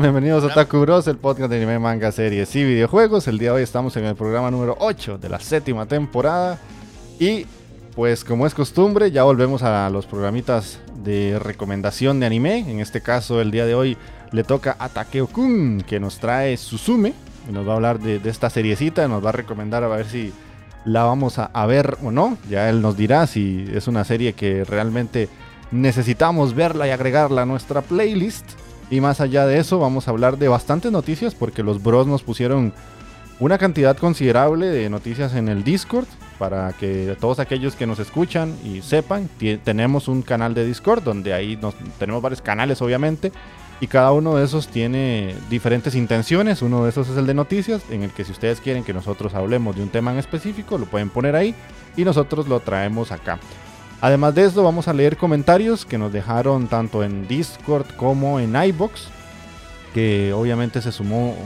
Bienvenidos a Taku Bros, el podcast de anime, manga, series y videojuegos. El día de hoy estamos en el programa número 8 de la séptima temporada. Y pues como es costumbre, ya volvemos a los programitas de recomendación de anime. En este caso, el día de hoy le toca a Takeo-kun, que nos trae Suzume. Y nos va a hablar de, esta seriecita, nos va a recomendar a ver si la vamos a, a ver o no. Ya él nos dirá si es una serie que realmente necesitamos verla y agregarla a nuestra playlist. Y más allá de eso, vamos a hablar de bastantes noticias porque los bros nos pusieron una cantidad considerable de noticias en el Discord para que todos aquellos que nos escuchan y sepan, tenemos un canal de Discord donde ahí nos, tenemos varios canales obviamente y cada uno de esos tiene diferentes intenciones. Uno de esos es el de noticias, en el que si ustedes quieren que nosotros hablemos de un tema en específico, lo pueden poner ahí y nosotros lo traemos acá. Además de esto, vamos a leer comentarios que nos dejaron tanto en Discord como en iBox. Que obviamente se sumó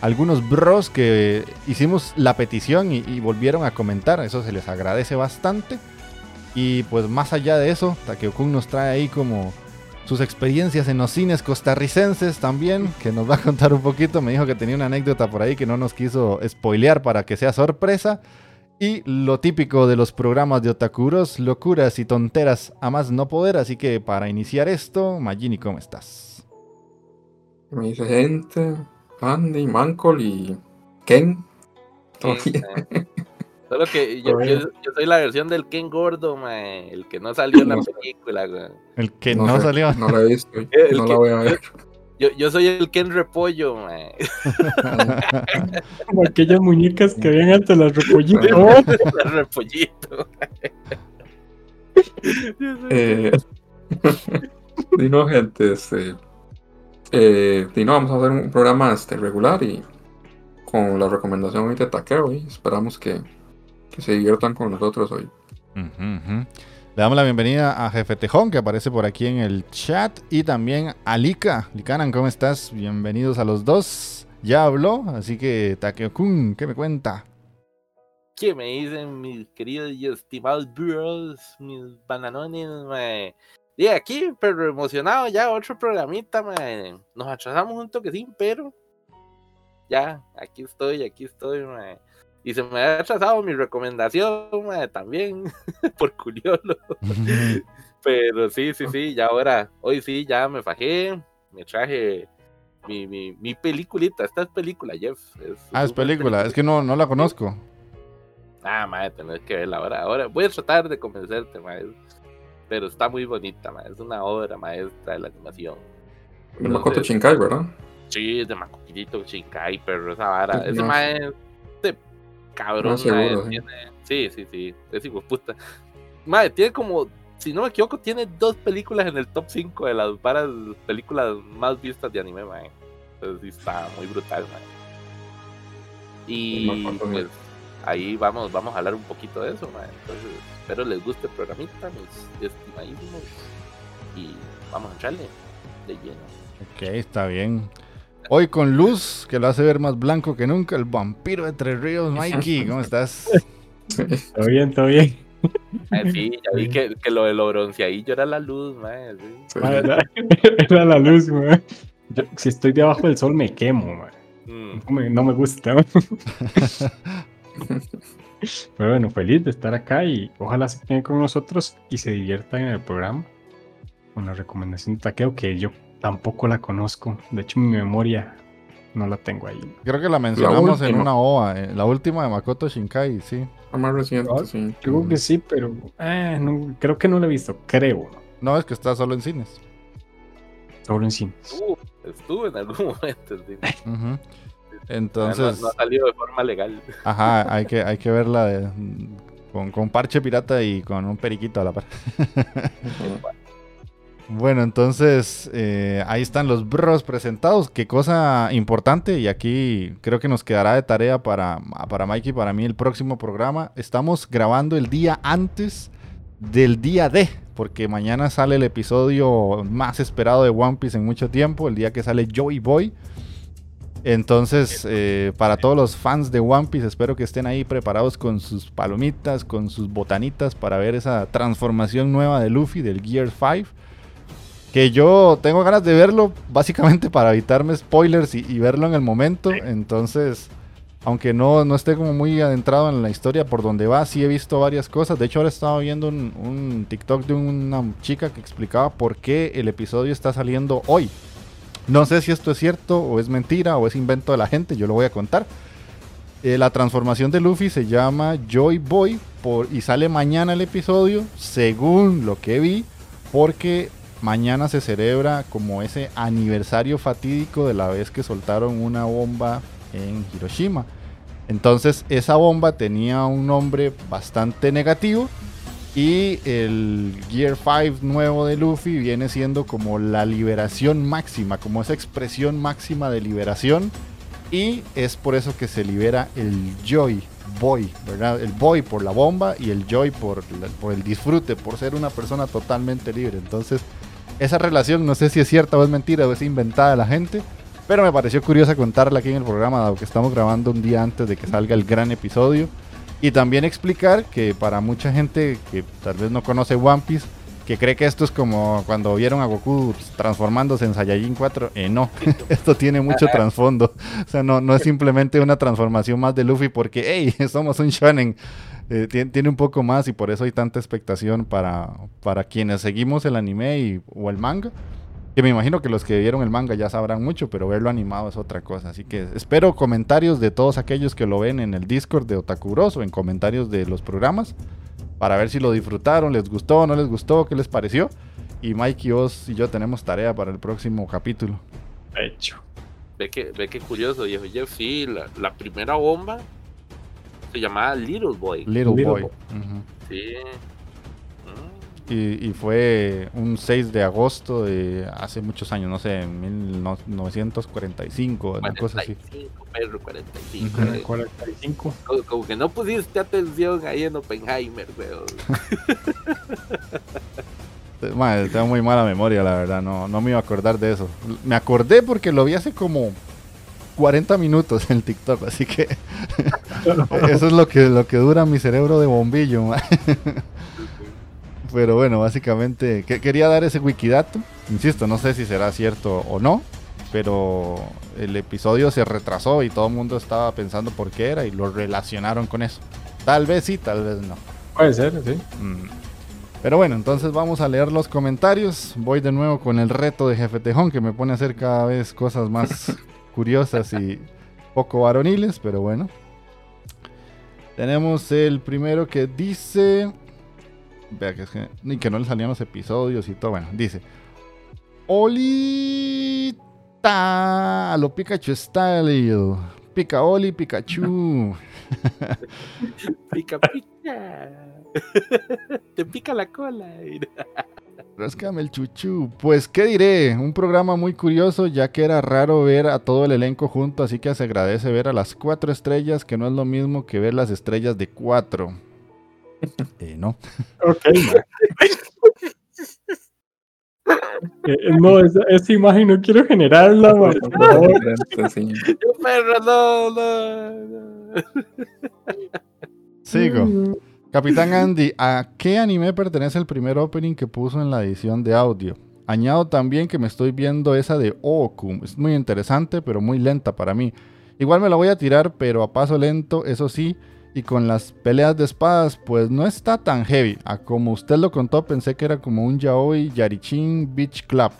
algunos bros que hicimos la petición y, volvieron a comentar. Eso se les agradece bastante. Y pues más allá de eso, Takeo-kun nos trae ahí como sus experiencias en los cines costarricenses también, que nos va a contar un poquito. Me dijo que tenía una anécdota por ahí que no nos quiso spoilear para que sea sorpresa. Y lo típico de los programas de Otakuros, locuras y tonteras a más no poder. Así que para iniciar esto, Magini, ¿cómo estás? Me dice gente, Andy, Mancol y Ken. Solo que yo, soy la versión del Ken gordo, el que no salió en la película, El que no, salió. No la he visto, no la voy a ver. Yo, yo soy el Ken Repollo, man. Como aquellas muñecas que habían antes, las repollitos. las repollitos. eh, Dino, gente, este. Eh, Dino, vamos a hacer un programa este, regular y con la recomendación hoy de Takeo y esperamos que, que se diviertan con nosotros hoy. Le damos la bienvenida a Jefe Tejón, que aparece por aquí en el chat, y también a Lika. Likanan, ¿cómo estás? Bienvenidos a los dos. Ya habló, así que Takeo-kun, ¿qué me cuenta? ¿Qué me dicen mis queridos y estimados bros, mis bananones, mae? Y aquí, pero emocionado ya, otro programita. Nos atrasamos un toquecín, pero ya, aquí estoy, aquí estoy, mae. Y se me ha trazado mi recomendación también, por curioso. Pero sí, sí, sí, ya ahora, hoy sí, ya me fajé, me traje mi, mi, mi peliculita. Esta es película, Jeff. ah, es película. es que no, no la conozco. Ah, madre, tenés que verla ahora. Ahora voy a tratar de convencerte, madre. Pero está muy bonita, madre. Es una obra maestra de la animación. De Makoto Shinkai, ¿verdad? Sí, de Makoto Shinkai, pero esa vara. Ese madre cabrón. sí, sí, sí. Es hijo puta. Madre, tiene como, si no me equivoco, tiene dos películas en el top 5 de las varas películas más vistas de anime, madre. Entonces sí está muy brutal, madre. Y pues ahí vamos, vamos a hablar un poquito de eso, madre. Entonces, espero les guste el programita, mis estimadísimos. Y vamos a echarle de lleno. Ok, está bien. Hoy con luz, que lo hace ver más blanco que nunca, el vampiro de Tres Ríos, Mikey, ¿cómo estás? Todo bien, todo bien. Ah, sí, ya vi que, que, lo de lo bronceadillo era la luz, man. Era, la luz, man. si estoy debajo del sol me quemo, man. Mm. No, me, gusta. Pero bueno, feliz de estar acá y ojalá se queden con nosotros y se diviertan en el programa con la recomendación de taqueo que yo Tampoco la conozco. De hecho, mi memoria no la tengo ahí. Creo que la mencionamos en una OVA, eh, la última de Makoto Shinkai, sí. La más reciente, ah, sí. Creo que sí, pero eh, creo que no la he visto, creo. No, es que está solo en cines. Solo en cines. estuvo en algún momento en Entonces. No, ha salido de forma legal. Ajá, hay que, hay que verla con, con, parche pirata y con un periquito a la par. Bueno, entonces eh, ahí están los bros presentados. Qué cosa importante. Y aquí creo que nos quedará de tarea para, para Mike y para mí el próximo programa. Estamos grabando el día antes del día D. Porque mañana sale el episodio más esperado de One Piece en mucho tiempo. El día que sale Joey Boy. Entonces, eh, para todos los fans de One Piece, espero que estén ahí preparados con sus palomitas, con sus botanitas para ver esa transformación nueva de Luffy del Gear 5 que yo tengo ganas de verlo básicamente para evitarme spoilers y, verlo en el momento. Entonces, aunque no, no esté como muy adentrado en la historia por donde va, sí he visto varias cosas. De hecho, ahora estaba viendo un, un TikTok de una chica que explicaba por qué el episodio está saliendo hoy. No sé si esto es cierto o es mentira o es invento de la gente, yo lo voy a contar. Eh, la transformación de Luffy se llama Joy Boy por, y sale mañana el episodio, según lo que vi, porque mañana se celebra como ese aniversario fatídico de la vez que soltaron una bomba en Hiroshima. Entonces esa bomba tenía un nombre bastante negativo y el Gear 5 nuevo de Luffy viene siendo como la liberación máxima, como esa expresión máxima de liberación y es por eso que se libera el Joy Boy, ¿verdad? El Boy por la bomba y el Joy por, por el disfrute, por ser una persona totalmente libre. Entonces esa relación no sé si es cierta o es mentira o es inventada de la gente, pero me pareció curiosa contarla aquí en el programa, dado que estamos grabando un día antes de que salga el gran episodio. Y también explicar que para mucha gente que tal vez no conoce One Piece, que cree que esto es como cuando vieron a Goku transformándose en Saiyajin 4, eh, no, esto tiene mucho trasfondo. O sea, no, no es simplemente una transformación más de Luffy porque, hey, somos un shonen. Eh, tiene, un poco más y por eso hay tanta expectación para, para quienes seguimos el anime y, o el manga. Que me imagino que los que vieron el manga ya sabrán mucho, pero verlo animado es otra cosa. Así que espero comentarios de todos aquellos que lo ven en el Discord de Otakuros o en comentarios de los programas para ver si lo disfrutaron, les gustó, no les gustó, qué les pareció. Y Mike y Oz y yo tenemos tarea para el próximo capítulo. Hecho. Ve que, ve que curioso, viejo Jeff. Sí, la primera bomba se llamaba Little Boy. Little, Boy. Sí. Y, y, fue un 6 de agosto de hace muchos años, no sé, en 1945, una cosa así. Perro, 45. 45. Como, que no pusiste atención ahí en Oppenheimer, weón. Madre, tengo muy mala memoria, la verdad, no, no me iba a acordar de eso. Me acordé porque lo vi hace como 40 minutos en TikTok, así que eso es lo que, lo que dura mi cerebro de bombillo. Pero bueno, básicamente que, quería dar ese wikidato. Insisto, no sé si será cierto o no, pero el episodio se retrasó y todo el mundo estaba pensando por qué era y lo relacionaron con eso. Tal vez sí, tal vez no. Puede ser, sí. Mm. Pero bueno, entonces vamos a leer los comentarios. Voy de nuevo con el reto de Jefe Tejón que me pone a hacer cada vez cosas más curiosas y poco varoniles, pero bueno. Tenemos el primero que dice. Vea que, es que, ni que no le salían los episodios y todo. Bueno, dice. Olita. Lo Pikachu style. Pica Oli, Pikachu. pica, pica. Te pica la cola. Ráscame el chuchu. Pues, ¿qué diré? Un programa muy curioso, ya que era raro ver a todo el elenco junto, así que se agradece ver a las cuatro estrellas, que no es lo mismo que ver las estrellas de cuatro. Eh, no. Ok. Eh, no, esa, esa, imagen no quiero generarla, man. Perro, no, no. Sigo. Capitán Andy, ¿a qué anime pertenece el primer opening que puso en la edición de audio? Añado también que me estoy viendo esa de Oku. Es muy interesante, pero muy lenta para mí. Igual me la voy a tirar, pero a paso lento, eso sí. Y con las peleas de espadas, pues no está tan heavy. A como usted lo contó, pensé que era como un yaoi Yarichin Beach Club.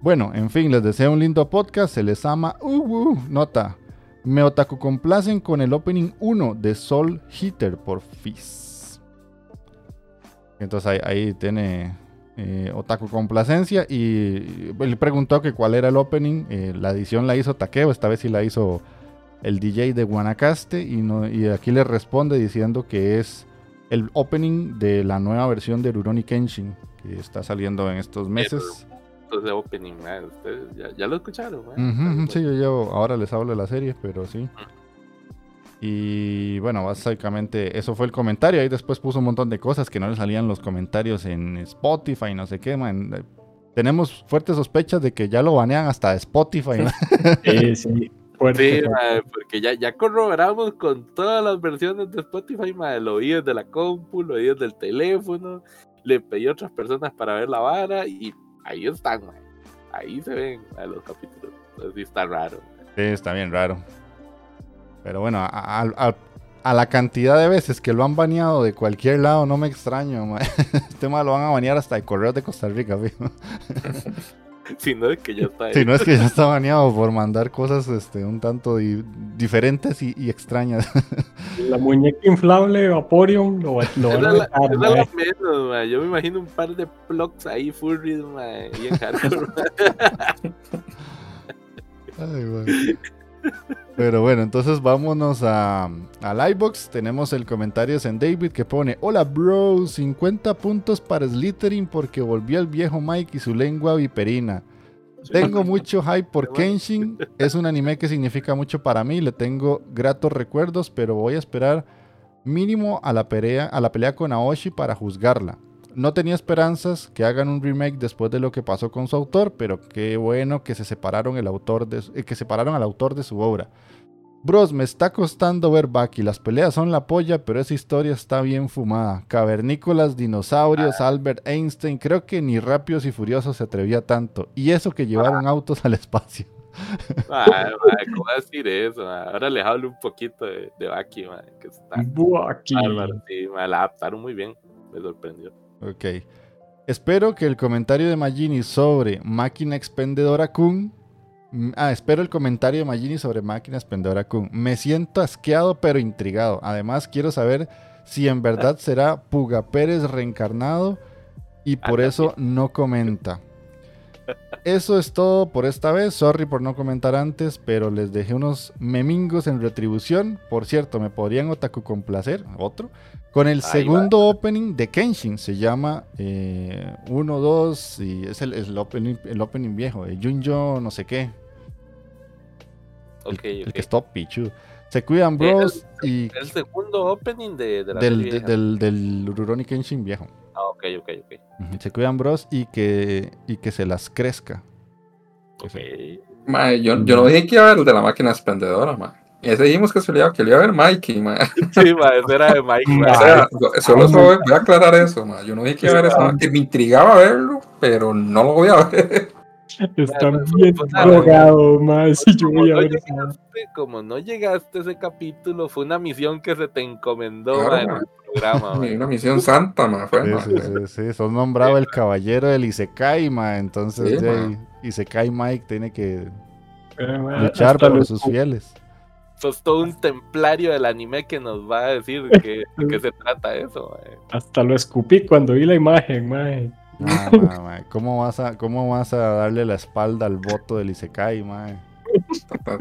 Bueno, en fin, les deseo un lindo podcast, se les ama. Uh, uh, nota. Me otaku complacen con el opening 1 de Soul Heater por Fizz. Entonces ahí, tiene eh, Otaku Complacencia y él preguntó que cuál era el opening. Eh, la edición la hizo Takeo, esta vez sí la hizo el DJ de Guanacaste y, y aquí le responde diciendo que es el opening de la nueva versión de Rurouni Kenshin que está saliendo en estos meses de opening, Ustedes ya, lo escucharon, sí, yo, ahora les hablo de la serie, pero sí. Y bueno, básicamente eso fue el comentario. Ahí después puso un montón de cosas que no le salían los comentarios en Spotify, no sé qué, man. Tenemos fuertes sospechas de que ya lo banean hasta Spotify. sí, sí. Sí, porque ya, ya corroboramos con todas las versiones de Spotify, madre. Lo oí desde la compu, lo oí desde el teléfono, le pedí a otras personas para ver la vara y ahí están, ahí se ven los capítulos. Entonces está raro. Sí, está bien raro. Pero bueno, a, la cantidad de veces que lo han baneado de cualquier lado, no me extraño. Este tema lo van a banear hasta de correos de Costa Rica, si no es que ya está Si no es que ya está baneado por mandar cosas este, un tanto diferentes y, extrañas. La muñeca inflable Vaporeon lo, lo van a la, menos, Yo me imagino un par de plugs ahí furries, y en hardcore. Ay, Pero bueno, entonces vámonos a, a Livebox. Tenemos el comentario en David que pone: Hola, bro, 50 puntos para Slytherin porque volvió el viejo Mike y su lengua viperina. Tengo mucho hype por Kenshin. Es un anime que significa mucho para mí. Le tengo gratos recuerdos, pero voy a esperar mínimo a la pelea, a la pelea con Aoshi para juzgarla. No tenía esperanzas que hagan un remake después de lo que pasó con su autor, pero qué bueno que se separaron el autor de, eh, que separaron al autor de su obra. Bros, me está costando ver Baki. Las peleas son la polla, pero esa historia está bien fumada. Cavernícolas, dinosaurios, ah. Albert Einstein. Creo que ni Rápidos y Furiosos se atrevía tanto. Y eso que llevaron autos al espacio. Ah, ¿Cómo decir eso? Ahora les hablo un poquito de, Baki, que está. Baki. Sí, la adaptaron muy bien. Me sorprendió. Ok. Espero que el comentario de Magini sobre Máquina Expendedora Kun. Mm, ah, espero el comentario de Magini sobre Máquina Expendedora Kun. Me siento asqueado pero intrigado. Además, quiero saber si en verdad será Puga Pérez reencarnado y por eso no comenta. Eso es todo por esta vez. Sorry por no comentar antes, pero les dejé unos memingos en retribución. Por cierto, me podrían otaku complacer, otro, con el segundo opening de Kenshin. Se llama 1, eh, 2 y es el, opening, el opening viejo, de Junjo no sé qué. el, que es top Pichu. Se cuidan, bros. El, y el segundo opening de, la del, del, del Rurouni Kenshin viejo. Ah, ok, ok, ok. Se cuidan, bros, y que, y que se las crezca. Ok. yo, yo no dije que iba a ver el de la máquina expendedora, ma. Ese dijimos que se le iba, que le iba a ver Mikey, ma. Sí, ma, ese era de Mikey. O sea, solo voy, a aclarar eso, ma. Yo no dije que iba a ver eso, que me intrigaba verlo, pero no lo voy a ver. Están bien drogados, más. yo voy a ver como no llegaste a ese capítulo, fue una misión que se te encomendó en el programa. Una misión santa, ma, fue, sí, sí, sí, Son nombrado el caballero del Isekai, ma. Entonces, sí, Isekai Mike tiene que luchar por sus fieles. Sos todo un templario del anime que nos va a decir que, qué se trata eso. Hasta lo escupí cuando vi la imagen, mae. ¿Cómo, vas a, ¿Cómo vas a darle la espalda al voto del Isekai, mae?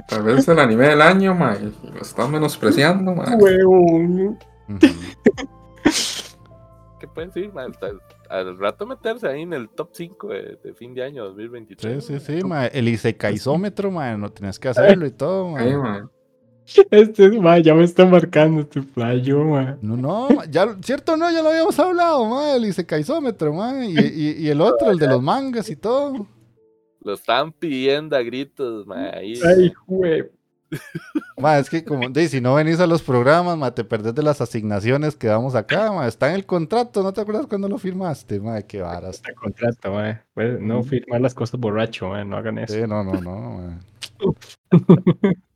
Tal, vez el anime del año, mae. Lo están menospreciando, mae. ¿Qué pueden decir, mae? Al, rato meterse ahí en el top 5 de, fin de año 2023. Sí, sí, sí, mae. El Isekaisómetro, mae. No tenías que hacerlo y todo, mae. Este, ma, ya me está marcando este playo, ma. No, no, ya, cierto no, ya lo habíamos hablado, ma, el Isecaizómetro, ma, y, y, y, el otro, el de los mangas y todo. Lo están pidiendo a gritos, ma. Ahí. Ay, güey. Ma, es que como, de, si no venís a los programas, ma, te perdés de las asignaciones que damos acá, ma. Está en el contrato, ¿no te acuerdas cuando lo firmaste, ma? Qué varas. Está en el contrato, ma. no firmar las cosas borracho, ma. No hagan eso. Sí, no, no, no.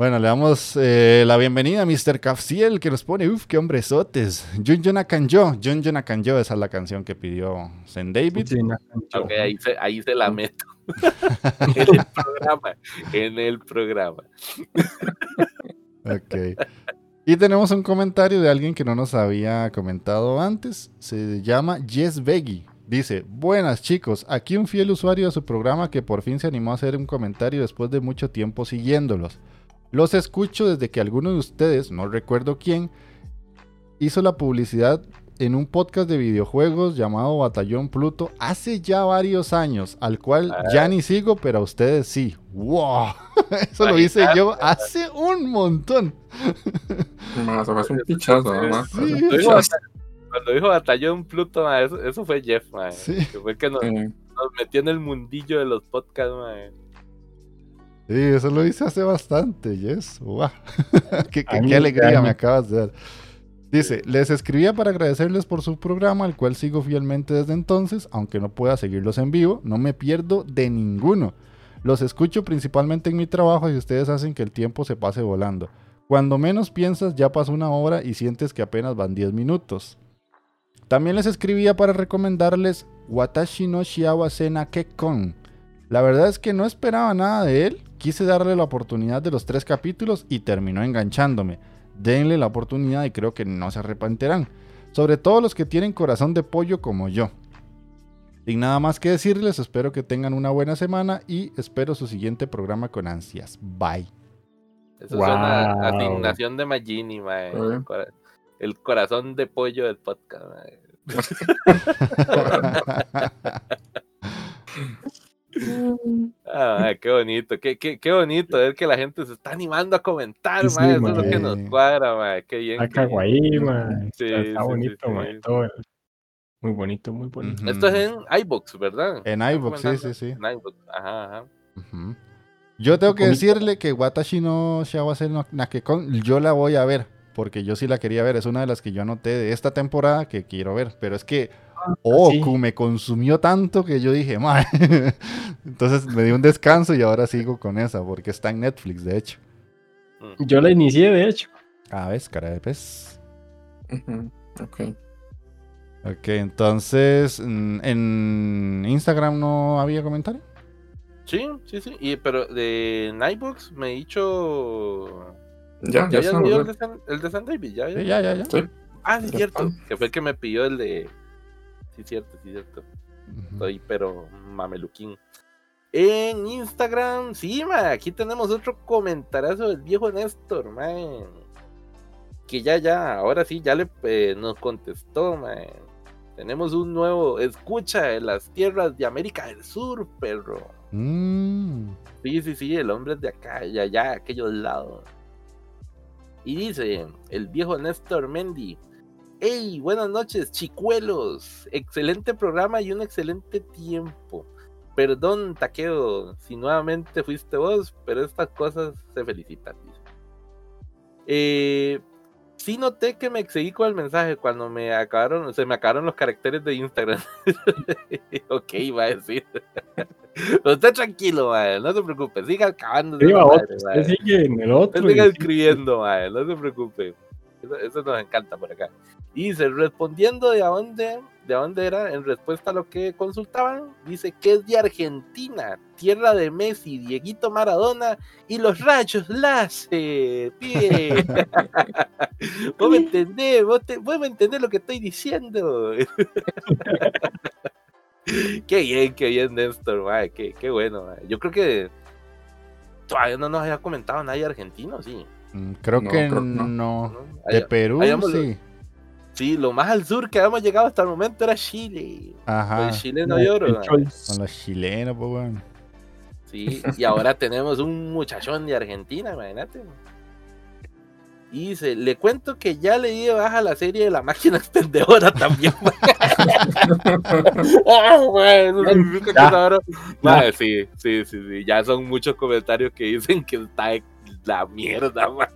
Bueno, le damos eh, la bienvenida a Mr. Cafciel que nos pone, uff, qué hombresotes. Jun Akanjo, Jun Akanjo, esa es la canción que pidió Zen David. ahí se, ahí se la meto. en el programa, en el programa. ok. Y tenemos un comentario de alguien que no nos había comentado antes. Se llama Jess Beggy. Dice, buenas chicos, aquí un fiel usuario de su programa que por fin se animó a hacer un comentario después de mucho tiempo siguiéndolos. Los escucho desde que alguno de ustedes, no recuerdo quién, hizo la publicidad en un podcast de videojuegos llamado Batallón Pluto hace ya varios años, al cual ah. ya ni sigo, pero a ustedes sí. ¡Wow! Eso lo hice yo hace un montón. Más, un pichazo, Cuando dijo Batallón Pluto, eso, fue Jeff, que fue el que nos, metió en el mundillo de los podcasts. Sí, eso lo hice hace bastante, Yes. ¡Wow! qué, qué alegría me acabas de dar. Dice, les escribía para agradecerles por su programa, al cual sigo fielmente desde entonces, aunque no pueda seguirlos en vivo, no me pierdo de ninguno. Los escucho principalmente en mi trabajo y ustedes hacen que el tiempo se pase volando. Cuando menos piensas ya pasó una hora y sientes que apenas van 10 minutos. También les escribía para recomendarles Watashi no Shiawa Sena Kekon. La verdad es que no esperaba nada de él, quise darle la oportunidad de los tres capítulos y terminó enganchándome denle la oportunidad y creo que no se arrepentirán. Sobre todo los que tienen corazón de pollo como yo. Sin nada más que decirles, espero que tengan una buena semana y espero su siguiente programa con ansias. Bye. Eso es una asignación de Magini, mae. El corazón de pollo del podcast qué bonito, qué, qué, qué, bonito ver que la gente se está animando a comentar, eso es lo que nos cuadra, qué bien. Está kawaii, está bonito, Muy bonito, muy bonito. Esto es en iBox, ¿verdad? En iBox, sí, sí, sí. En iBox, ajá, ajá. Yo tengo que decirle que Watashi no Shawase no Nakekon, yo la voy a ver, porque yo sí la quería ver, es una de las que yo anoté de esta temporada que quiero ver, pero es que Oku me consumió tanto que yo dije, madre. Entonces me di un descanso y ahora sigo con esa, porque está en Netflix, de hecho. Mm. Yo la inicié, de hecho. Ah, ves, cara de pez. Ok. Ok, entonces, mm, ¿en Instagram no había comentario? Sí, sí, sí. Y, pero de Nightbox me he dicho. Ya, ya, ya, el, de San, el de San David, ya, ya. ya, ya, Ah, es cierto. Que fue el que me pidió el de sí, cierto, sí, cierto. Estoy, pero mameluquín. En Instagram, sí, ma, aquí tenemos otro comentarazo del viejo Néstor, man. Que ya, ya, ahora sí, ya le eh, nos contestó, man. Tenemos un nuevo escucha en las tierras de América del Sur, perro. Mm. Sí, sí, sí, el hombre es de acá, ya, allá, aquellos lados. Y dice, el viejo Néstor Mendy, Hey, buenas noches, chicuelos. Excelente programa y un excelente tiempo. Perdón, Taqueo, si nuevamente fuiste vos, pero estas cosas se felicitan. Eh, sí noté que me seguí con el mensaje cuando me acabaron, se me acabaron los caracteres de Instagram. ok, va a decir. Usted tranquilo, no se preocupe, siga acabando. sigue en el otro. Siga escribiendo, no se preocupe. Eso, nos encanta por acá. Y dice, respondiendo de a dónde, de dónde era, en respuesta a lo que consultaban, dice que es de Argentina, tierra de Messi, Dieguito Maradona y los rayos láser. Pie. vos me entendés, vos, me entendés lo que estoy diciendo. qué bien, qué bien, Néstor, qué, qué bueno. Yo creo que todavía no nos había comentado nadie argentino, sí. Mm, creo, que, no. De Perú, sí. Sí, lo más al sur que habíamos llegado hasta el momento era Chile. Ajá. el chileno de oro. Con los chilenos, pues bueno. Sí, y ahora tenemos un muchachón de Argentina, imagínate. Y dice, le cuento que ya le di baja la serie de la máquina extendedora también. ah, sí, sí, sí, sí. Ya son muchos comentarios que dicen que está la mierda, man.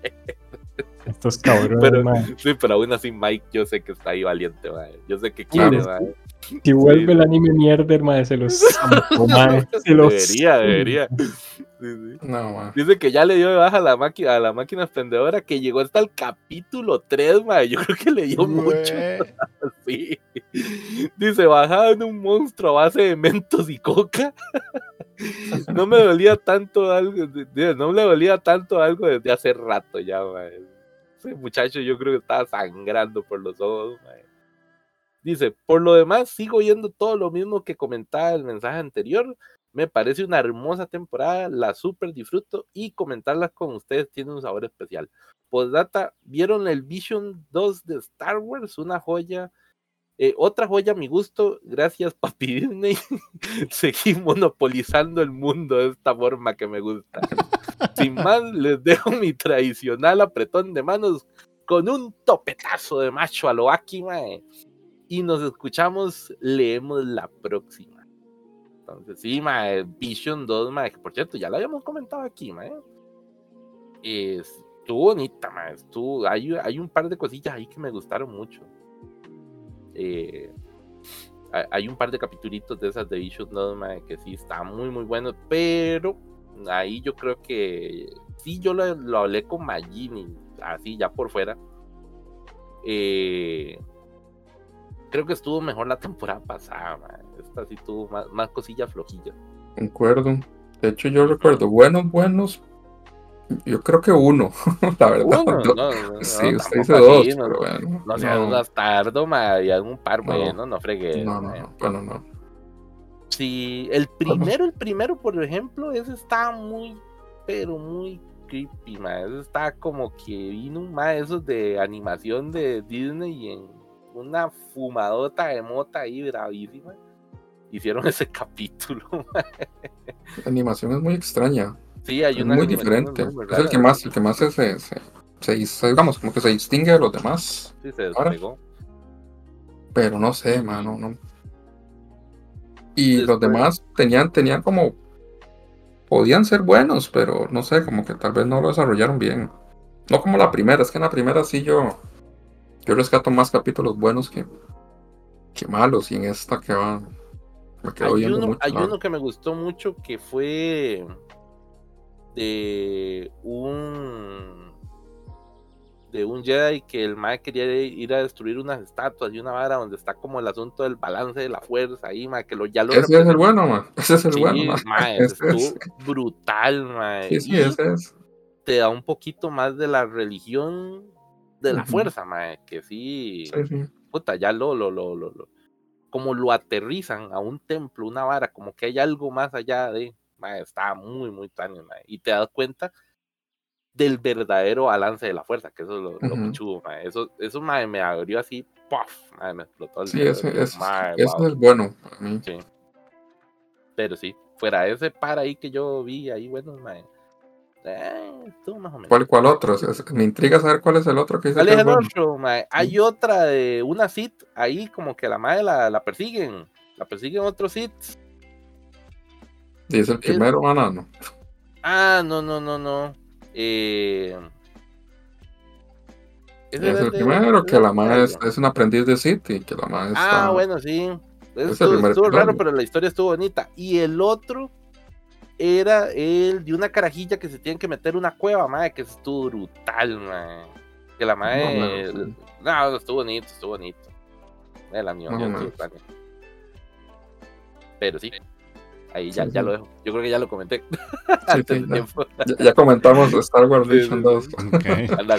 Estos cabrones, pero, Sí, pero aún así Mike yo sé que está ahí valiente, man. Yo sé que quiere, man. Si vuelve el anime mierda, man, se los se los Debería, debería. No, Dice que ya le dio de baja a la, máquina, a la máquina expendedora, que llegó hasta el capítulo 3, man. Yo creo que le dio mucho. sí. Dice, bajaba en un monstruo a base de mentos y coca. no me dolía tanto algo, no me dolía tanto algo desde hace rato ya, Ese muchacho yo creo que estaba sangrando por los ojos, Dice, por lo demás, sigo oyendo todo lo mismo que comentaba el mensaje anterior. Me parece una hermosa temporada, la super disfruto y comentarlas con ustedes tiene un sabor especial. Postdata, ¿vieron el Vision 2 de Star Wars? Una joya eh, otra joya a mi gusto, gracias papi Disney, seguí monopolizando el mundo de esta forma que me gusta. Sin más, les dejo mi tradicional apretón de manos con un topetazo de macho a lo Aki, Y nos escuchamos, leemos la próxima. Entonces, sí, mae, Vision 2, mae, que por cierto, ya lo habíamos comentado aquí, mae. Estuvo bonita, mae. Estuvo, hay, hay un par de cosillas ahí que me gustaron mucho. Eh, hay un par de capitulitos de esas de Vision 2 que sí está muy muy bueno, pero ahí yo creo que sí yo lo, hablé con Magini, así ya por fuera. Eh, creo que estuvo mejor la temporada pasada, esta sí tuvo más, más cosillas flojillas. Concuerdo. De hecho, yo recuerdo buenos, buenos, yo creo que uno, la verdad. Uno, no, sí, usted dice dos, pero bueno. No sea un bastardo, y algún par bueno, no fregué. No, no, bueno, no. Sí, el primero, el primero, por ejemplo, ese está muy, pero muy creepy, ma. Ese está como que vino un ma esos de animación de Disney y en una fumadota de mota ahí bravísima. Hicieron ese capítulo, La animación es muy extraña. Sí, hay una muy diferente. es el que más, el que más se, se, se, digamos, como que se distingue de los demás. Sí, se despegó. Pero no sé, mano, no. Y los demás tenían, tenían como. Podían ser buenos, pero no sé, como que tal vez no lo desarrollaron bien. No como la primera, es que en la primera sí yo. Yo rescato más capítulos buenos que, que malos, y en esta que va. Me quedo hay uno, hay uno que me gustó mucho que fue de un de un Jedi que el Mae quería ir a destruir unas estatuas y una vara donde está como el asunto del balance de la fuerza ahí, Mae, que lo, ya lo Ese es el bueno, Mae. Ese es el bueno, Mae. estuvo brutal, Mae. Sí, sí, ese es. Te da un poquito más de la religión de la fuerza, Mae, que sí, sí, puta, ya lo, lo, lo, lo, como lo aterrizan a un templo, una vara, como que hay algo más allá de estaba muy, muy tan y te das cuenta del verdadero balance de la fuerza, que eso es lo, uh Eso, eso me abrió así, ¡puff! me explotó el Sí, ese, es bueno Pero sí, fuera ese par ahí que yo vi ahí, bueno, eh, más o menos. ¿Cuál, ¿Cuál otro? Me intriga saber cuál es el otro que dice ¿Cuál es el otro, Hay otra de una sit ahí como que la madre la, la persiguen. La persiguen otros sits ¿Y es el primero, banano? Ah, no, no, no, no. Eh... Es, el primero, que la madre es, un aprendiz de City, que la madre Ah, bueno, sí. estuvo, raro, pero la historia estuvo bonita. Y el otro era el de una carajilla que se tiene que meter una cueva, madre, que estuvo brutal, madre. Que la madre... No, estuvo bonito, estuvo bonito. El animación Pero sí. Ahí ya, ya lo dejo. Yo creo que ya lo comenté. Ya, comentamos Star Wars Vision 2. Anda,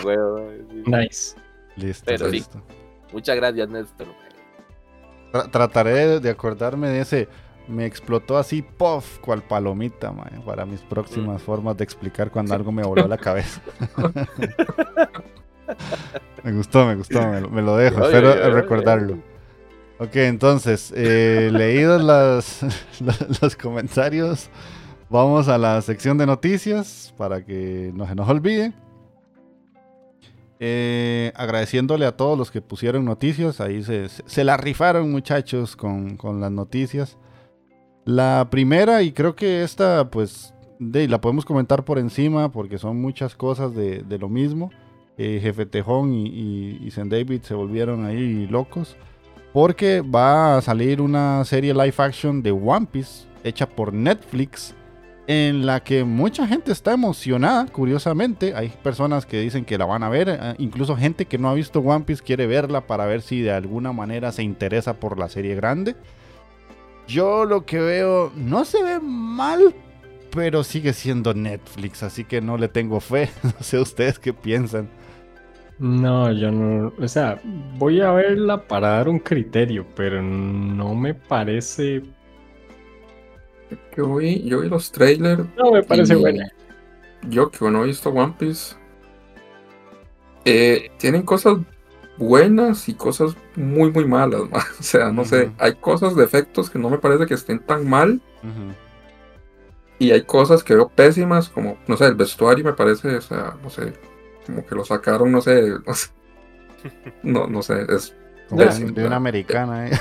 Nice. Listo. Pero listo. Muchas gracias, Néstor. trataré de acordarme de ese. Me explotó así, puff, cual palomita, para mis próximas mm. formas de explicar cuando algo me voló a la cabeza. me gustó, me gustó, me, lo dejo. Espero recordarlo. Ok, entonces, eh, leídos los comentarios, vamos a la sección de noticias para que no se nos olvide. Eh, agradeciéndole a todos los que pusieron noticias, ahí se, se, la rifaron muchachos con, las noticias. La primera, y creo que esta, pues, de, la podemos comentar por encima porque son muchas cosas de, lo mismo. Eh, Jefe Tejón y, y, y David se volvieron ahí locos. Porque va a salir una serie live action de One Piece hecha por Netflix en la que mucha gente está emocionada, curiosamente. Hay personas que dicen que la van a ver, eh, incluso gente que no ha visto One Piece quiere verla para ver si de alguna manera se interesa por la serie grande. Yo lo que veo no se ve mal, pero sigue siendo Netflix, así que no le tengo fe. No sé ustedes qué piensan. No, yo no, o sea, voy a verla para dar un criterio, pero no me parece. Yo vi, yo vi los trailers. No me parece buena. Yo que no he visto One Piece, eh, tienen cosas buenas y cosas muy, muy malas. O sea, no sé, hay cosas, defectos que no me parece que estén tan mal. Y hay cosas que veo pésimas, como, no sé, el vestuario me parece, o sea, no sé, como que lo sacaron, no sé, no, no sé, es de, una americana, ¿eh?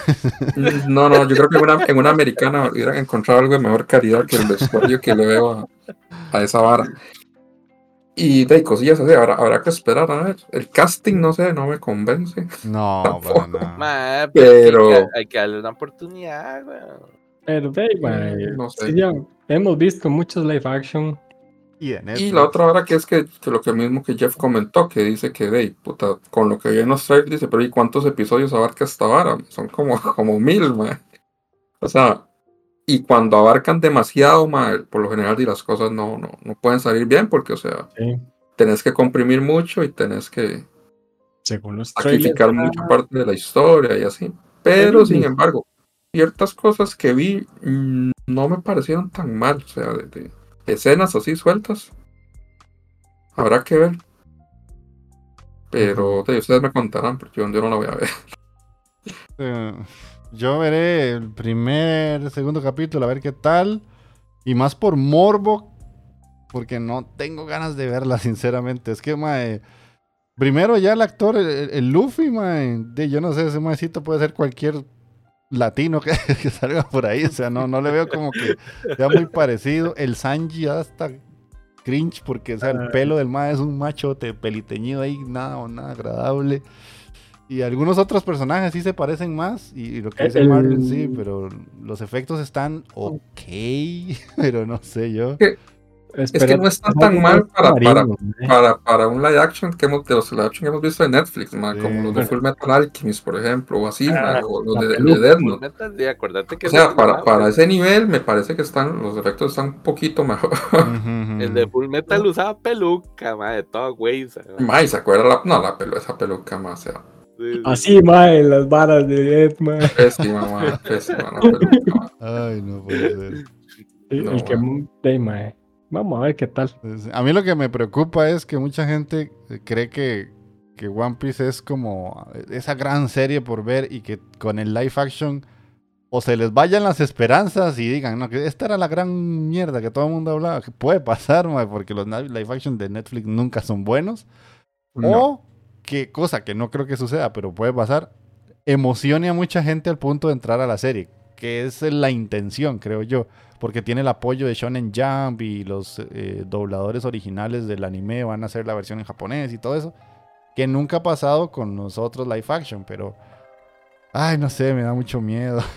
No, no, yo creo que en una, en una americana hubieran encontrado algo de mejor calidad que el vestuario que le veo a, esa vara. Y de cosillas así, habrá, habrá que esperar a ver. El casting, no sé, no me convence. No, para pero. Hay que, darle una oportunidad, Pero, no sé. hemos visto muchos live action y, la otra hora que es que, lo que mismo que Jeff comentó, que dice que, de puta, con lo que viene nos dice, pero ¿y cuántos episodios abarca esta vara? Son como, como mil, man. O sea, y cuando abarcan demasiado, man, por lo general, y las cosas no, no, no pueden salir bien, porque, o sea, tenés que comprimir mucho y tenés que Según sacrificar mucha parte de la historia y así. Pero, sin embargo, ciertas cosas que vi mm, no me parecieron tan mal, o sea, de escenas así sueltas. Habrá que ver. Pero ustedes me contarán, porque yo, no la voy a ver. Eh, yo veré el primer, segundo capítulo, a ver qué tal. Y más por morbo, porque no tengo ganas de verla, sinceramente. Es que, mae, primero ya el actor, el, Luffy, mae, de, yo no sé, ese maecito puede ser cualquier latino que, salga por ahí. O sea, no, no le veo como que sea muy parecido. El Sanji hasta cringe porque o sea, el ah. pelo del ma es un machote peliteñido ahí, nada o nada agradable. Y algunos otros personajes sí se parecen más. Y, lo que dice Marlon sí, pero los efectos están ok. Pero no sé yo. Es que no está tan mal para, para, para, para, un live action que hemos, de los live action que hemos visto en Netflix, como los de Full Metal Alchemist, por ejemplo, o así, ah, o los de, de Death Note. o sea, para, para ese nivel me parece que están los efectos están un poquito mejor. el de Full Metal usaba peluca, madre, de todo güey. Mae, ¿se acuerda? La, no, la pelu, esa peluca más, o sea. Así, mae, las varas de Death, mae. Pésima, mae, pésima, no, Ay, no puede ser. El, el que, de, mae. Vamos a ver qué tal. A mí lo que me preocupa es que mucha gente eh, cree que, que One Piece es como esa gran serie por ver y que con el live action o se les vayan las esperanzas y digan, no, que esta era la gran mierda que todo el mundo hablaba, que puede pasar, porque los live action de Netflix nunca son buenos. O que cosa que no creo que suceda, pero puede pasar, emocione a mucha gente al punto de entrar a la serie, que es la intención, creo yo porque tiene el apoyo de Shonen Jump y los eh, dobladores originales del anime van a hacer la versión en japonés y todo eso, que nunca ha pasado con nosotros live action, pero ay, no sé, me da mucho miedo.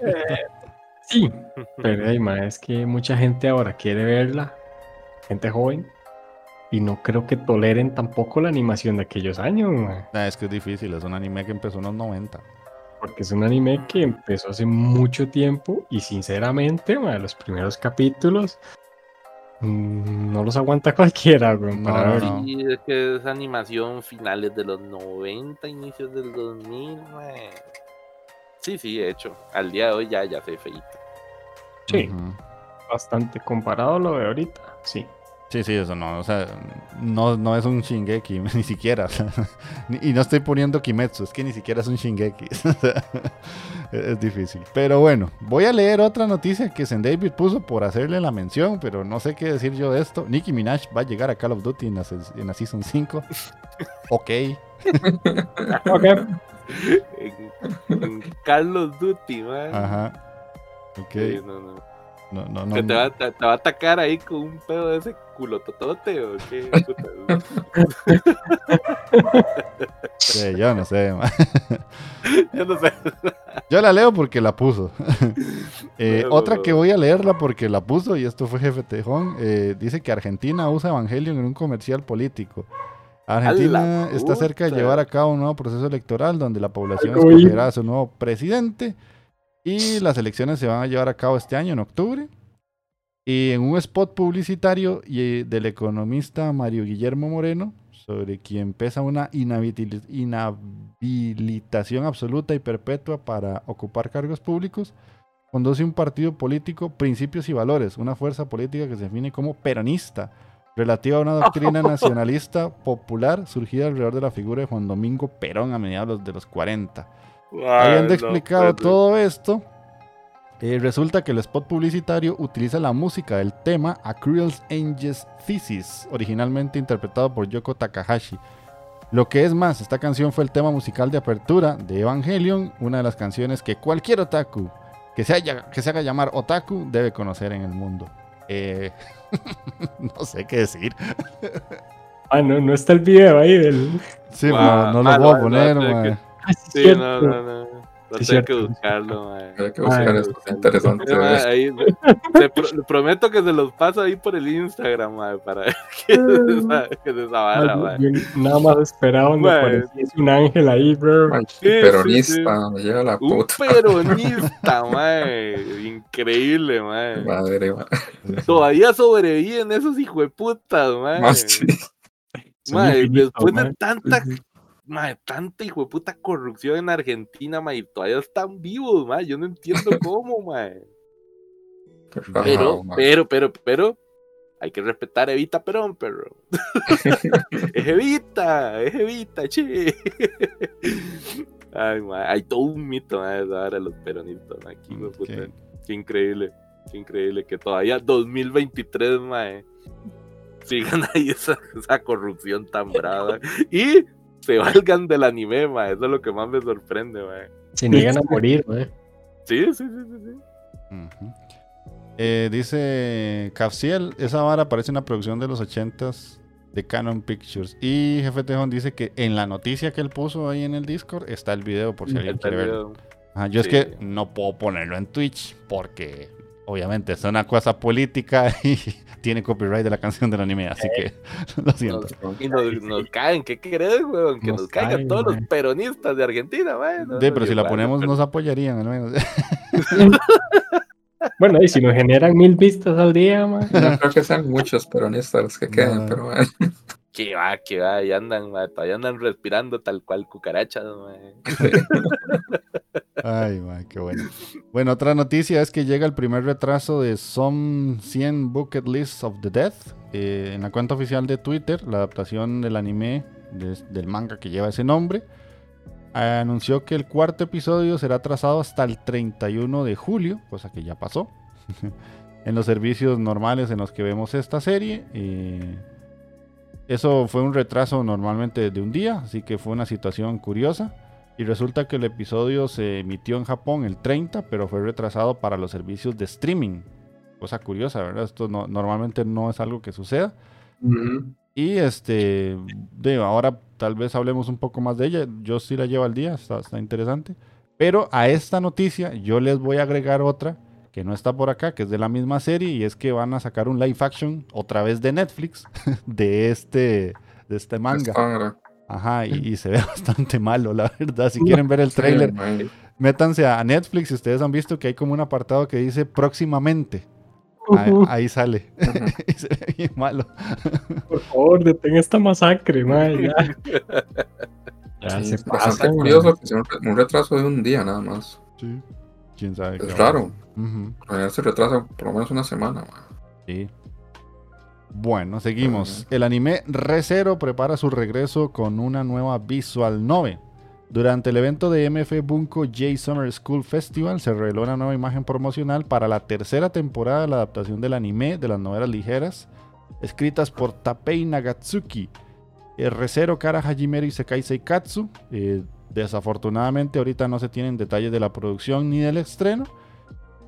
Eh, sí, pero es que mucha gente ahora quiere verla, gente joven, y no creo que toleren tampoco la animación de aquellos años. Ah, es que es difícil, es un anime que empezó en los 90. Porque es un anime que empezó hace mucho tiempo y sinceramente, los primeros capítulos mm, no los aguanta cualquiera, es que es animación finales de los 90, inicios del 2000, Sí, sí, de hecho, al día de hoy ya, ya se feito. Sí, bastante comparado a lo de ahorita, sí. Sí, sí, eso no, o sea, no, no es un Shingeki, ni siquiera, y no estoy poniendo Kimetsu, es que ni siquiera es un Shingeki, es difícil. Pero bueno, voy a leer otra noticia que Zen David puso por hacerle la mención, pero no sé qué decir yo de esto. Nicki Minaj va a llegar a Call of Duty en la, Season 5. ok. ok. En, Call of Duty, man. Ajá. Ok. no, no. No, no, no. te, va, te, va, a atacar ahí con un pedo de ese culototote o qué? sí, yo no sé. yo no sé. yo la leo porque la puso. eh, otra que voy a leerla porque la puso, y esto fue Jefe Tejón, eh, dice que Argentina usa Evangelion en un comercial político. Argentina está cerca de llevar a cabo un nuevo proceso electoral donde la población escogerá a su nuevo presidente Y las elecciones se van a llevar a cabo este año, en octubre. Y en un spot publicitario y- del economista Mario Guillermo Moreno, sobre quien pesa una inhabilitación absoluta y perpetua para ocupar cargos públicos, conduce un partido político, principios y valores, una fuerza política que se define como peronista, relativa a una doctrina nacionalista popular surgida alrededor de la figura de Juan Domingo Perón a mediados de los 40. Habiendo explicado todo esto, eh, resulta que el spot publicitario utiliza la música del tema A Cruel Angel's Thesis, originalmente interpretado por Yoko Takahashi. Lo que es más, esta canción fue el tema musical de apertura de Evangelion, una de las canciones que cualquier otaku que se, haya- que se haga llamar otaku debe conocer en el mundo. Eh, no sé qué decir. Ah, no, no está el video ahí del. Sí, Ah, no, no ah, lo voy a poner, no, Ah, sí, Sí, cierto. no, no, no. No Sí, tengo que buscarlo, mae. Hay que buscar Ah, esto, interesante. Sí, ahí, te pro- le prometo que se los paso ahí por el Instagram, mae, para ver qué es esa, qué es esa vara, Ah, yo nada más esperaba donde apareciese un ángel ahí, bro. Ay, Sí, sí, peronista, me lleva la Un puta peronista, mae. Increíble, mae. madre, ma. Todavía sobreviven esos hijueputas. Más. Son Mae, infinitos, después de mae. tanta, mae, tanta hijueputa corrupción en Argentina, y todavía están vivos, mae. Yo no entiendo cómo, rajado, Pero, pero, pero, pero, hay que respetar a Evita Perón, perro. es Evita, es Evita, che. Ay, mae, hay todo un mito, vara de los peronistas, mae, aquí, hijueputa. Ok. Qué increíble, qué increíble que todavía 2023, mae, sigan ahí esa, esa corrupción tan brava y se valgan del anime, mae, eso es lo que más me sorprende, mae. Se niegan a morir, mae. Sí, sí, sí, sí, sí. Eh, dice Capsiel, esa vara parece una producción de los 80s de Canon Pictures. Y Jefe Tejón dice que en la noticia que él puso ahí en el Discord está el video por si alguien Está quiere verlo. Ajá, yo Sí. es que no puedo ponerlo en Twitch porque obviamente es una cosa política y tiene copyright de la canción del anime, así que lo siento. Y nos, nos caen, ¿qué querés, weón? Que nos, Nos caigan caen, todos los peronistas de Argentina, mae. No, Sí, pero si la ponemos pero- nos apoyarían al menos. Bueno, y si nos generan mil vistas al día, mae. No creo que sean muchos peronistas los que queden, No. pero bueno. Que va, que va, y andan, todavía andan respirando tal cual cucarachas. Ay, man, qué bueno. Bueno, otra noticia es que llega el primer retraso de Some 100 Bucket List of the Death. eh, en la cuenta oficial de Twitter, la adaptación del anime de- del manga que lleva ese nombre. Anunció que el cuarto episodio será trazado hasta el 31 de julio, cosa que ya pasó. en los servicios normales en los que vemos esta serie. eh, eso fue un retraso normalmente de un día, así que fue una situación curiosa. Y resulta que el episodio se emitió en Japón el 30, pero fue retrasado para los servicios de streaming. Cosa curiosa, ¿verdad? Esto no- normalmente no es algo que suceda. Y este, digo, ahora tal vez hablemos un poco más de ella. Yo sí la llevo al día, está, está interesante. Pero a esta noticia yo les voy a agregar otra que no está por acá, que es de la misma serie, y es que van a sacar un live action otra vez de Netflix de este, de este manga. Ajá, y, y se ve bastante malo, la verdad. Si quieren ver el trailer, métanse a Netflix. Si ustedes han visto que hay como un apartado que dice próximamente. Ahí, ahí sale. Ujú. y se ve bien malo. Por favor, detenga esta masacre, mae. Ya, ya Sí, se pasan, curioso que sea un retraso de un día nada más. Sí. Quién sabe. qué Es a raro. ver, se retrasa por lo menos una semana. man. Sí. Bueno, seguimos. El anime ReZero prepara su regreso con una nueva visual novel. Durante el evento de MF Bunko J Summer School Festival se reveló una nueva imagen promocional para la tercera temporada de la adaptación del anime de las novelas ligeras escritas por Tapei Nagatsuki. El ReZero Kara Hajimero y Sekai Seikatsu. Eh, desafortunadamente ahorita no se tienen detalles de la producción ni del estreno.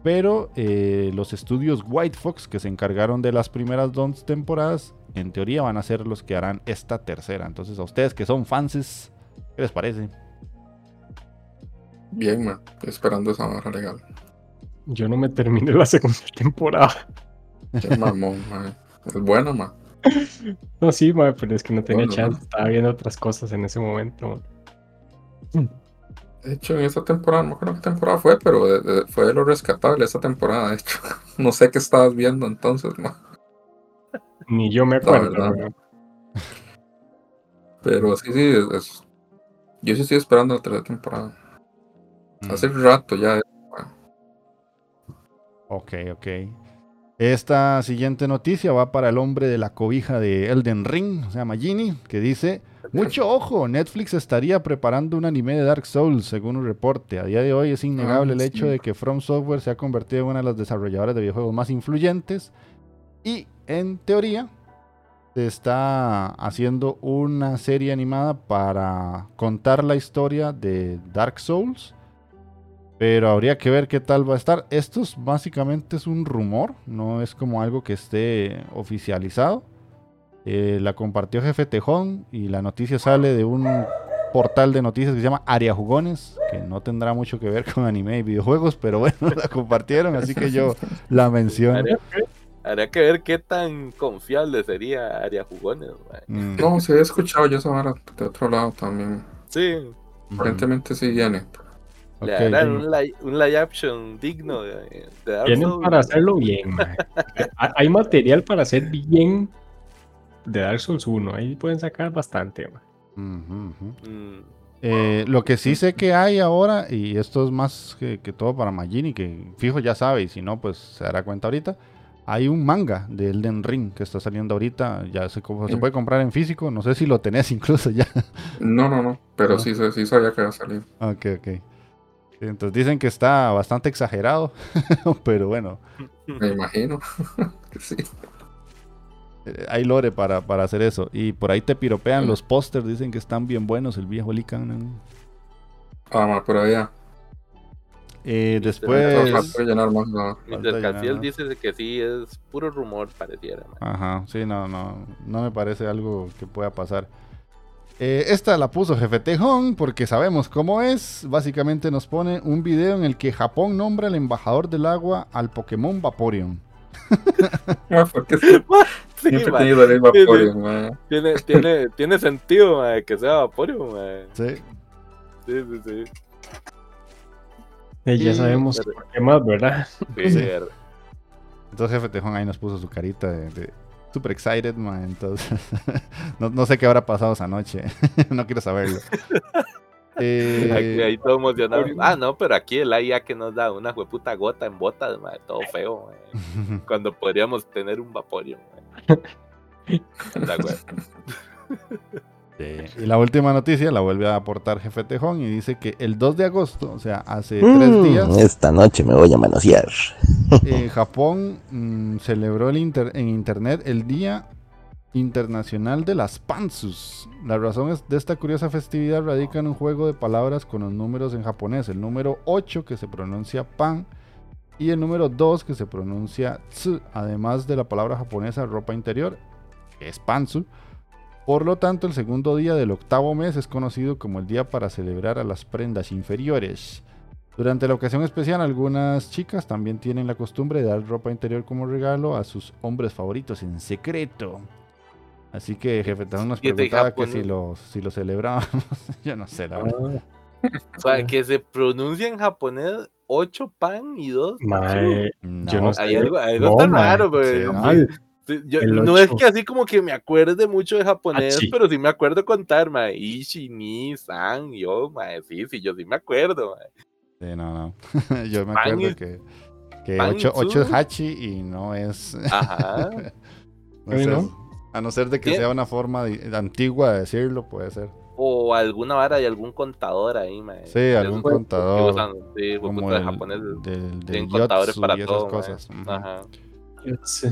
Pero eh, los estudios White Fox que se encargaron de las primeras dos temporadas, en teoría van a ser los que harán esta tercera. Entonces a ustedes que son fans, ¿qué les parece? Bien, man. Estoy esperando esa barra legal. Yo no me terminé la segunda temporada. Qué mamón, man. Es bueno, man. No, sí, mae, pero es que no tenía Bueno, chance. Estaba viendo otras cosas en ese momento. mae. De hecho, en esta temporada, no creo qué temporada fue, pero de- de- fue de lo rescatable esta temporada, de hecho. No sé qué estabas viendo entonces, ma. Ni yo me acuerdo. verdad. weón. Pero sí, sí, es, yo sí estoy esperando la tercera temporada. Mm. Hace rato ya. Ok, ok. Esta siguiente noticia va para el hombre de la cobija de Elden Ring, se llama Ginny, que dice, mucho ojo, Netflix estaría preparando un anime de Dark Souls, según un reporte. A día de hoy es innegable Ah, el hecho de que From Software se ha convertido en una de las desarrolladoras de videojuegos más influyentes y, en teoría, se está haciendo una serie animada para contar la historia de Dark Souls. Pero habría que ver qué tal va a estar. Esto es, básicamente es un rumor, no es como algo que esté oficializado. Eh, la compartió Jefe Tejón y la noticia sale de un portal de noticias que se llama Aria Jugones, que no tendrá mucho que ver con anime y videojuegos, pero bueno, la compartieron, así que yo la menciono. Habría, habría que ver qué tan confiable sería Aria Jugones. Mm, No, se había escuchado yo esa de otro lado también. Sí. Aparentemente sí viene. Le Ok. harán un live, un live action digno de, de Dark Tienen Souls. para hacerlo bien. Hay- material para hacer bien de Dark Souls 1. Ahí pueden sacar bastante. Mm, Eh, lo que sí sé que hay ahora, y esto es más que, que todo para Magini, que fijo ya sabe, y si no, pues se dará cuenta ahorita. Hay un manga de Elden Ring que está saliendo ahorita, ya se, se puede comprar en físico, no sé si lo tenés incluso ya. No, no, no. Pero No. sí, se- sí sabía que iba a salir. ok, ok. Entonces dicen que está bastante exagerado, pero bueno, Me imagino. que sí. eh, hay lore para, para hacer eso. Y por ahí te piropean los pósters, dicen que están bien buenos, el viejo Lican. Ah, ma, pero ya. Eh, después... Más. Mientras dice que sí, es puro rumor, pareciera. Ajá, sí, no, no, no me parece algo que pueda pasar. Eh, esta la puso Jefe Tejón porque sabemos cómo es. Básicamente nos pone un video en el que Japón nombra al embajador del agua al Pokémon Vaporeon. Ah, porque siempre Sí, siempre he tenido sí. Vaporeon. Tiene, tiene, tiene sentido que sea Vaporeon. Sí. Sí, sí, sí. Eh, ya sabemos por qué más, ¿verdad? Sí, Entonces Jefe Tejón ahí nos puso su carita de, de super excited, man. Entonces, no, no sé qué habrá pasado esa noche. no quiero saberlo. Eh, Aquí, ahí todo emocionado. Ah, no, pero aquí el IA que nos da una hueputa gota en botas, mae, todo feo. Cuando podríamos tener un wea. Sí. Y la última noticia la vuelve a aportar Jefe Tejón y dice que el 2 de agosto, o sea, hace tres días, Mm, esta noche me voy a manosear. Eh, Japón mm, celebró el inter- en internet el Día Internacional de las Pansus. La razón es- de esta curiosa festividad radica en un juego de palabras con los números en japonés. El número 8 que se pronuncia pan y el número 2 que se pronuncia tsu, además de la palabra japonesa ropa interior, que es pansu. Por lo tanto, el segundo día del octavo mes es conocido como el día para celebrar a las prendas inferiores. Durante la ocasión especial, algunas chicas también tienen la costumbre de dar ropa interior como regalo a sus hombres favoritos en secreto. Así que Jefe Tejón nos preguntaba que si lo, si lo celebrábamos. Yo no sé, la verdad. O sea, que se pronuncia en japonés 8 pan y 2 Mae, No. yo no sé. Hay algo, algo No, mae, raro, pero sí, yo- no. Es que así como que me acuerde mucho de japonés, Ah, sí. pero sí me acuerdo contar, mae. Ishi, ni, san, yo, mae. Sí, sí, yo sí me acuerdo, mae. Sí, no, no. Yo me acuerdo que, que pan 8, y es tsu. hachi y no es. Ajá. no Sí, sé, ¿no? A no ser de que ¿Qué? sea una forma de- antigua de decirlo, puede ser. O alguna vara de algún contador ahí, mae. Sí, algún contador. usan, sí, Como el, japoneses. del, del Tienen contadores para y esas todo, cosas. Ajá. Sí.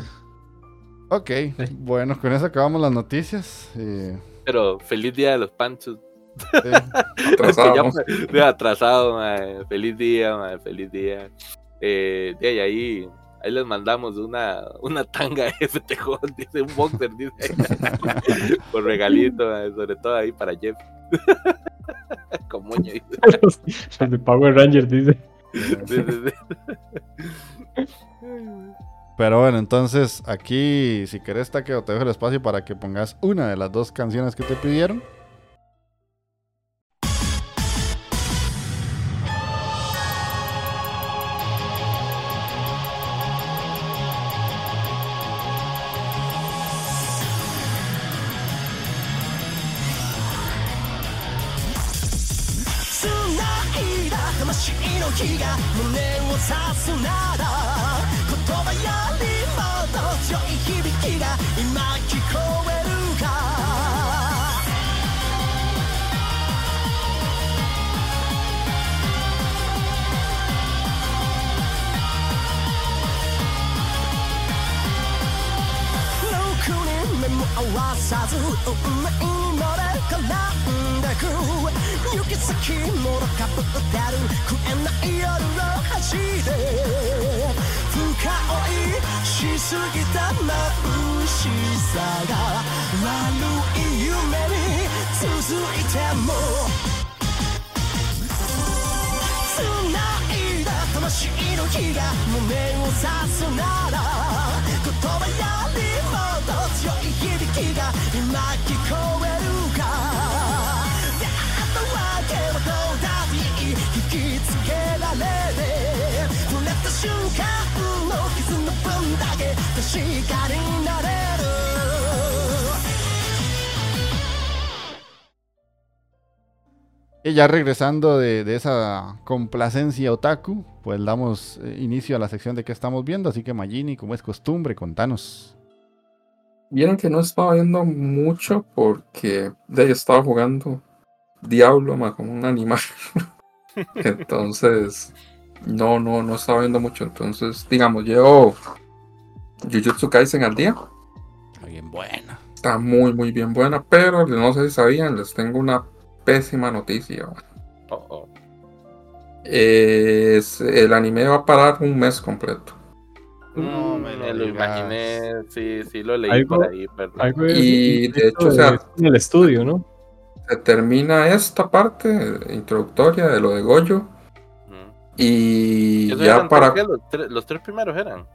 Ok, bueno, con eso acabamos las noticias. Pero feliz día de los panchos. Sí. Atrasado. ya. Feliz día. Feliz día. Eh, de ahí, ahí, ahí les mandamos una, una tanga de FTJ, dice un boxer, dice. Por regalito, sobre todo ahí para Jeff. Con moño, dice. De Power Rangers dice. Sí, sí, sí. Pero bueno, entonces aquí, si querés, Taqueo, te dejo el espacio para que pongas una de las dos canciones que te pidieron. 魂の火が胸を刺すなら言葉よりもっと強い響きが今聞こえるか6人目も合わさず運命に乗れ絡んでく行き先もろかぶってる食えな。い夜を走れ深追いしすぎた眩しさが悪い夢に続いても繋いだ魂の火が胸を刺すな。ら言葉よ Y ya regresando de, de esa complacencia otaku, pues damos eh, inicio a la sección de qué estamos viendo. Así que Magini, como es costumbre, contanos. Vieron que no estaba viendo mucho porque de ahí estaba jugando Diablo ma, como un animal. Entonces, no, no, no estaba viendo mucho. Entonces, digamos, llevo Jujutsu Kaisen al día. Está bien buena. Está muy, muy bien buena, pero no sé si sabían, les tengo una pésima noticia. Oh, oh. Es- el anime va a parar un mes completo. No Mm, me me lo lo imaginé, sí, sí lo leí Algo- por ahí, pero Algo Y, de hecho, o sea- en el estudio, ¿no? Se termina esta parte introductoria de lo de Goyo. Mm. Y ya para. los, tres, los tres primeros eran.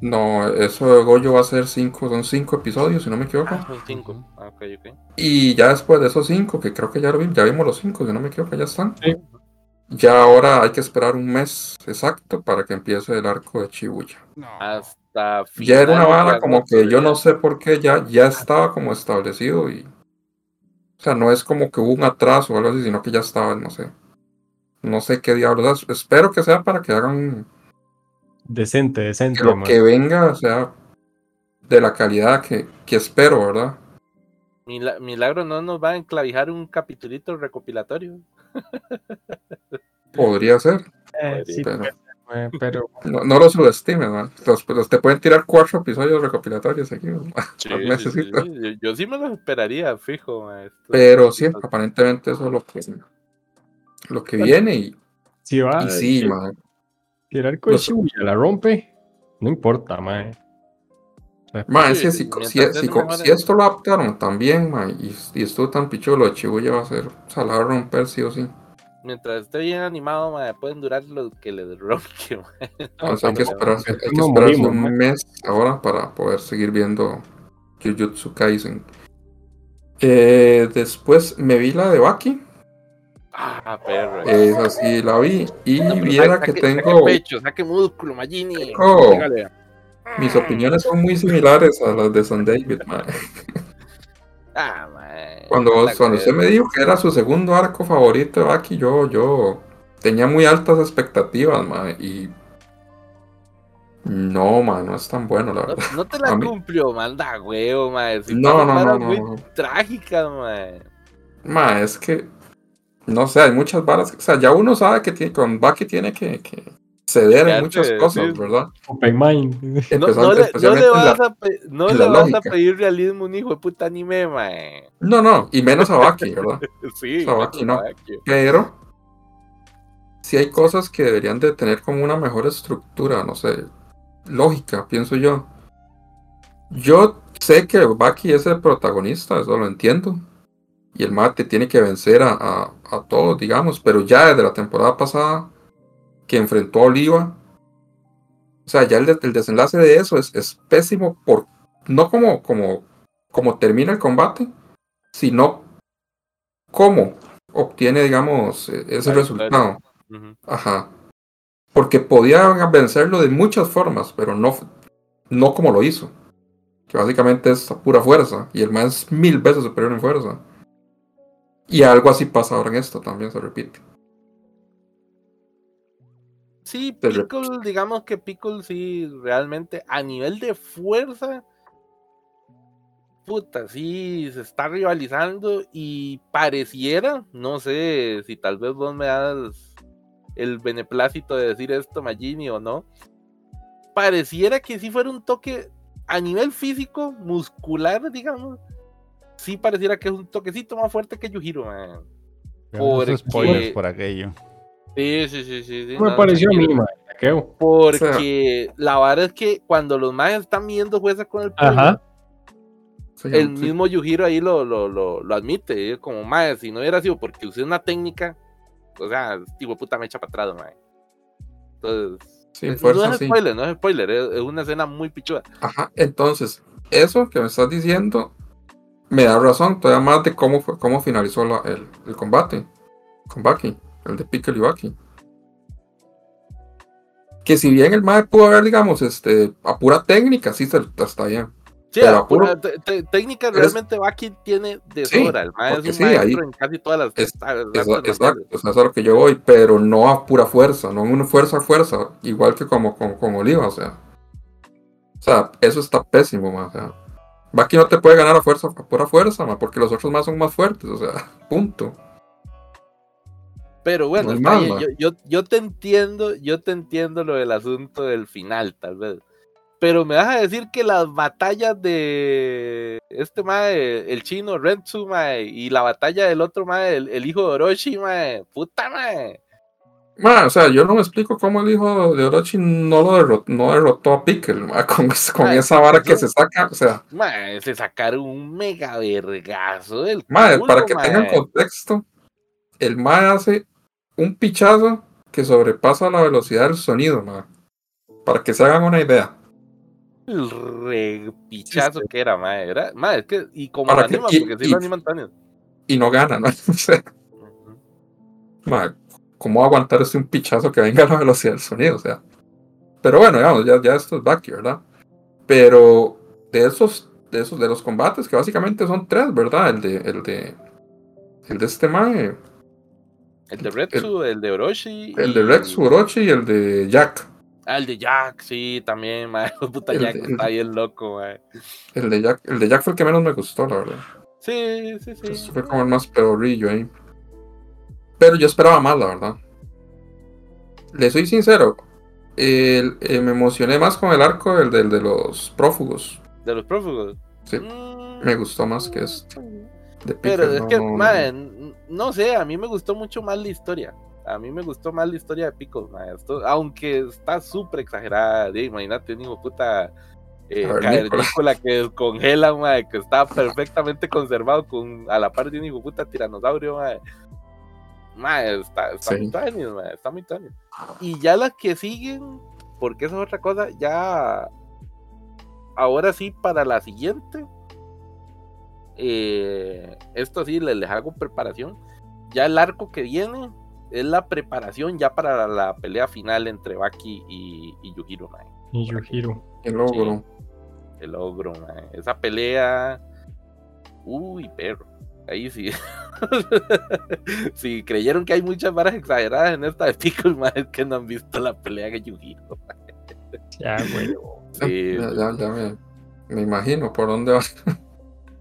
No, eso de Goyo va a ser cinco, son cinco episodios, si no me equivoco. Ah, son cinco. Ah, ok, ok. Y ya después de esos cinco, que creo que ya, lo vi- ya vimos los cinco, si no me equivoco, ya están. Sí. Ya ahora hay que esperar un mes exacto para que empiece el arco de Chibuya. Hasta Ya era una vara como que yo no sé por qué ya, ya estaba como establecido y... O sea, no es como que hubo un atraso o algo así, sino que ya estaba, no sé. No sé qué diablos. es. Espero que sea para que hagan Decente, decente. lo man. que venga sea de la calidad que, que espero, ¿verdad? Mila- Milagro no nos va a enclavijar un capitulito recopilatorio. Podría ser, Eh, sí, pero eh, pero no, no lo subestimes, ¿no? Los, los- te pueden tirar cuatro episodios recopilatorios aquí, ¿no? Sí, sí, sí, Yo, yo sí me lo esperaría, fijo. maestro. Pero sí, aparentemente eso es lo que, lo que viene y, si va y sí, man. Si el arco de Shibuya la rompe, no importa, mae. Si, esto lo adaptaron también, ma, y, y estuvo tan pichulo, de Chibuya va a ser, o sea, la va a romper sí o sí. Mientras esté bien animado, ma, pueden durar lo que le ronque. hay que esperarse, hay que no esperarse morimos, un ma. mes ahora para poder seguir viendo Jujutsu Kaisen. Eh, después me vi la de Baki, Ah, perro. esa sí la vi, y No, viera saque- que saque tengo, pecho, saque músculo, Magini. Tengo- mis opiniones son muy similares a las de San David, ma. Ah, ma. Cuando, Puta cuando usted me dijo que era su segundo arco favorito de Baki, yo, yo tenía muy altas expectativas, ma, y no, ma, no es tan bueno, la No, verdad. no te la mí- cumplió, manda huevo, ma. Si No, no, no, no, muy no. trágicas, ma. Ma, es que, no sé, hay muchas varas, o sea, ya uno sabe que tiene, con Baki tiene que, que ceder en muchas cosas, sí. ¿verdad? Open mind. No, le, no especialmente le en la- vas, a, pe- no le vas a pedir realismo a un hijo de puta anime, ma. No, no, y menos a Baki, ¿verdad? Sí, sea, aquí no. Baki. Pero sí hay cosas que deberían de tener como una mejor estructura, no sé, lógica, pienso yo. Yo sé que Baki es el protagonista, eso lo entiendo. Y el mate tiene que vencer a, a, a todos, digamos, pero ya desde la temporada pasada que enfrentó a Oliva, o sea, ya el, el desenlace de eso es, es pésimo por no como, como, como termina el combate, sino cómo obtiene, digamos, e- ese resultado. Ajá. Porque podía vencerlo de muchas formas, pero no, no como lo hizo. Que básicamente es a pura fuerza. Y el más es mil veces superior en fuerza. Y algo así pasa ahora en esto también, se repite. sí, Pickle, digamos que Pickle sí, realmente a nivel de fuerza, puta, sí, se está rivalizando y pareciera, no sé si tal vez vos me das el beneplácito de decir esto, Magini, o no, pareciera que si fuera un toque a nivel físico, muscular, digamos, sí pareciera que es un toquecito más fuerte que Yujiro, man. Porque... spoilers por aquello. Sí, sí, sí, sí. sí, Me pareció a mí, taqueo. Porque la verdad es que cuando los mayas están viendo fuerza con el puño, Ajá. Sí, el sí. mismo Yujiro ahí lo, lo, lo, lo admite. Es como, mae, si no hubiera sido porque usé una técnica, o sea, tipo puta me echa para atrás, mae. Entonces, Sin eh, fuerza, no es sí. spoiler, no es spoiler, es, es una escena muy pichuda. Ajá, entonces, eso que me estás diciendo me da razón todavía más de cómo, fue, cómo finalizó la- el, el combate con Baki, el de Pickle y Baki. Que si bien el Mae pudo haber, digamos, este, a pura técnica, sí se, está bien. Sí, Pero a pura técnica realmente Baki tiene de Sí, sobra. El mae es un sí, maestro ahí- en casi todas las Es-. Exacto, es a lo que yo voy, pero no a pura fuerza, no en una fuerza a fuerza, igual que como con, con Oliva, o sea. O sea, eso está pésimo, ma, o sea. Baki no te puede ganar a fuerza, a pura fuerza, ma, porque los otros más son más fuertes, o sea, punto. Pero bueno, mal, yo, yo, yo te entiendo, yo te entiendo lo del asunto del final, tal vez. Pero me vas a decir que las batallas de este mae, el chino Renzu, mae, y la batalla del otro mae, el, el hijo de Orochi, mae, puta mae. Ma, o sea, yo no me explico cómo el hijo de Orochi no lo derrotó, no derrotó a Pickle, ma, con, con Ma, esa vara que se saca, o sea, se sacaron un mega vergazo del ma, culo, para que tengan contexto, el Ma hace un pichazo que sobrepasa la velocidad del sonido, ma, para que se hagan una idea. El re pichazo que era, mae. Era, mae, es que, y como lo que- animan, y- porque sí y- lo animan Antonio. y no gana, ¿no? O sea, ma, ¿cómo aguantar este un pichazo que venga a la velocidad del sonido? O sea, pero bueno, digamos, ya, ya esto es Baki, ¿verdad? Pero de esos, de esos, de los combates, que básicamente son tres, ¿verdad? El de, el de, el de este mae, El de Retsu, el, de Orochi. el de Rex Orochi y el de Jack. Ah, el de Jack, sí, también, mae. Puta El Jack de- está bien loco, mae. El de Jack, el de Jack fue el que menos me gustó, la verdad. Sí, sí, sí. Entonces fue como el más peorillo ahí. Pero yo esperaba más, la verdad. Le soy sincero. el- eh, me emocioné más con el arco del, del de los prófugos. De los prófugos. Sí, Mm, me gustó más que este. De Pero es no, que, no, n- no sé, a mí me gustó mucho más la historia. A mí me gustó más la historia de Pickles. Esto- aunque está súper exagerada. imagínate un hijo puta eh, Cavernícola. que descongela, mae, que está perfectamente conservado con, a la par de un hijo puta tiranosaurio, mae. Mae, está, está Sí. muy mae, está muy. Y ya las que siguen, porque eso es otra cosa, ya ahora sí para la siguiente. eh, esto sí les, les hago preparación. Ya el arco que viene es la preparación ya para la pelea final entre Baki y, y Yujiro, mae. Y Yujiro. El logro. El ogro, mae. Esa pelea. Uy, perro. Ahí sí. si creyeron que hay muchas varas exageradas en esta de Pickle, es que no han visto la pelea de Yujiro. Ya, güey. Sí, Ya, ya, ya me, me imagino por dónde va.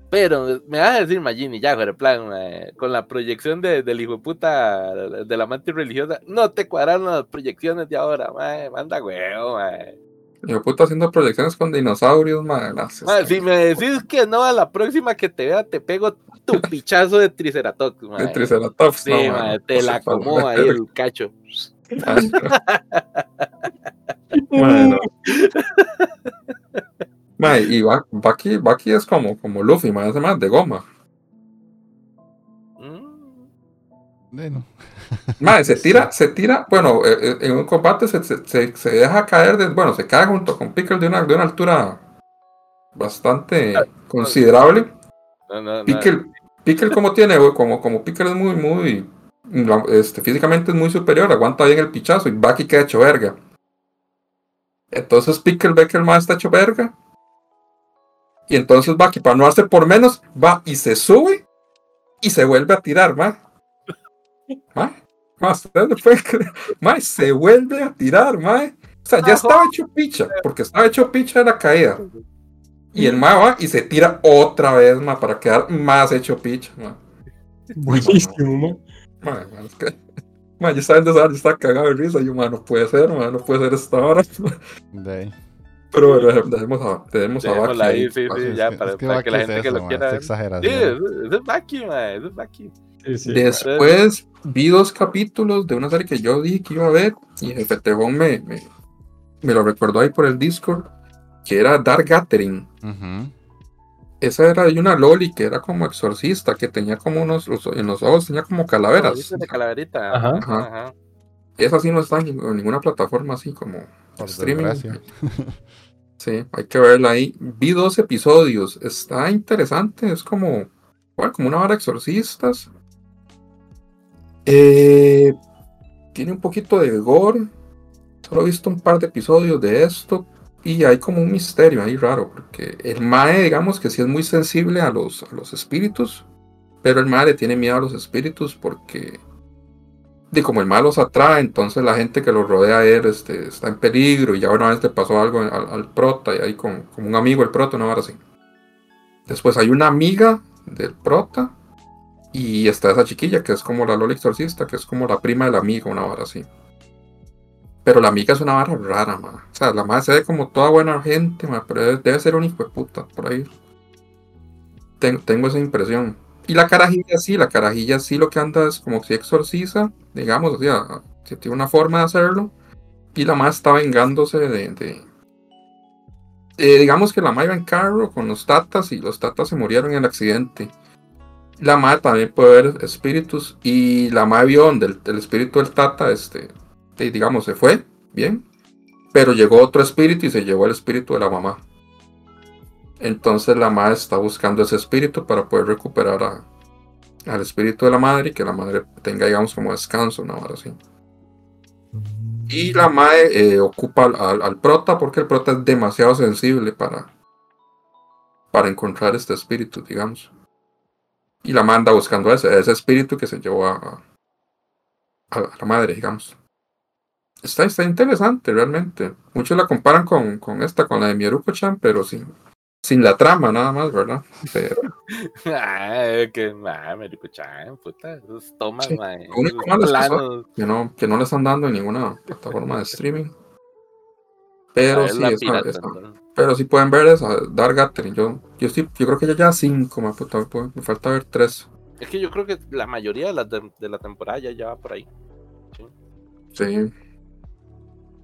Pero me vas a decir, Magini, ya, pero en plan, mae, con la proyección de, del hijo de puta de la amante religiosa, no te cuadraron las proyecciones de ahora, mae, manda huevo, mae. Mi puta haciendo proyecciones con dinosaurios, madre. si me decís que no, a la próxima que te vea te pego tu pichazo de Triceratops, mae. de Triceratops, Sí, no, madre, te no la de ahí el cacho. Ay, Madre, y Baki, Baki es como, como Luffy, hace más de goma. Bueno, Mae, se tira, se tira, bueno, eh, eh, en un combate se, se, se- deja caer, de, bueno, se cae junto con Pickle de una, de una altura bastante considerable. No, no, no. Pickle, Pickle como tiene, como, como Pickle es muy, muy, este, físicamente es muy superior, aguanta bien el pichazo y Baki queda hecho verga. Entonces Pickle ve que el más está hecho verga. Y entonces Baki, para no hacer por menos, va y se sube y se vuelve a tirar, Más, ustedes no pueden creer. Mae, se vuelve a tirar, mae. O sea, ya estaba hecho picha, porque estaba hecho picha de la caída. Y el mae va y se tira otra vez, mae, para quedar más hecho picha, mae. Buenísimo, man. Mae, mae, es que- mae, yo estaba en desastre, yo estaba cagado de risa. Yo, mae, no puede ser, mae, no puede ser esta hora. De ahí. Pero bueno, dej- dejemos a, dejemos a Baki ahí, ahí, sí, sí, ya, Es que- para, es que para que la es gente que lo quiera. Sí, exageración. ese es Baki, mae, es Baki. Sí, sí. Después vi dos capítulos de una serie que yo dije que iba a ver y Jefe Tejón me, me, me lo recordó ahí por el Discord, que era Dark Gathering. Esa era de una Loli que era como exorcista, que tenía como unos, los- en los ojos tenía como calaveras. De calaverita. Ajá. Ajá. Ajá. Esa sí no está en, en ninguna plataforma así como Por streaming. Sí, hay que verla ahí. Vi dos episodios, está interesante, es como, bueno, como una hora de exorcistas. Eh, tiene un poquito de gore. Solo he visto un par de episodios de esto. Y hay como un misterio ahí raro. Porque el Mae, digamos que sí es muy sensible a los, a los espíritus. Pero el Mae tiene miedo a los espíritus porque. Y como el mal los atrae, entonces la gente que lo rodea a él este, está en peligro. Y ya una vez le pasó algo al, prota. Y ahí con, como un amigo, el prota, una vara así. Después hay una amiga del prota. Y está esa chiquilla que es como la Lola exorcista, que es como la prima de la amiga, una vara así. Pero la amiga es una vara rara, ma. O sea, la madre se ve como toda buena gente, ma, pero debe, ser un hijo de puta, por ahí. Ten- tengo esa impresión. Y la carajilla sí, la carajilla sí lo que anda es como si exorciza, digamos, o sea, que tiene una forma de hacerlo. Y la madre está vengándose de... de- eh, digamos que la madre iba en carro con los tatas y los tatas se murieron en el accidente. La madre también puede ver espíritus y la madre vio donde el, espíritu del tata, este, digamos, se fue, bien, pero llegó otro espíritu y se llevó el espíritu de la mamá. Entonces la madre está buscando ese espíritu para poder recuperar al espíritu de la madre y que la madre tenga, digamos, como descanso, una hora así. Y la madre eh, ocupa al, al- al prota porque el prota es demasiado sensible para, para encontrar este espíritu, digamos. Y la manda buscando ese, ese espíritu que se llevó a, a- a la madre, digamos. Está, está interesante, realmente. Muchos la comparan con, con esta, con la de Mieruko-chan, pero sin, sin la trama, nada más, ¿verdad? Pero Ah, que, me escuchan, puta, esos tomas, Sí, mae, lo único esos malo es que no, que no le están dando en ninguna plataforma de streaming. Pero es sí, esa- pirata. Pero sí pueden ver esa, Dark Gathering. Yo, yo, yo creo que ya ya cinco, me, puta, me- falta ver tres. Es que yo creo que la mayoría de la, de la temporada ya, ya va por ahí. Sí.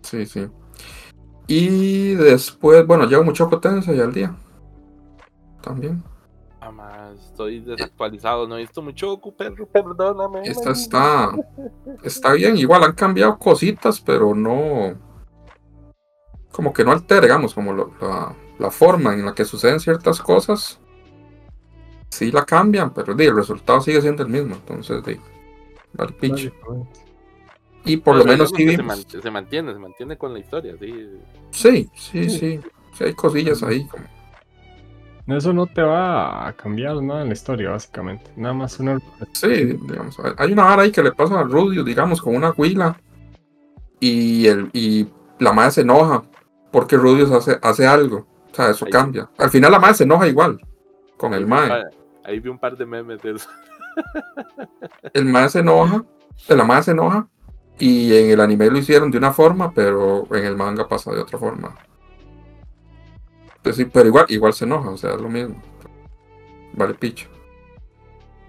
Sí, sí. Y después, bueno, llevo mucho potencia ya al día. También. Ah, más, estoy desactualizado, no he visto mucho perro, perdóname. Esta está, está bien. Igual han cambiado cositas, pero no. Como que no altera, digamos, como lo- la, la forma en la que suceden ciertas cosas. Sí la cambian, pero di, el resultado sigue siendo el mismo. Entonces, di, vale picho. Y por lo menos sí se, vimos- man- se mantiene, se mantiene con la historia, sí. Sí, sí, sí. Sí, hay cosillas ahí. Como, Eso no te va a cambiar nada en la historia, básicamente. Nada más una. sí, digamos. hay- Hay una vara ahí que le pasa a Rudio, digamos, con una huila. Y, el, y la madre se enoja porque Rudius hace, hace algo. O sea, eso Ahí. cambia. Al final la madre se enoja igual con el mae. Ah, Ahí vi un par de memes de eso. El mae se enoja, la madre se enoja. Y en el anime lo hicieron de una forma, pero en el manga pasa de otra forma. Pues sí, pero igual, igual se enoja, o sea, es lo mismo. Vale, picho.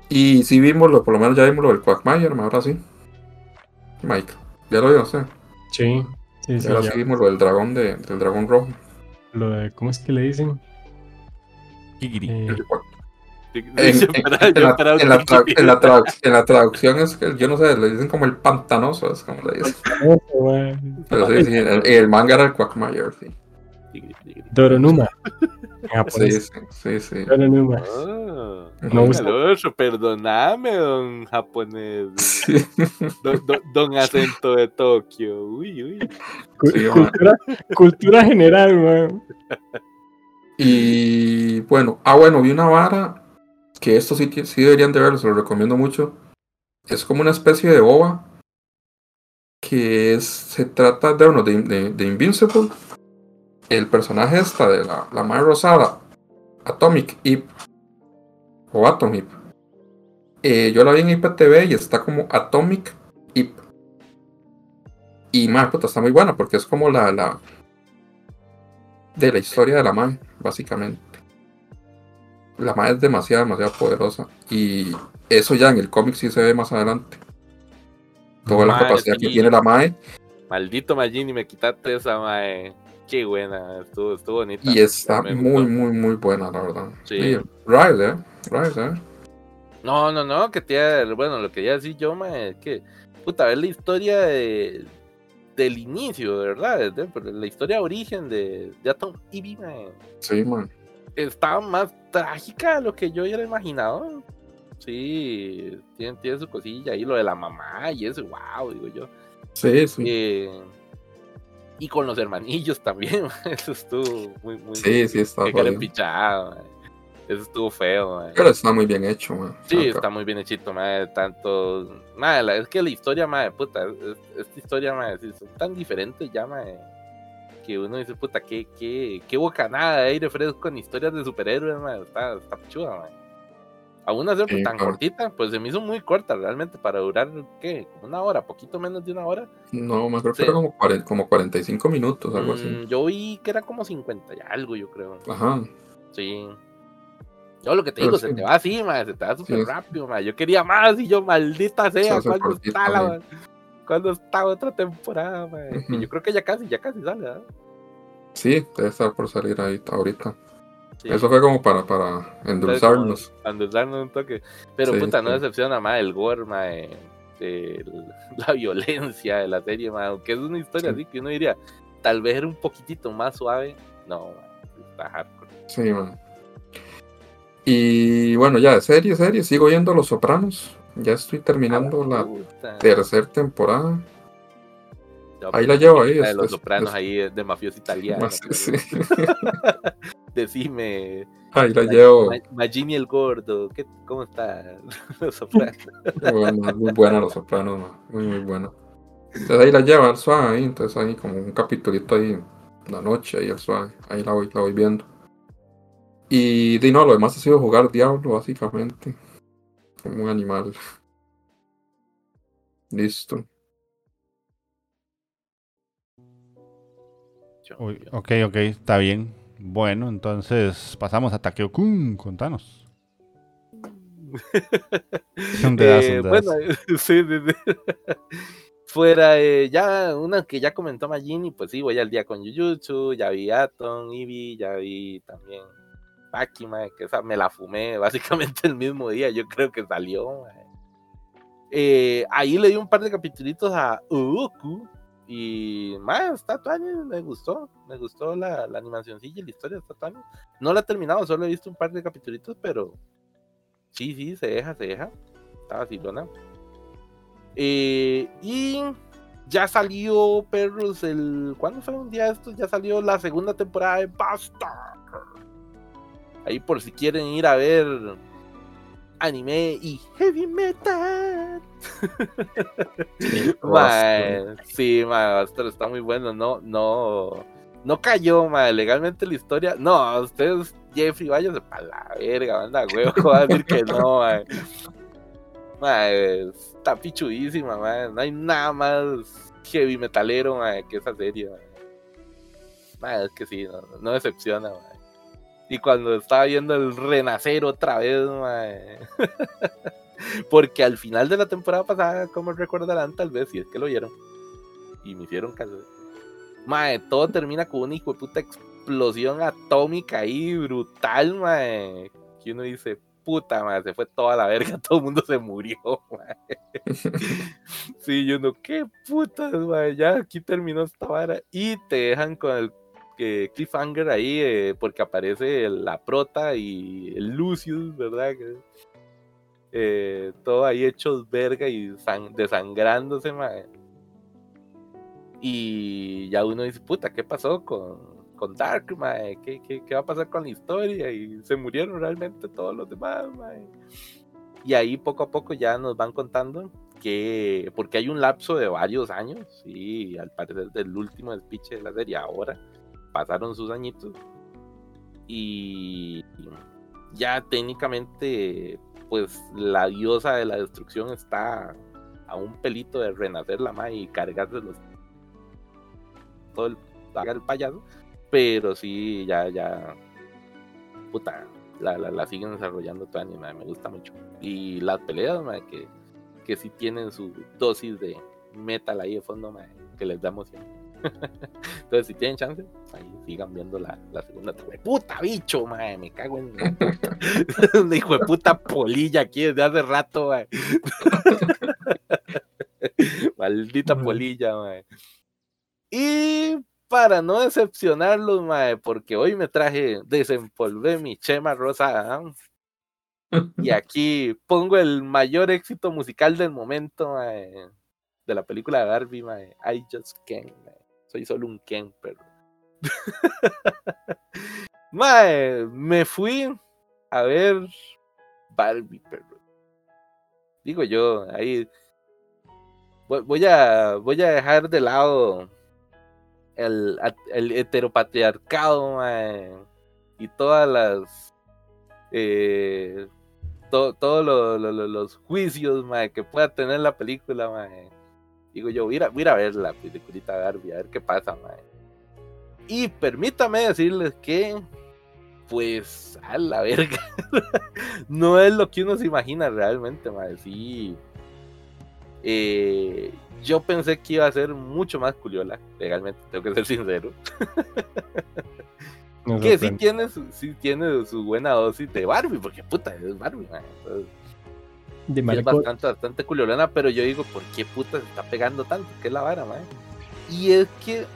Y si vimos lo, por lo menos ya vimos lo del Quagmire, ahora sí. Mike, ya lo vio, o sea. Sí, sí, sí. ahora ya. vimos lo del dragón de, del dragón rojo. Lo de. ¿Cómo es que le dicen? Eh, Yo En, la, esperaba en la que- tradu- en la tradu- en la traducción es que yo no sé, le dicen como el pantanoso, es como le dicen. Pero sí, sí, el, el manga era el Quagmire, sí. Doronuma. En Sí, japonés. sí, sí. Doronuma. Ah, No don gusta. Alonso, perdóname, don japonés. Sí. Don, don- don acento de Tokio. Uy, uy. Sí, cultura, cultura general, man. Y bueno, ah, bueno, vi una vara que esto sí, que- sí deberían de verlo, se lo recomiendo mucho. Es como una especie de boba que es, se trata de de, de Invincible. El personaje esta de la, la madre rosada, Atomic Eve, o Atom Eve. Eh, yo la vi en IPTV y está como Atomic Eve. Y madre puta, está muy buena porque es como la, la de la historia de la madre, básicamente. La madre es demasiado, demasiado poderosa. Y eso ya en el cómic sí se ve más adelante. Toda la Mae, capacidad que tiene la madre. Maldito Magini, me quitaste esa, mae. Qué buena, estuvo, estuvo bonita. Y está muy, gustó. muy, muy buena, la verdad. Sí. Y Rise, eh. Rise, eh. No, no, no, que te bueno, lo que quería decir yo, mae, es que, puta, ver la historia de, del inicio, ¿verdad? De- de- la historia de origen de, de Atom Ivy, mae, Sí, man. estaba más trágica de lo que yo hubiera imaginado. Sí, tiene, tiene su cosilla ahí, lo de la mamá y eso, wow, digo yo. Sí, sí. Eh, y con los hermanillos también, eso estuvo muy, muy. Sí, sí, está que mae. Eso estuvo feo, mae. Pero está muy bien hecho, man. Sí, Acá. está muy bien hechito, madre, tanto... Madre, es que la historia, madre, puta, es- esta historia, madre, sí, son tan diferentes ya, madre, que uno dice, puta, qué, qué, qué bocanada de aire fresco en historias de superhéroes, madre, está, está pichuda, madre. Aún así, pues, Sí, tan claro. cortita, pues se me hizo muy corta realmente para durar, ¿qué? Una hora, poquito menos de una hora. No, me creo que Sí. era como, como 45 minutos, algo así. Mm, yo vi que era como 50 y algo, yo creo. Ajá. Sí. Yo lo que te Pero digo, sí. se te va así, madre, se te va súper rápido, madre. Yo quería más y yo, maldita sea, hace ¿cuándo cortito, está la madre. ¿Cuándo está otra temporada, madre? Que Yo creo que ya casi, ya casi sale, ¿verdad? Sí, debe estar por salir ahí ahorita. Sí. Eso fue como para, para endulzarnos. Como Endulzarnos un toque. Pero Sí, puta, no decepciona, madre, el gore, madre, el- la violencia de la serie, madre. Aunque es una historia Sí. así que uno diría, tal vez era un poquitito más suave. No, está hardcore. Sí, man. Y bueno, ya de serie, serie, sigo viendo Los Sopranos. Ya estoy terminando la tercera temporada. Ahí la llevo, ahí, de los es- sopranos es- ahí de mafioso italiano. Sí. Decime, Ahí la llevo. Ma- Magini el gordo, ¿qué, ¿cómo está? Los sopranos. Bueno, muy buena Los Sopranos, man. Muy, muy buena. Entonces ahí la llevo al suave, ahí, entonces ahí como un capitulito ahí, la noche ahí al suave. Ahí la voy, la voy viendo. Y di no, lo demás ha sido jugar Diablo, básicamente. Como un animal. Listo. Uy, ok, ok, está bien. Bueno, entonces pasamos a Takeo Kun, contanos. Un dedazo, Eh, un bueno, sí, sí, sí. Fuera, eh, ya una que ya comentó Magini, pues sí, voy al día con Jujutsu, ya vi Atom, Eevee, ya vi también mae, que esa me la fumé básicamente el mismo día, yo creo que salió. Eh, ahí le di un par de capitulitos a Uoku y más, está me gustó, me gustó la, la y la historia está tuanis. No la he terminado, solo he visto un par de capitulitos, pero sí, sí, se deja, se deja. Está vacilona. Eh, y ya salió, perros, el. ¿Cuándo fue un día de estos? Ya salió la segunda temporada de Basta. Ahí por si quieren ir a ver anime y heavy metal. Sí, mae, Basta está muy bueno. No, no. No cayó, mae. Legalmente la historia. No, ustedes, Jeffrey, váyase para la verga, anda, huevo. A decir que no, está pichudísima, mae. No hay nada más heavy metalero, que esa serie, mae. Mae, es que sí, no, no decepciona. Y cuando estaba viendo el renacer otra vez, mae. Porque al final de la temporada pasada, como recordarán, tal vez, si es que lo vieron. Y me hicieron caso. Mae, todo termina con una hijo de puta explosión atómica ahí, brutal, mae. Que uno dice, puta, mae, se fue toda la verga, todo el mundo se murió, mae. Sí, yo no, qué putas, mae, ya aquí terminó esta vara. Y te dejan con el eh, cliffhanger ahí, eh, porque aparece la prota y el Lucius, ¿verdad? Eh, todo ahí hechos verga y san- desangrándose, mae. Y ya uno dice, puta, ¿qué pasó con, con Dark, mae? ¿Qué, qué, qué va a pasar con la historia? Y se murieron realmente todos los demás, mae. Y ahí poco a poco ya nos van contando que, porque hay un lapso de varios años, y al parecer del último speech de la serie ahora, pasaron sus añitos, y ya técnicamente, pues la diosa de la destrucción está a un pelito de renacer la madre y cargarse los todo el, el payaso, pero sí, ya, ya, puta, la, la, la siguen desarrollando toda anime, me gusta mucho. Y las peleas, que, que sí tienen su dosis de metal ahí de fondo, que les da emoción. Entonces, si tienen chance, ahí sigan viendo la, la segunda. Puta bicho, mae, me cago en la puta. Un hijo de puta polilla aquí desde hace rato, mae. Maldita polilla, mae. Y para no decepcionarlos, mae, porque hoy me traje, desempolvé mi chema rosada. ¿ah? Y aquí pongo el mayor éxito musical del momento, mae, de la película de Barbie, mae. I just can't. Soy solo un Ken, pero. mae, me fui a ver Barbie, pero. Digo yo, ahí. Voy a, voy a dejar de lado el, el heteropatriarcado, mae, y todas las. eh, to- todos lo- lo- lo- los juicios mae, que pueda tener la película. mae. Digo yo, voy a, a- voy ver la peliculita de Barbie, a ver qué pasa. mae. Y permítame decirles que, pues, a la verga, no es lo que uno se imagina realmente. mae. Sí, eh, yo pensé que iba a ser mucho más culiola, legalmente, tengo que ser sincero. Que sí tiene, su, sí tiene su buena dosis de Barbie, porque puta, es Barbie, man. Entonces, De es bastante, bastante pero yo digo, ¿por qué puta se está pegando tanto? ¿Qué es la vara, man? Y es que,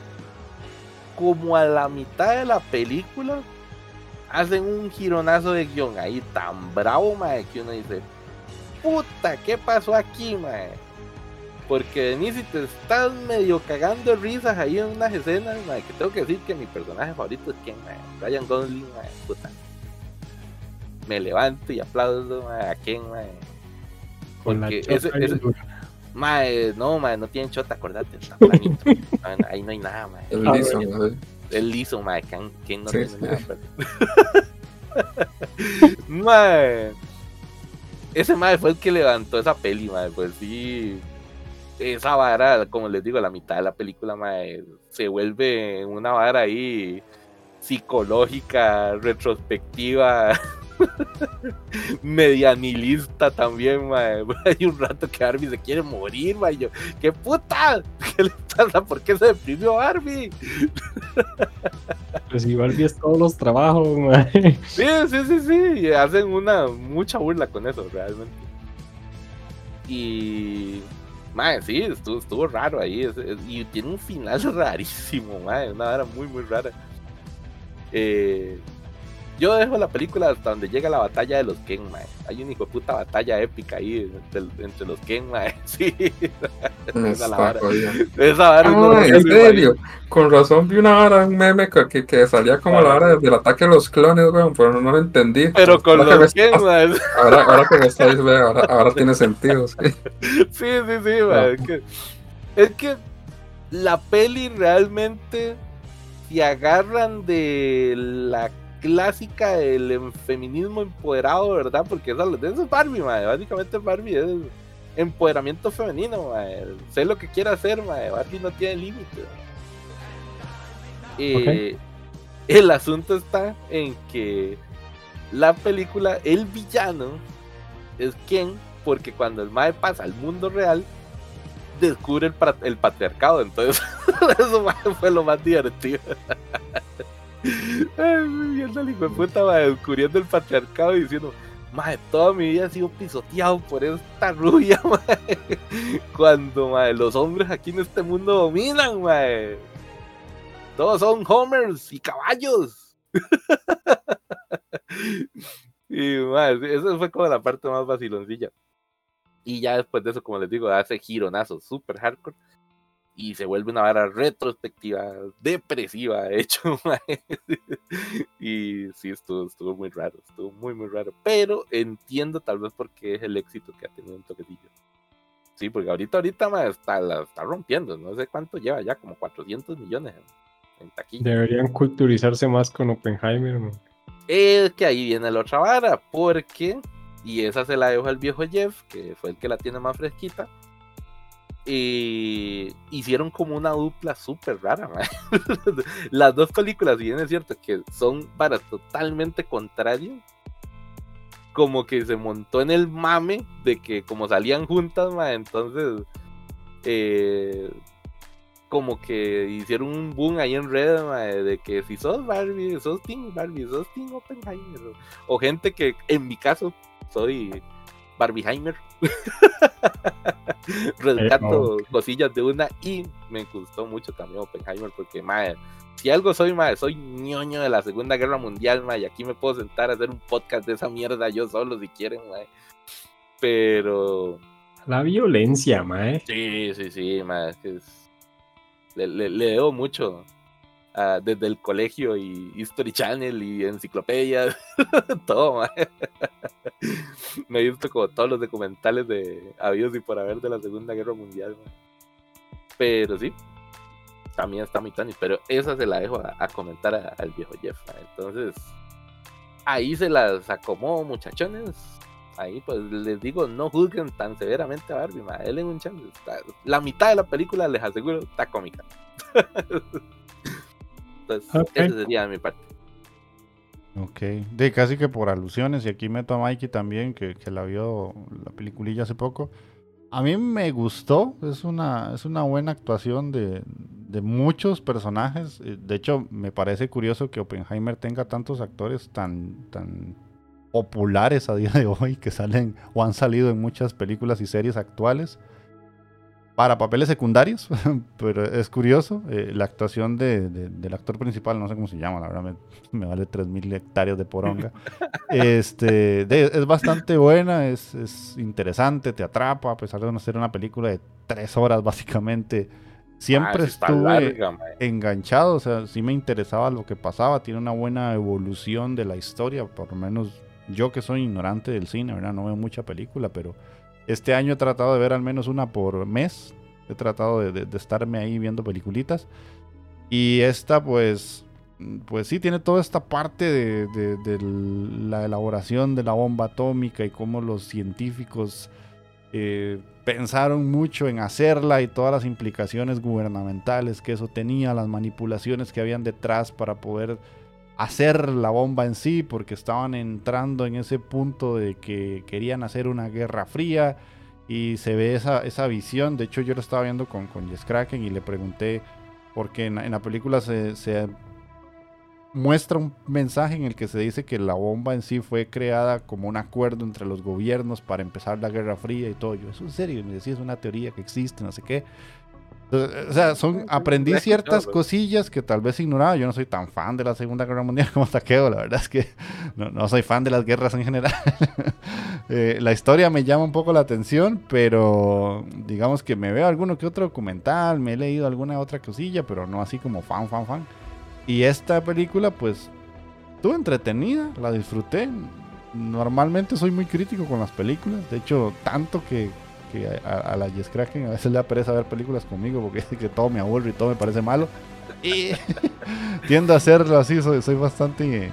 como a la mitad de la película, hacen un gironazo de guion ahí tan bravo, man, que uno dice, puta, ¿qué pasó aquí, man? Porque venís y te estás medio cagando risas ahí en unas escenas, mae, que tengo que decir que mi personaje favorito es quien, mae, Ryan Gosling, mae, puta. Me levanto y aplaudo mae, a Ken, mae. Con la porque ese- dura. Mae, no, mae, no tienen chota, acordate, está planito. Mae, ahí no hay nada, mae. El Ah, liso. ¿no? Es liso, mae, Ken no Sí, tiene sí. nada, Mae. Ese mae fue el que levantó esa peli, mae, pues sí. Esa vara, como les digo, la mitad de la película, mae, se vuelve una vara ahí psicológica, retrospectiva, medianilista también, mae. Hay un rato que Barbie se quiere morir, mae. Yo, ¡qué puta! ¿Qué le pasa? ¿Por qué se deprimió Barbie? Pues igual vi todos los trabajos, mae. Sí, sí, sí, sí. y hacen una mucha burla con eso, realmente. Y. Madre, sí, estuvo, estuvo raro ahí. es- es- y tiene un final rarísimo, madre. Una hora muy, muy rara. Eh, yo dejo la película hasta donde llega la batalla de los Ken, mae. Hay una hijo de puta batalla épica ahí entre, entre los Ken, mae. Sí. Esa vara. Esa vara Ah, en serio. Con razón vi una vara, un meme que, que, que salía como la hora del ataque de los clones, weón, pero no, lo entendí. Pero con ahora, los que me, Ken, mae. ahora, ahora que me estáis, ve, ahora, ahora tiene sentido. sí. Sí, sí, sí, es, que, es que la peli realmente se agarran de la clásica del em- feminismo empoderado, ¿verdad? Porque eso, eso es Barbie, ma, básicamente Barbie es empoderamiento femenino, ma, sé lo que quiera hacer, ma, Barbie no tiene límites. Eh, El asunto está en que la película, el villano, es Ken, porque cuando el Mae pasa al mundo real, descubre el, patriarcado. Entonces, eso fue lo más divertido. Viendo al descubriendo el patriarcado y diciendo, Mae, toda mi vida he sido pisoteado por esta rubia. Cuando mae, los hombres aquí en este mundo dominan, mae. Todos son homers y caballos. y mae, eso fue como la parte más vaciloncilla. Y ya después de eso, como les digo, hace gironazos super hardcore. Y se vuelve una vara retrospectiva, depresiva, de hecho. y sí, estuvo, estuvo muy raro, estuvo muy, muy raro. Pero entiendo tal vez por qué es el éxito que ha tenido un toquecillo. Sí, porque ahorita, ahorita ma, está, la está rompiendo. No sé cuánto lleva ya, como 400 millones en, en taquilla. Deberían culturizarse más con Oppenheimer. man. Es que ahí viene la otra vara, porque, y esa se la dejo al viejo Jeff, que fue el que la tiene más fresquita. Y hicieron como una dupla súper rara. ma. Las dos películas, si bien es cierto que son varas totalmente contrarias, como que se montó en el mame de que como salían juntas, ma, entonces eh, como que hicieron un boom ahí en red ma, de que si sos Barbie, sos Team Barbie, sos Team Oppenheimer, o gente que en mi caso soy Barbieheimer. Rescato cosillas de una y me gustó mucho también Oppenheimer porque madre, si algo soy madre, soy ñoño de la Segunda Guerra Mundial, madre, y aquí me puedo sentar a hacer un podcast de esa mierda yo solo si quieren, madre. Pero La violencia, mae. Sí, sí, sí, ma, es que es- le, le- le debo mucho ah, desde el colegio y History Channel y enciclopedias, todo. Me he visto como todos los documentales de habidos y por haber de la Segunda Guerra Mundial, ma. Pero sí, también está muy Tony, pero esa se la dejo a, a comentar al viejo Jeff. ma. Entonces, ahí se las acomodo, muchachones. Ahí pues les digo, no juzguen tan severamente a Barbie, ma. Denle un chance. La mitad de la película, les aseguro, está cómica. Entonces, Ok. esa sería mi parte. Ok, de casi que por alusiones, y aquí meto a Mikey también, que, que la vio la peliculilla hace poco. A mí me gustó, es una, es una buena actuación de, de muchos personajes. eh, De hecho, me parece curioso que Oppenheimer tenga tantos actores tan, tan populares a día de hoy que salen o han salido en muchas películas y series actuales para papeles secundarios, pero es curioso. eh, la actuación de- de- del actor principal, no sé cómo se llama, la verdad me, me vale 3.000 hectáreas de poronga. este, de- es bastante buena, es, es interesante, te atrapa, a pesar de no ser una película de tres horas básicamente. Siempre Ah, estuve larga, enganchado, o sea, sí me interesaba lo que pasaba, tiene una buena evolución de la historia, por lo menos yo que soy ignorante del cine, ¿verdad? No veo mucha película, pero este año he tratado de ver al menos una por mes, he tratado de, de- de estarme ahí viendo peliculitas, y esta pues, pues sí, tiene toda esta parte de, de- de la elaboración de la bomba atómica y cómo los científicos eh, pensaron mucho en hacerla y todas las implicaciones gubernamentales que eso tenía, las manipulaciones que habían detrás para poder hacer la bomba en sí, porque estaban entrando en ese punto de que querían hacer una guerra fría y se ve esa, esa visión. De hecho, yo lo estaba viendo con, con Jess Kraken y le pregunté, porque en, en la película se, se muestra un mensaje en el que se dice que la bomba en sí fue creada como un acuerdo entre los gobiernos para empezar la Guerra Fría y todo. Yo, eso en serio, y me decía, es una teoría que existe, no sé qué. Entonces, o sea, son, aprendí ciertas cosillas que tal vez ignoraba. Yo no soy tan fan de la Segunda Guerra Mundial como Taqueo, la verdad es que no, no soy fan de las guerras en general. Eh, la historia me llama un poco la atención, pero digamos que me veo alguno que otro documental, me he leído alguna otra cosilla, pero no así como fan, fan, fan. Y esta película, pues, estuvo entretenida, la disfruté. Normalmente soy muy crítico con las películas, de hecho, tanto que, que a, a la Jess Kraken a veces le da pereza ver películas conmigo porque dice que todo me aburre y todo me parece malo. Y tiendo a hacerlo así, soy, soy bastante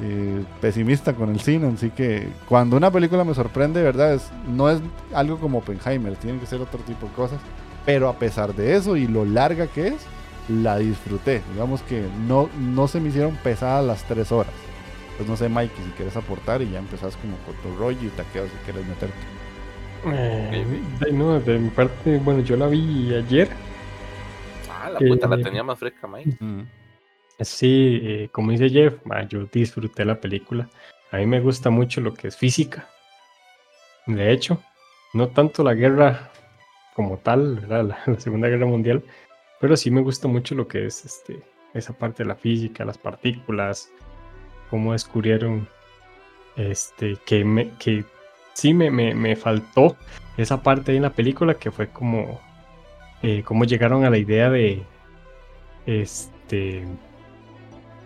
eh, pesimista con el cine, así que cuando una película me sorprende, ¿verdad? Es, no es algo como Oppenheimer, tienen que ser otro tipo de cosas. Pero a pesar de eso y lo larga que es, la disfruté. Digamos que no, no se me hicieron pesadas las tres horas. Pues no sé, Mike, si quieres aportar y ya empezás como con tu rollo y taqueo si quieres meterte. Eh, de, no, de mi parte, bueno, yo la vi ayer. Ah, la Eh, puta la tenía más fresca, Mike. Sí, eh, como dice Jeff, ma, yo disfruté la película. A mí me gusta mucho lo que es física. De hecho, no tanto la guerra como tal, ¿verdad? La, la Segunda Guerra Mundial, pero sí me gusta mucho lo que es este, esa parte de la física, las partículas, cómo descubrieron este, que, me, que sí me, me, me faltó esa parte ahí en la película que fue como eh, cómo llegaron a la idea de este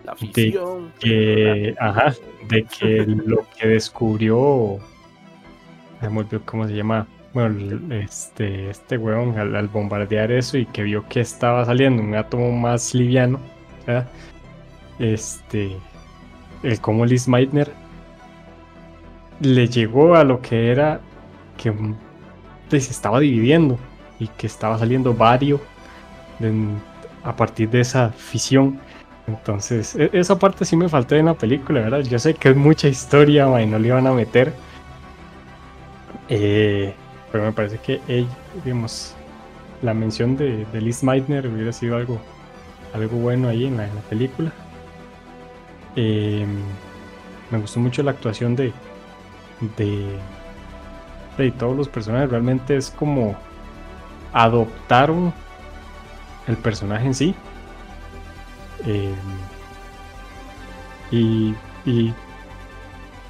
La fisión. que, ajá, de que lo que descubrió cómo se llama. Bueno, este, este weón al, al bombardear eso y que vio que estaba saliendo un átomo más liviano, ¿verdad? Este, el como Liz Meitner le llegó a lo que era que mm, pues, se estaba dividiendo y que estaba saliendo vario a partir de esa fisión. Entonces, e- esa parte sí me faltó en la película, ¿verdad? Yo sé que es mucha historia, y no le iban a meter. Eh, pero me parece que digamos, la mención de, de Liz Meitner hubiera sido algo, algo bueno ahí en la, película. Eh, me gustó mucho la actuación de, de, de todos los personajes. Realmente es como adoptaron el personaje en sí. Eh, y, y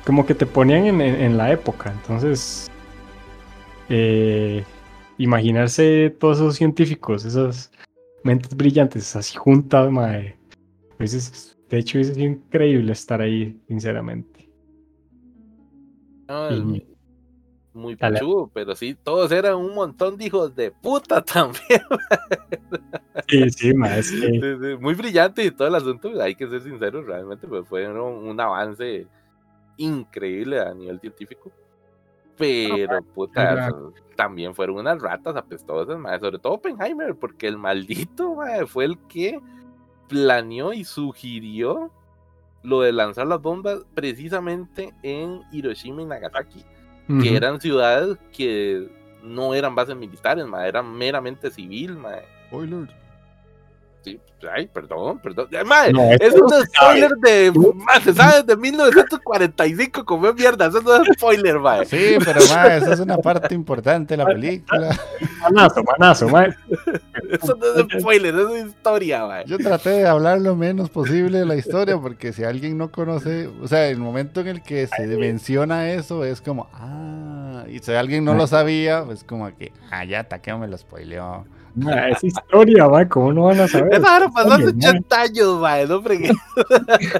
como que te ponían en, en- la época. Entonces, eh, imaginarse todos esos científicos, esas mentes brillantes así juntas, mae, pues es- de hecho es increíble estar ahí, sinceramente. No, Y- es muy, muy Dale. pichudo, pero sí, todos eran un montón de hijos de puta también. Sí, sí, sí, muy brillante y todo el asunto, hay que ser sinceros, realmente pues, fue un, un avance increíble a nivel científico. Pero, puta, también fueron unas ratas apestosas, mae, sobre todo Oppenheimer, porque el maldito fue el que planeó y sugirió lo de lanzar las bombas precisamente en Hiroshima y Nagasaki, que eran ciudades que no eran bases militares, mae, eran meramente civil. Spoiler. Sí, ay, perdón, perdón. Mae, No, es un spoiler de. se sabe de 1945, como mierda. Eso no es spoiler, mae. Sí, pero ma, esa es una parte importante de la película. Manazo, manazo, mae. Eso no es spoiler, eso es historia, mae. Yo traté de hablar lo menos posible de la historia porque si alguien no conoce, o sea, el momento en el que se menciona eso es como, ah, y si alguien no lo sabía, pues como que, ah, ya Takeo me lo spoileó. Mae, es historia, mae, ¿cómo no van a saber? Hace Oye, mae. 80 años, mae. No fregué.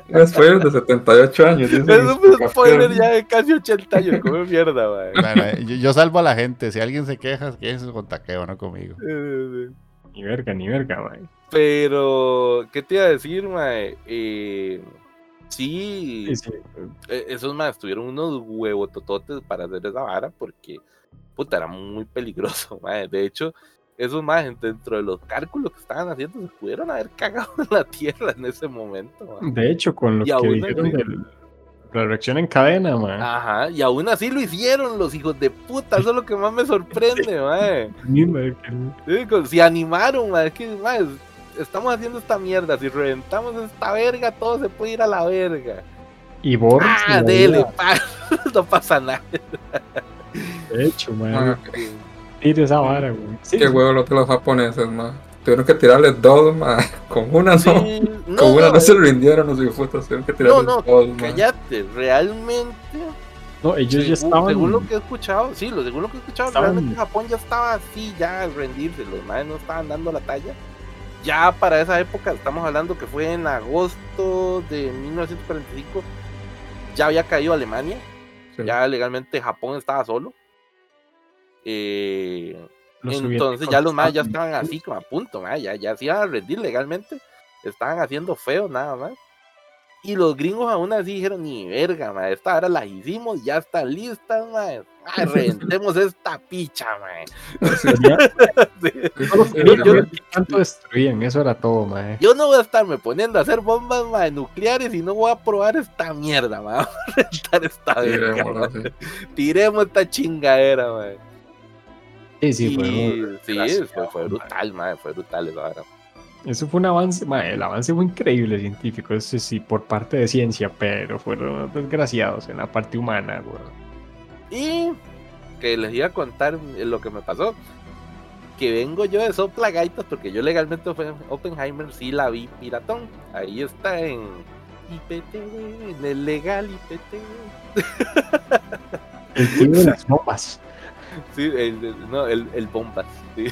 Es spoiler de 78 años. Es un spoiler ya de casi 80 años. Come mierda, mae. Bueno, yo, yo salvo a la gente, si alguien se queja, quéjese con Takeo, no conmigo. Eh, Ni verga, ni verga, mae. Pero, ¿qué te iba a decir, mae? Eh, sí, Sí, sí. eh, esos más tuvieron unos huevotototes para hacer esa vara porque puta era muy peligroso mae. de hecho esos más dentro de los cálculos que estaban haciendo se pudieron haber cagado en la tierra en ese momento mae. De hecho, con lo Y que dijeron así- de la reacción en cadena, mae. ajá y aún así lo hicieron los hijos de puta eso es lo que más me sorprende verga. Sí, con- se animaron mae, es que estamos haciendo esta mierda si reventamos esta verga todo se puede ir a la verga Y Boris. ah dele pa, no pasa nada De hecho, mae. Ah, Tire esa vara, güey. Sí, Qué huevo los de los japoneses, ma. Tuvieron que tirarle dos, ma. Con una no. Sí, Con una no, no se rindieron los hijueputas. Tuvieron que No, tirarle no, dos, ma. cállate, realmente, No, ellos ya estaban. según lo que he escuchado, sí, lo, según lo que he escuchado, Estaban- realmente Japón ya estaba así, ya al rendirse, los madres no estaban dando la talla. Ya para esa época, estamos hablando que fue en agosto de 1945, ya había caído Alemania, Sí. ya legalmente Japón estaba solo. Eh, entonces ya los más ya estaban- así como a punto, ma, ya, ya se iban a rendir legalmente. Estaban haciendo feo nada más. Y los gringos aún así dijeron, ni verga, ma, esta hora la hicimos, ya están listas, ma. Ma, reventemos esta picha, ma. Sí. Sí, yo- tanto destruían, eso era todo, mae. Yo no voy a estarme poniendo a hacer bombas ma, nucleares y no voy a probar esta mierda, ma. Vamos a reventar esta verga. Tirémoslo ma. Tiremos esta chingadera, ma. Sí, sí, Y- fue sí, desgraciado, fue, fue ma. brutal, ma, fue brutal esa vara. Eso fue un avance, mae, el avance fue increíble científico, eso sí, por parte de ciencia, pero fueron desgraciados en la parte humana, güey. Y que les iba a contar lo que me pasó. Que vengo yo de sopla gaitas porque yo legalmente Oppenheimer sí la vi piratón. Ahí está en IPTV, en el legal IPTV. El tío de las bombas. Sí, el, no, el, el Bombas. sí,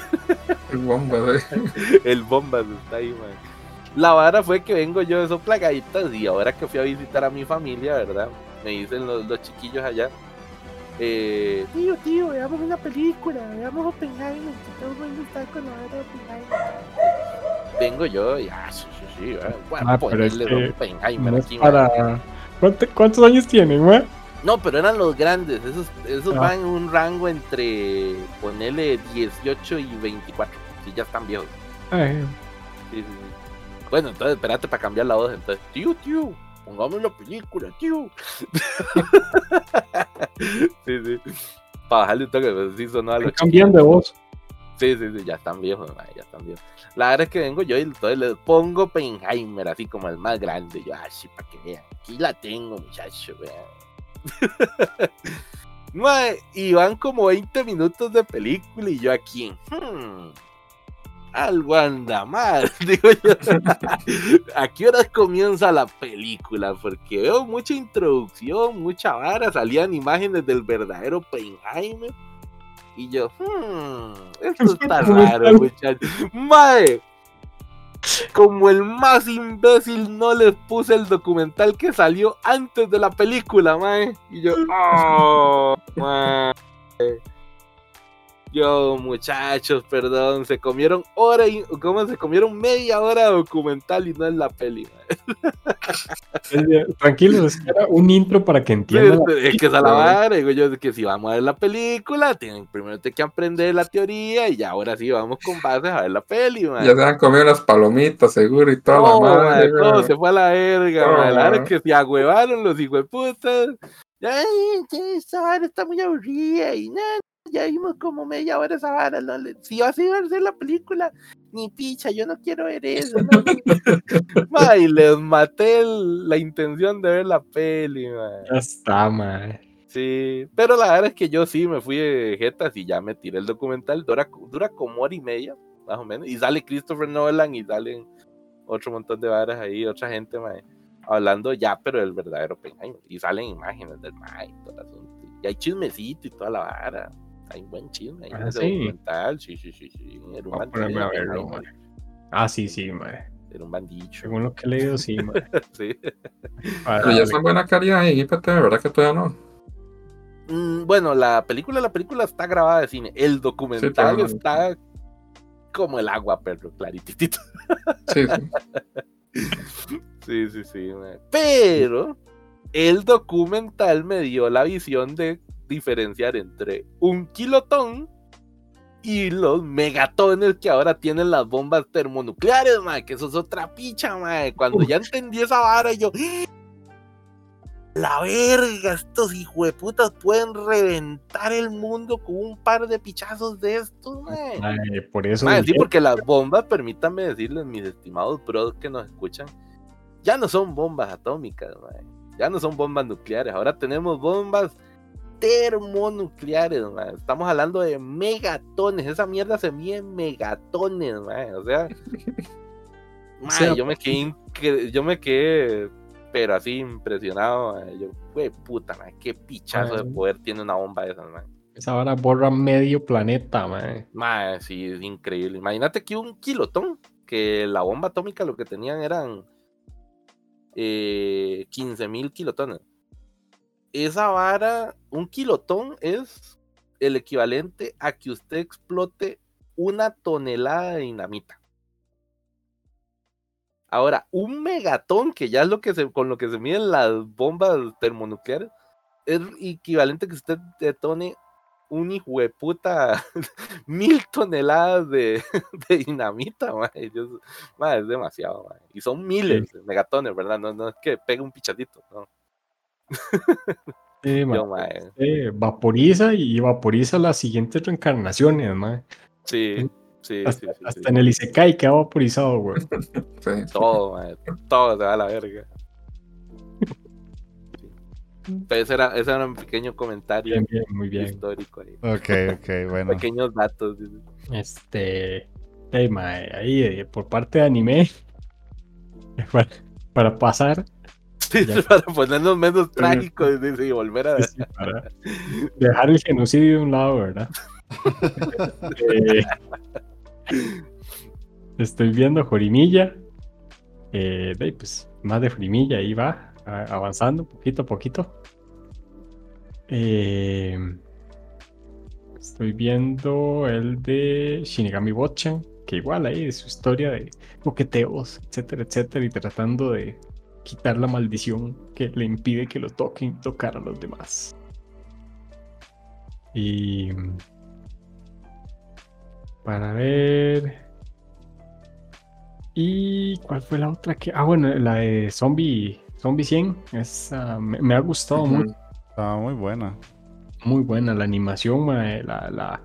El bomba, sí. el Bombas está ahí, man. La vara fue que vengo yo de sopla gaitas y ahora que fui a visitar a mi familia, ¿verdad? Me dicen los, los chiquillos allá. Eh, tío, tío, veamos una película, veamos Oppenheimer, que todo el mundo está con la hora de Oppenheimer. Vengo yo y, ah, sí, sí, sí, eh, voy a Ah, es ponerle que Oppenheimer No aquí, para... ¿Cuánto- ¿Cuántos años tienen, güey? No, pero eran los grandes, esos, esos Ah. van en un rango entre, ponele 18 y 24, si ya están viejos. Ay, Sí, sí, sí. Bueno, entonces espérate para cambiar la voz. Entonces, tío, tío, pongamos la película, tío. sí, sí. Para bajarle un toque, pues sí sonó a los están cambiando de voz. Sí, sí, sí, ya están viejos, ya están viejos. La verdad es que vengo yo y entonces le pongo Penheimer, así como el más grande. Yo, así para que vean. Aquí la tengo, muchachos, vean. Mae, y van como 20 minutos de película y yo aquí, hmm, algo anda mal, digo yo. ¿A qué horas comienza la película? Porque veo mucha introducción, mucha vara, salían imágenes del verdadero Penheimer. Y yo, hmm, esto está raro, muchachos. Mae, como el más imbécil no les puse el documental que salió antes de la película, mae. Y yo, oh, mae. Yo, muchachos, perdón, se comieron hora y, ¿cómo se comieron media hora de documental y no en la peli. Eh, Tranquilos, es que era un intro para que Sí, entiendan. la es que la película, vara, digo yo, que si vamos a ver la película, tienen primero que aprender la teoría y ya ahora sí vamos con bases a ver la peli, mae. Ya se han comido las palomitas, seguro, y toda No, la madre. güey. se fue a la verga, No. La verdad es que se agüevaron los hijueputas. Ay, ya esa vara está muy aburrida y nada, ya vimos como media hora esa vara. No, si vas a ir a ver la película, ni picha, yo no quiero ver eso. No, y les maté el- la intención de ver la peli. Ya está, mae. Sí, pero la verdad es que yo sí me fui de jetas y ya me tiré el documental. Dura, dura como hora y media, más o menos. Y sale Christopher Nolan y salen otro montón de varas ahí, otra gente, mae, hablando ya, pero del verdadero Oppenheimer. Y salen imágenes del mae y todo el asunto. Y hay chismecito y toda la vara. Hay buen chisme en Ah, sí. documental. Sí, sí, sí, sí. Era un bandido, ponerme a verlo, Oppenheimer. Ah, sí, sí, mae. Era un bandicho. Según lo que he leído, sí, mae. Sí. Para Pero ya está en buena calidad en IPT, ¿verdad que todavía no? Mm, bueno, la película, la película está grabada de cine. El documental está como el agua, perro, clarititito. Sí, sí. Sí, sí, sí. Pero el documental me dio la visión de diferenciar entre un kilotón y los megatones que ahora tienen las bombas termonucleares, mae, que eso es otra picha, mae. Cuando ya entendí esa vara, yo. La verga, estos hijueputas pueden reventar el mundo con un par de pichazos de estos. Mae, por eso. Sí, porque las bombas, permítanme decirles, mis estimados bros que nos escuchan, ya no son bombas atómicas, mae. ya no son bombas nucleares, ahora tenemos bombas termonucleares, mae. estamos hablando de megatones, esa mierda se mide en megatones, mae. o sea, yo me quedé, yo me quedé, pero así impresionado, yo, fue puta, qué pichazo de poder tiene una bomba de esas, mae. Esa vara borra medio planeta. Mae, sí, es increíble. Imagínate que un kilotón, que la bomba atómica lo que tenían eran eh, 15 mil kilotones. Esa vara, un kilotón es el equivalente a que usted explote una tonelada de dinamita. Ahora, un megatón, que ya es lo que se, con lo que se miden las bombas termonucleares, es equivalente a que usted detone un hijo de puta mil toneladas de, de dinamita. Yo- es demasiado. Y son miles de megatones, ¿verdad? No, no es que pegue un pichadito, no. Sí, mae. Yo, mae. Eh, vaporiza y vaporiza las siguientes reencarnaciones, mae. Sí, sí, Hasta, sí, sí, hasta sí. en el Isekai queda vaporizado, güey. sí. Todo, mae, todo se va a la verga. Sí. Pero ese era, ese era un pequeño comentario Bien, bien, muy bien. histórico ahí. Ok, ok, bueno. Pequeños datos. dice. Este. hey, mae, ahí, eh, por parte de anime. Para, para pasar. Sí, Ya. para ponernos menos trágicos y volver a. sí, para dejar el genocidio de un lado, ¿verdad? Eh, estoy viendo Jorimilla. Eh, pues más de Jorimilla, ahí va, avanzando poquito a poquito. Eh, estoy viendo el de Shinigami Botchan, que igual ahí es su historia de coqueteos, etcétera, etcétera, y tratando de quitar la maldición que le impide que lo toquen tocar a los demás. Y para ver. ¿Y cuál fue la otra que? Ah, bueno, la de Zombie, Zombie 100. Esa me, me ha gustado Ujú. mucho. Estaba muy buena. Muy buena la animación, la, la,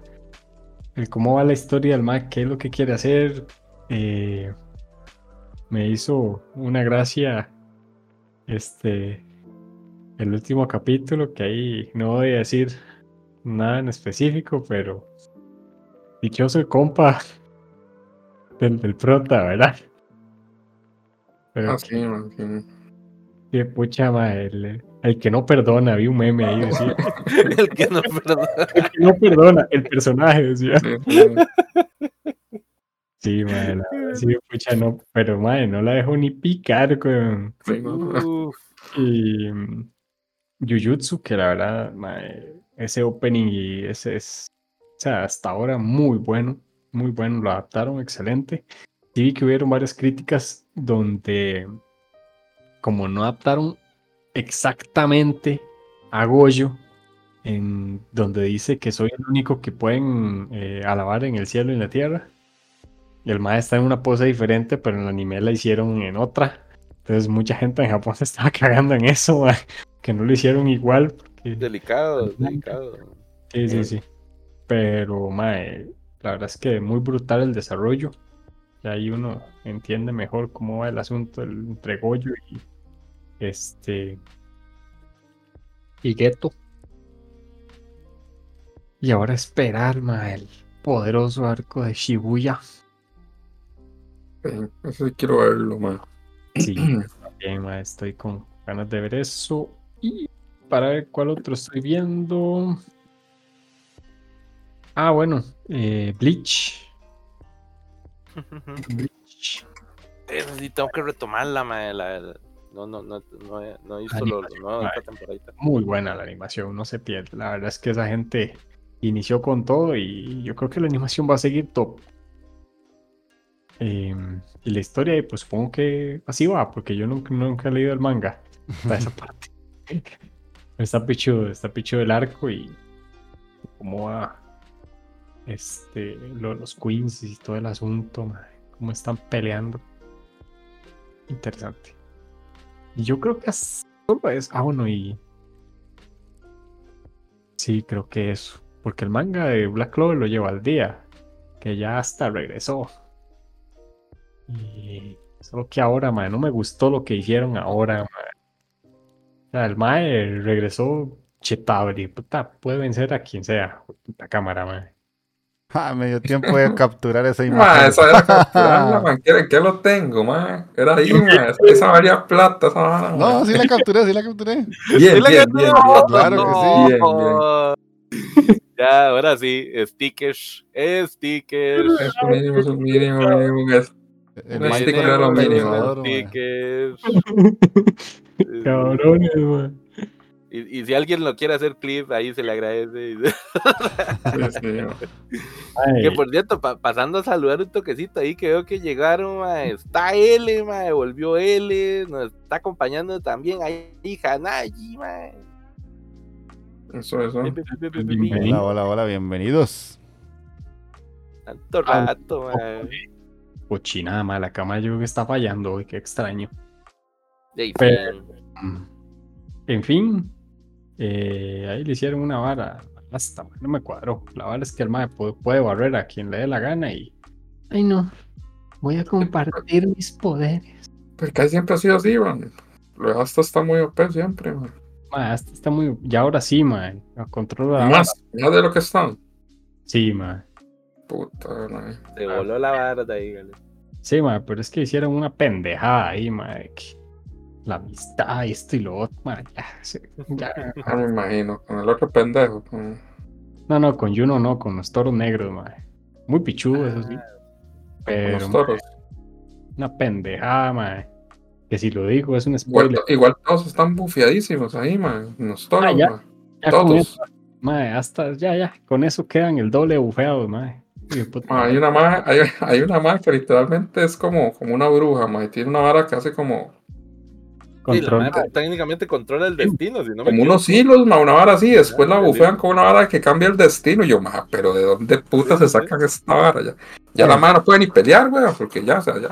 el cómo va la historia del Mac, qué es lo que quiere hacer. eh, me hizo una gracia este el último capítulo, que ahí no voy a decir nada en específico, pero dichoso el compa del, del prota, ¿verdad? Pero Ah, sí, man, sí. qué pucha, mae, el, el que no perdona, vi un meme ahí, decía. El que no perdona. El que no perdona, el personaje, decía. Sí, sí. Madre, la sí, pucha, no, pero madre, no la dejo ni picar con y mm, Jujutsu, que la verdad, madre, ese opening y ese es, o sea, hasta ahora muy bueno, muy bueno, lo adaptaron excelente. Sí vi que hubieron varias críticas donde, como no adaptaron exactamente a Goyo, en donde dice que soy el único que pueden eh, alabar en el cielo y en la tierra. Y el mae está en una pose diferente, pero en el anime la hicieron en otra. Entonces mucha gente en Japón se estaba cagando en eso, mae, que no lo hicieron igual. porque- delicado, delicado. Sí, sí, sí. Pero, mae, la verdad es que muy brutal el desarrollo. Y ahí uno entiende mejor cómo va el asunto entre Goyo y este y Geto. Y ahora esperar, mae, el poderoso arco de Shibuya. Sí quiero verlo, man. Sí, también, estoy con ganas de ver eso. Y para ver cuál otro estoy viendo. Ah, bueno, eh, Bleach. Bleach. Eso sí, tengo que retomarla. La, la- no, no, no, no, he- no he visto lo, lo nuevo de esta temporada. Muy buena la animación, no se pierde. La verdad es que esa gente inició con todo y yo creo que la animación va a seguir top. Em, y la historia, pues supongo que así va, porque yo nunca, nunca he leído el manga. Hasta esa parte. Está pichudo, está pichudo el arco y cómo va este, lo- los queens y todo el asunto, cómo están peleando. Interesante. Y yo creo que es. Ah, bueno, y. Sí, creo que eso. Porque el manga de Black Clover lo lleva al día. Que ya hasta regresó. Y. Solo que ahora, mae, no me gustó lo que hicieron ahora, mae. O sea, el mae regresó chetado y puta, puede vencer a quien sea. Puta cámara, mae. Ah, me dio tiempo de capturar esa Ma, imagen. esa era capturarla, man. ¿Qué, qué lo tengo, man? Era ahí, man. Esa, valía plata, esa vara, No, man. sí la capturé, sí la capturé. Bien, ¡Sí bien, la bien, bien, Claro que sí. Bien, bien. Ya, ahora sí, stickers, stickers. Mínimo, mínimo, mínimo. El Mike era lo mínimo. Cabrones, mae. Y, y si alguien lo quiere hacer clip, ahí se le agradece. Que por cierto, pa- pasando a saludar un toquecito ahí que veo que llegaron, mae, está L, mae, volvió L, nos está acompañando también ahí Hanayi, mae. Eso, eso. Hola, hola, hola, bienvenidos. Tanto rato, mae. Cochinada, mae, la cama yo creo que está fallando hoy, qué extraño. Pero- sí. En fin, eh, ahí le hicieron una vara. Hasta, no me cuadró. La vara es que el mae puede, puede barrer a quien le dé la gana y. Ay, no. Voy a compartir mis poderes. Pero casi siempre ha sido así, man. Lo hasta está muy OP siempre, man. Hasta está muy. Y ahora sí, mae. Controla la Más, más de lo que están. Sí, mae. Puta, man. Se voló la barda ahí, gale. Sí, mae, pero es que hicieron una pendejada ahí, que La amistad, esto y lo otro, mae. Ya, sí, ya. No me imagino. Con el otro pendejo. Con... No, no, con Juno no, con los toros negros, mae. Muy pichudo, eso sí. con Pero los toros. una pendejada, mae. Que si lo digo es un Igual, spoiler. igual todos están bufiadísimos ahí, man. Los toros, Ah, ya. man. Ya con Todos. eso, mae, hasta, ya, ya, con eso quedan el doble bufeados, mae. Ma, hay una magia, hay, hay una magia que literalmente es como, como una bruja, ma, y tiene una vara que hace como, Sí, la Control. madre técnicamente controla el destino, si no me como unos hilos, ma, una vara así, después la Ah, bufean con una vara que cambia el destino. Y yo, ma, pero ¿de dónde puta se sacan esta vara? Ya, ya la madre no puede ni pelear, weón, porque ya, o sea, ya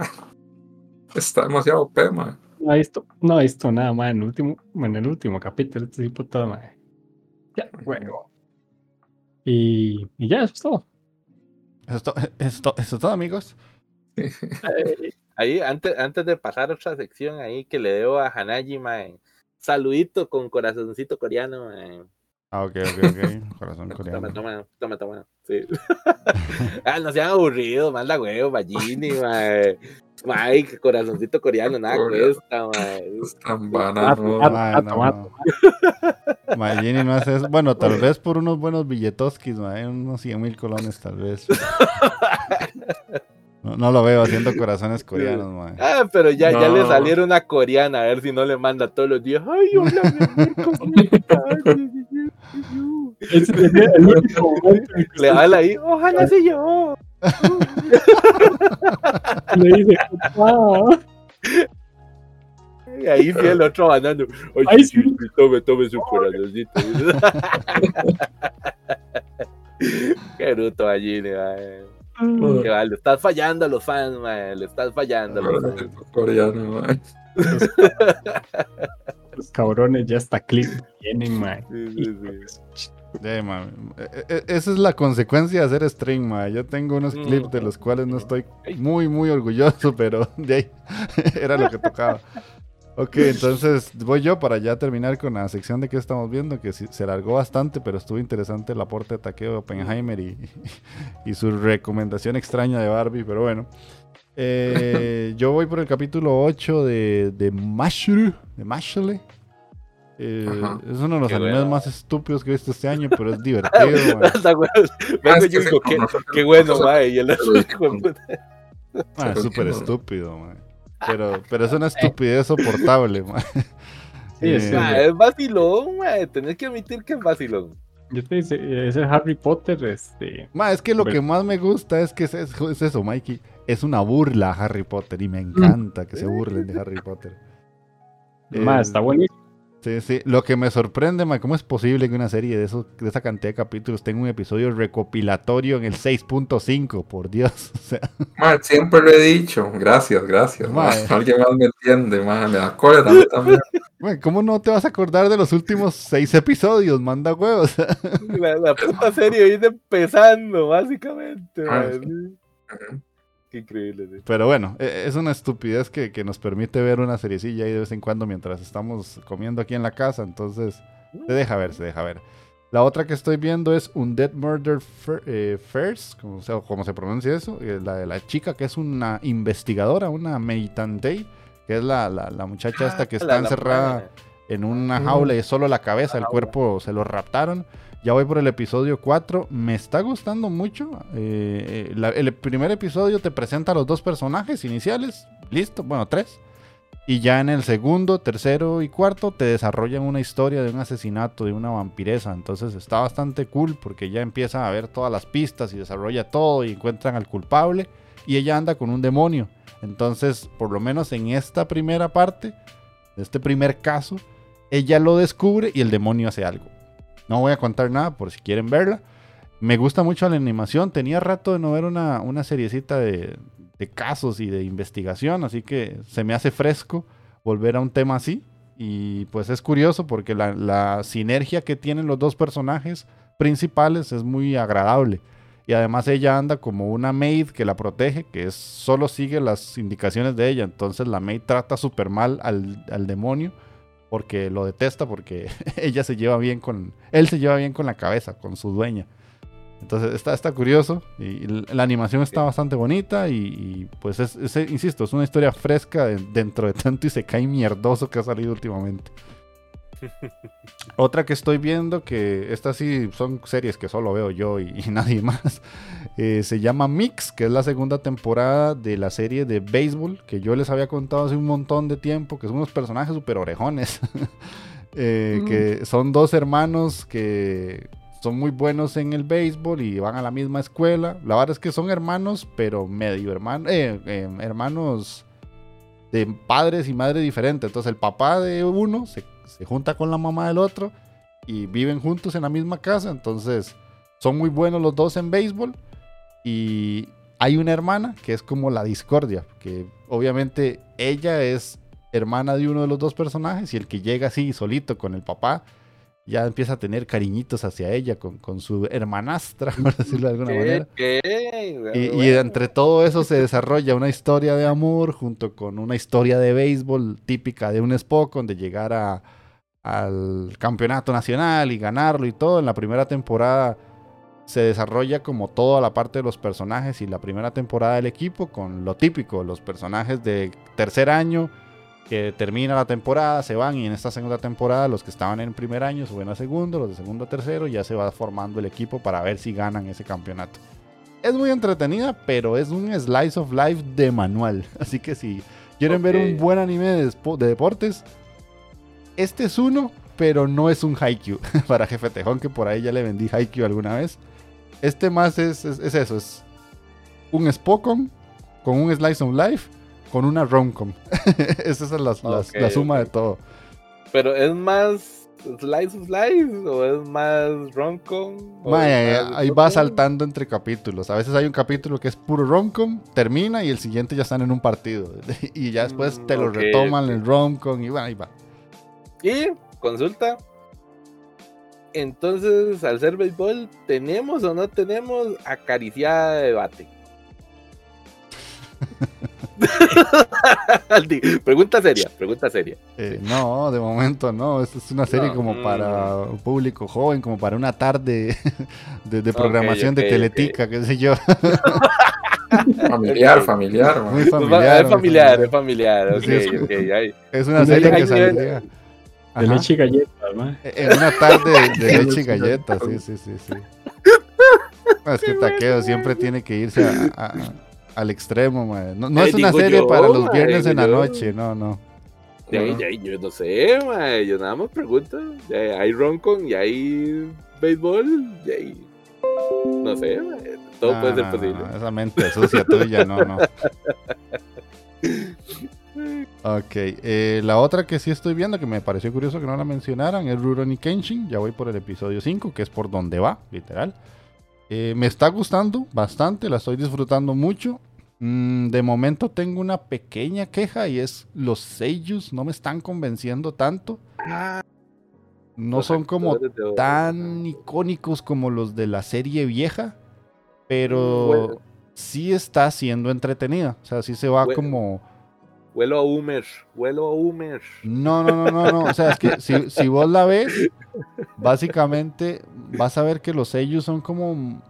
está demasiado OP, ma. No he visto, no he visto nada más en el último, en el último capítulo, este tipo todo, mae. Ya, bueno. Y, y ya, eso es todo. Eso es, to- eso es to- eso es todo, amigos. Ahí, antes, antes de pasar a otra sección ahí que le debo a Hanaji, mae. Saludito con corazoncito coreano, mae. Ah, ok, ok, ok. Corazón Toma, coreano. toma, toma, toma. Sí. ah, no sean aburridos, manda huevo, Ballini, mae. Que corazoncito coreano, nada cuesta, mae. Están bananos. Ah, Mae, ah, no, toma, no. Mae, Jenny no hace eso. Bueno, tal vez por unos buenos billetoskis, mae, unos 100 mil colones, tal vez. No, no lo veo haciendo corazones coreanos, mae. Ah, pero ya, ya le salieron una coreana, a ver si no le manda todos los días. Ay, hola, mi amor, ¿cómo estás? Ese sería el que Le habla ahí, ojalá se yo. le dice, "Papá". Y ahí sí el otro banano. Ay, Ay, sí, sí. sí, tome, tome su corazoncito. Qué bruto Ballini, mae. Mm. Que le estás fallando a los fans, mae. Le estás fallando a los fans. Coreano. Los cabrones ya hasta clip tienen, mae. Sí, sí, sí. Mae, eh, eh, Esa es la consecuencia de hacer stream, mae. Yo tengo unos Mm. clips de los cuales no estoy muy, muy orgulloso, pero de ahí era lo que tocaba. Ok, entonces voy yo para ya terminar con la sección de qué estamos viendo, que se largó bastante, pero estuvo interesante el aporte de Takeo Oppenheimer y, y su recomendación extraña de Barbie, pero bueno. Eh, yo voy por el capítulo 8 de, de Mashle, de Mashle. Eh, es uno de los Qué animes más estúpidos que he visto este año, pero es divertido. Vengo yo que y digo, qué, bueno, mae. Y el otro, de. Ah, es súper que estúpido, mae. Pero, pero es una estupidez soportable. Sí, Eh, sí, Mae, es vacilón, mae. Tenés que admitir que es vacilón. Yo te dice, ese Harry Potter, este. Ma, es que lo Bueno. que más me gusta es que es, es- es eso, Mikey. Es una burla a Harry Potter y me encanta que se burlen de Harry Potter. Eh, está buenísimo. Sí, sí. Lo que me sorprende, ma, ¿cómo es posible que una serie de, esos, de esa cantidad de capítulos tenga un episodio recopilatorio en el 6.5? Por Dios. O sea, siempre lo he dicho. Gracias, gracias. ma. Mae. Alguien más me entiende, ma. Me da también. ¿cómo no te vas a acordar de los últimos seis episodios? Manda huevos. La, la puta serie viene empezando, básicamente. Ah, sí. Qué increíble. sí. Pero bueno, e- es una estupidez que, que nos permite ver una seriecilla ahí de vez en cuando mientras estamos comiendo aquí en la casa. Entonces, se deja ver, se deja ver. La otra que estoy viendo es Undead Murder Fir- eh, First, como, se- como se pronuncia eso, eh, la de la chica que es una investigadora, una meditante, que es la, la- la muchacha esta que Ah, está la- encerrada en una jaula y solo la cabeza, el cuerpo se lo raptaron. Ya voy por el episodio 4. Me está gustando mucho. Eh, eh, la- el primer episodio te presenta a los dos personajes iniciales. Listo, bueno, tres. Y ya en el segundo, tercero y cuarto te desarrollan una historia de un asesinato de una vampiresa. Entonces está bastante cool porque ya empiezan a ver todas las pistas y desarrolla todo y encuentran al culpable. Y ella anda con un demonio. Entonces, por lo menos en esta primera parte, este primer caso, ella lo descubre y el demonio hace algo. No voy a contar nada por si quieren verla. Me gusta mucho la animación. Tenía rato de no ver una, una seriecita de, de casos y de investigación, así que se me hace fresco volver a un tema así. Y pues es curioso porque la, la sinergia que tienen los dos personajes principales es muy agradable. Y además ella anda como una maid que la protege, que es, solo sigue las indicaciones de ella. Entonces la maid trata súper mal al, al demonio porque lo detesta, porque ella se lleva bien con, él se lleva bien con la cabeza, con su dueña. Entonces está, está curioso y la animación está bastante bonita y, pues es, es- insisto, es una historia fresca de- dentro de tanto y se cae mierdoso que ha salido últimamente. Otra que estoy viendo, que estas sí son series que solo veo yo y, y nadie más, eh, se llama Mix, que es la segunda temporada de la serie de béisbol que yo les había contado hace un montón de tiempo, que son unos personajes súper orejones. eh, que son dos hermanos que son muy buenos en el béisbol y van a la misma escuela. La verdad es que son hermanos, pero medio hermanos, hermanos de padres y madres diferentes. Entonces el papá de uno se, se junta con la mamá del otro y viven juntos en la misma casa. Entonces son muy buenos los dos en béisbol. Y hay una hermana que es como la discordia, que obviamente ella es hermana de uno de los dos personajes y el que llega así solito con el papá ya empieza a tener cariñitos hacia ella con, con su hermanastra, por decirlo de alguna manera. Y, y entre todo eso se desarrolla una historia de amor junto con una historia de béisbol típica de un Spock, de llegar a, al campeonato nacional y ganarlo y todo. En la primera temporada se desarrolla como toda la parte de los personajes y la primera temporada del equipo con lo típico, los personajes de tercer año que termina la temporada, se van y en esta segunda temporada los que estaban en primer año suben a segundo, los de segundo a tercero, y ya se va formando el equipo para ver si ganan ese campeonato. Es muy entretenida, pero es un slice of life de manual. Así que si quieren ver un buen anime de, de, deportes, este es uno, pero no es un Haikyuu para Jefe Tejón, que por ahí ya le vendí Haikyuu alguna vez. Este más es, es, es eso, es un Spokon con un slice of life con una romcom. Esa es la, la, okay, la suma okay. de todo. Pero es más slice of life o es más romcom. Ahí va saltando entre capítulos. A veces hay un capítulo que es puro romcom, termina y el siguiente ya están en un partido. y ya después te lo okay, retoman el romcom y bueno, ahí va. Y consulta. Entonces, al ser béisbol, ¿tenemos o no tenemos acariciada de debate? pregunta seria, pregunta seria. Eh, no, de momento no. Esta es una serie No, como mm. para un público joven, como para una tarde de, de programación de Teletica, qué sé yo. Familiar, familiar. Muy Es familiar. familiar, es familiar. Es- una serie que nivel- De leche y galletas, ma. En una tarde de, de leche y galletas, sí, sí, sí, sí. No, es que Taqueo siempre tiene que irse a- a- al extremo, mae. No, no Eh, es una serie yo, para los viernes en la noche, no, no. Yo no sé, mae, yo nada más pregunto. Hay roncon y hay béisbol, y ahí. No sé, todo No, puede ser no, posible. no, esa mente sucia tuya, no, no. Ok, eh, la otra que sí estoy viendo, que me pareció curioso que no la mencionaran, es Rurouni Kenshin. Ya voy por el episodio 5, que es por donde va, literal. Eh, me está gustando bastante, la estoy disfrutando mucho. Mm, de momento tengo una pequeña queja y es los seiyus no me están convenciendo tanto. No son como tan icónicos como los de la serie vieja, pero sí está siendo entretenida. O sea, sí se va como... Huelo a Humer, huelo a Humer. No, no, no, no, no. O sea, es que si, vos la ves, básicamente vas a ver que los sellos son como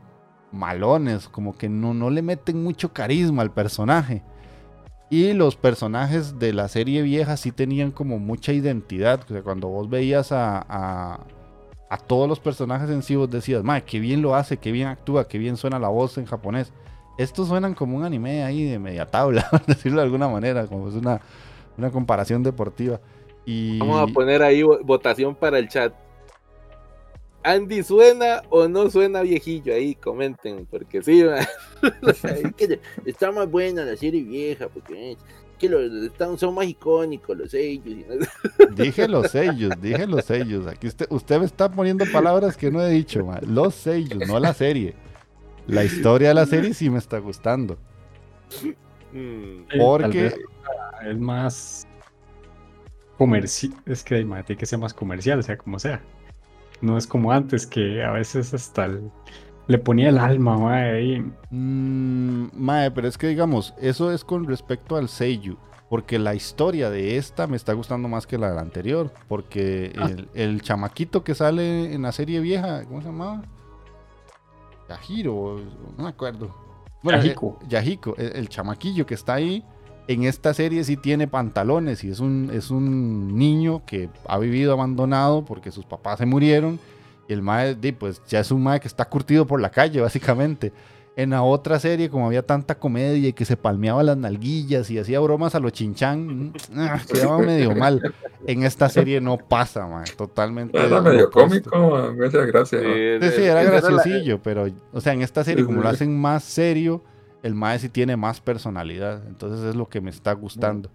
malones, como que no, no le meten mucho carisma al personaje. Y los personajes de la serie vieja sí tenían como mucha identidad. O sea, cuando vos veías a, a, a todos los personajes en sí, vos decías, madre, qué bien lo hace, qué bien actúa, qué bien suena la voz en japonés. Estos suenan como un anime ahí de media tabla, por decirlo de alguna manera, como es una, una comparación deportiva. Y Vamos a poner ahí vo- votación para el chat. Andy suena o no suena viejillo ahí, comenten, porque sí, man. O sea, es que está más buena la serie vieja, porque es que los, están, son más icónicos los sellos. dije los sellos, dije los sellos. Aquí usted, usted me está poniendo palabras que no he dicho, ma. los sellos, no la serie. La historia de la serie sí me está gustando. Mm, Porque- es más comercial. Es que ma, tiene que ser más comercial, sea como sea. No es como antes, que a veces hasta el- le ponía el alma ma, ahí. Mm, mae, pero es que digamos, eso es con respecto al Seiyu. Porque la historia de esta me está gustando más que la de la anterior. Porque Ah. el, el chamaquito que sale en la serie vieja, ¿cómo se llamaba? Yahiro, no me acuerdo. Yahiko. eh, Yahiko, el, el chamaquillo que está ahí. En esta serie sí tiene pantalones y es un, es un niño que ha vivido abandonado porque sus papás se murieron. Y el mae, pues ya es un mae que está curtido por la calle, básicamente. En la otra serie, como había tanta comedia y que se palmeaba las nalguillas y hacía bromas a los chinchán, mm, ah, quedaba medio mal. En esta serie no pasa, man, totalmente. Era lo medio opuesto. cómico, man, muchas gracias. man. Sí, sí, era la- graciosillo, pero, o sea, en esta serie, como lo Sí. hacen más serio, el Mae sí tiene más personalidad. Entonces es lo que me está gustando.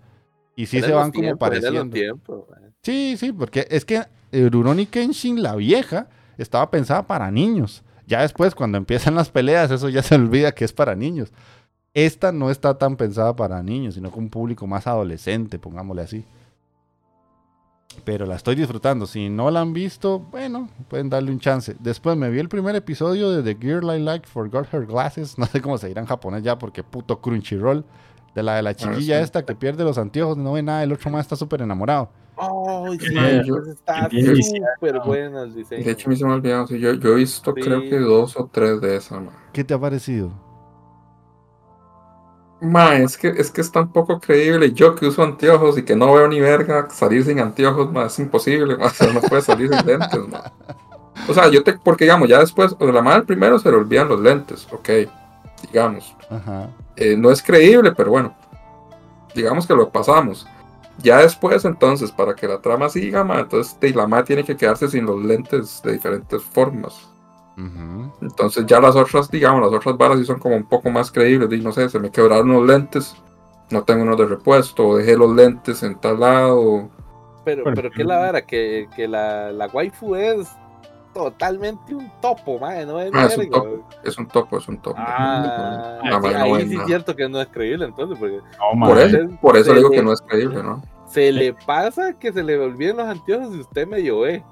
Y sí se los van como los pareciendo. tiempos, man. Sí, sí, porque es que eh, Rurouni Kenshin, la vieja, estaba pensada para niños. Ya después, cuando empiezan las peleas, eso ya se olvida que es para niños. Esta no está tan pensada para niños, sino con un público más adolescente, pongámosle así. Pero la estoy disfrutando. Si no la han visto, bueno, pueden darle un chance. Después me vi el primer episodio de The Girl I Like Forgot Her Glasses. No sé cómo se dirá en japonés ya, porque puto Crunchyroll. De la de la chiquilla sí. esta que pierde los anteojos, no ve nada, el otro más está súper enamorado. Ay, sí, Eh, yo- está bien súper bueno el diseño. De hecho, me se me ha olvidado. sí, yo, yo he visto, creo que dos o tres de esas, man. ¿Qué te ha parecido? Ma, es que, es que es tan poco creíble. Yo que uso anteojos y que no veo ni verga, salir sin anteojos, ma, es imposible. ma, o sea, no puede salir sin lentes, ma. O sea, yo te, porque digamos, ya después, o sea, la madre primero se le olvidan los lentes, ok, digamos. Ajá. Eh, no es creíble, pero bueno, digamos que lo pasamos. Ya después, entonces, para que la trama siga, ma, entonces de- la madre tiene que quedarse sin los lentes de diferentes formas. Entonces ya las otras, digamos, las otras varas sí son como un poco más creíbles. Y no sé, se me quebraron los lentes, no tengo unos de repuesto, o dejé los lentes en tal lado. Pero, Bueno, pero que la vara, que, que la, la waifu es totalmente un topo, madre, no es Ah, es un verga. topo. Es un topo, es un topo. Ah, La sí, no ahí ve sí es cierto que no es creíble entonces, porque No, Por eso, por eso digo le- que no es creíble, ¿no? se le pasa que se le olviden los anteojos y usted medio ve.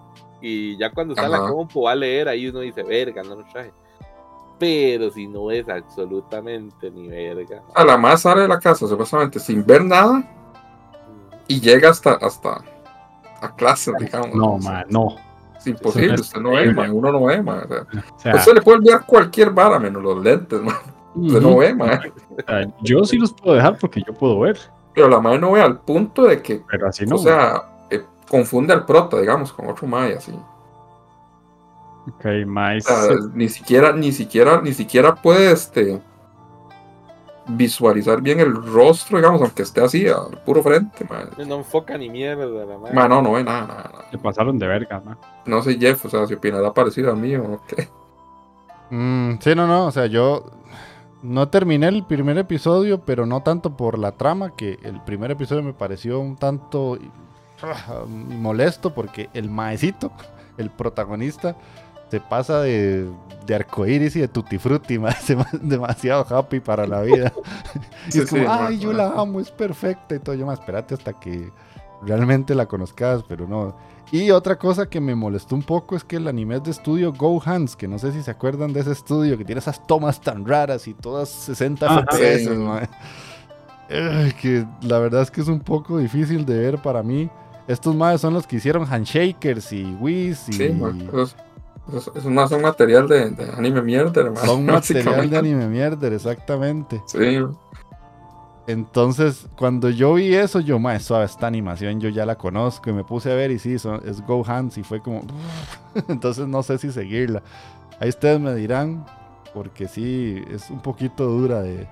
Y ya cuando está la Ajá. compo va a leer, ahí uno dice, verga, no lo traje. Pero si no es absolutamente ni verga. A la más sale de la casa, supuestamente, sin ver nada, y llega hasta, hasta a clase, digamos. No, mae, no. Es imposible, Eso usted no ve, man, uno no ve, man. O sea, O sea, usted le puede olvidar cualquier vara menos los lentes, man. Usted no ujú. ve, man. O sea, yo sí los puedo dejar porque yo puedo ver, Pero la madre no ve al punto de que, pero así no. o sea, eh, confunde al prota, digamos, con otro mae, así. Ok, mae, O sea, ni siquiera, ni siquiera, ni siquiera puede, este, visualizar bien el rostro, digamos, aunque esté así, al puro frente. No enfoca ni mierda la madre. No, no ve nada, nada, nada. se pasaron de verga, mae. No sé, Jeff, o sea, si opinará parecido al mío, o qué. Mm, sí, no, no. O sea, yo no terminé el primer episodio, pero no tanto por la trama, que el primer episodio me pareció un tanto ah, molesto, porque el maecito, el protagonista, se pasa de, de arcoíris y de tutti frutti, demasiado happy para la vida. y Sí, es como, sí, ay, yo la amo, es perfecta y todo. Yo, más espérate hasta que realmente la conozcas, pero no. Y otra cosa que me molestó un poco es que el anime es de estudio Go Hands, que no sé si se acuerdan de ese estudio, que tiene esas tomas tan raras y todas 60 Ajá. FPS, Sí. que la verdad es que es un poco difícil de ver para mí. Estos más son los que hicieron Handshakers y Wiz y Sí, esos- Es más un material de, de anime mierda, hermano. son material de anime mierder, exactamente. Sí, Entonces, cuando yo vi eso, yo, mae, suave, esta animación yo ya la conozco y me puse a ver y sí, son- es Go Hands y fue como... Entonces no sé si seguirla. Ahí ustedes me dirán, porque sí, es un poquito dura de,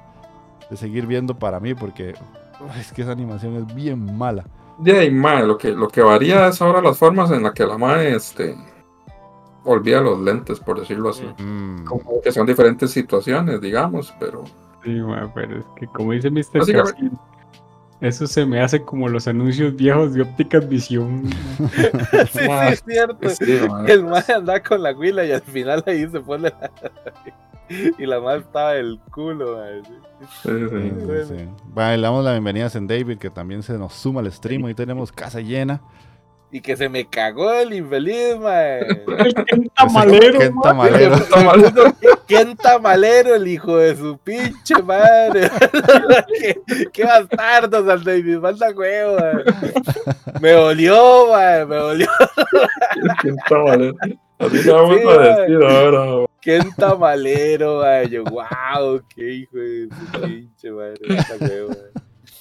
de seguir viendo para mí, porque es que esa animación es bien mala. Ya, y mae, lo que, lo que varía es ahora las formas en las que la mae este, olvida los lentes, por decirlo así. Mm. Que son diferentes situaciones, digamos, pero Sí, mae, pero es que como dice Mr. Cassin, eso se me hace como los anuncios viejos de ópticas visión. sí, sí, es cierto. sí, el man anda con la huila y al final ahí se pone la... y la madre estaba del culo, madre. Sí, Sí, sí. Bueno. sí, le damos la bienvenida a Zen David, que también se nos suma al stream. Hoy tenemos casa llena. Y que se me cagó el infeliz, madre. ¡Qué tamalero, Qué mae! tamalero. ¿Quién tamalero el hijo de su pinche madre? ¿Qué, qué bastardos al David, falta huevo. Me dolió, madre, me dolió. ¿Quién está mal? Así le vamos Sí, a mae. decir ahora. ¿Quién tamalero, madre? Yo, wow, qué hijo de su pinche madre, falta huevo, madre.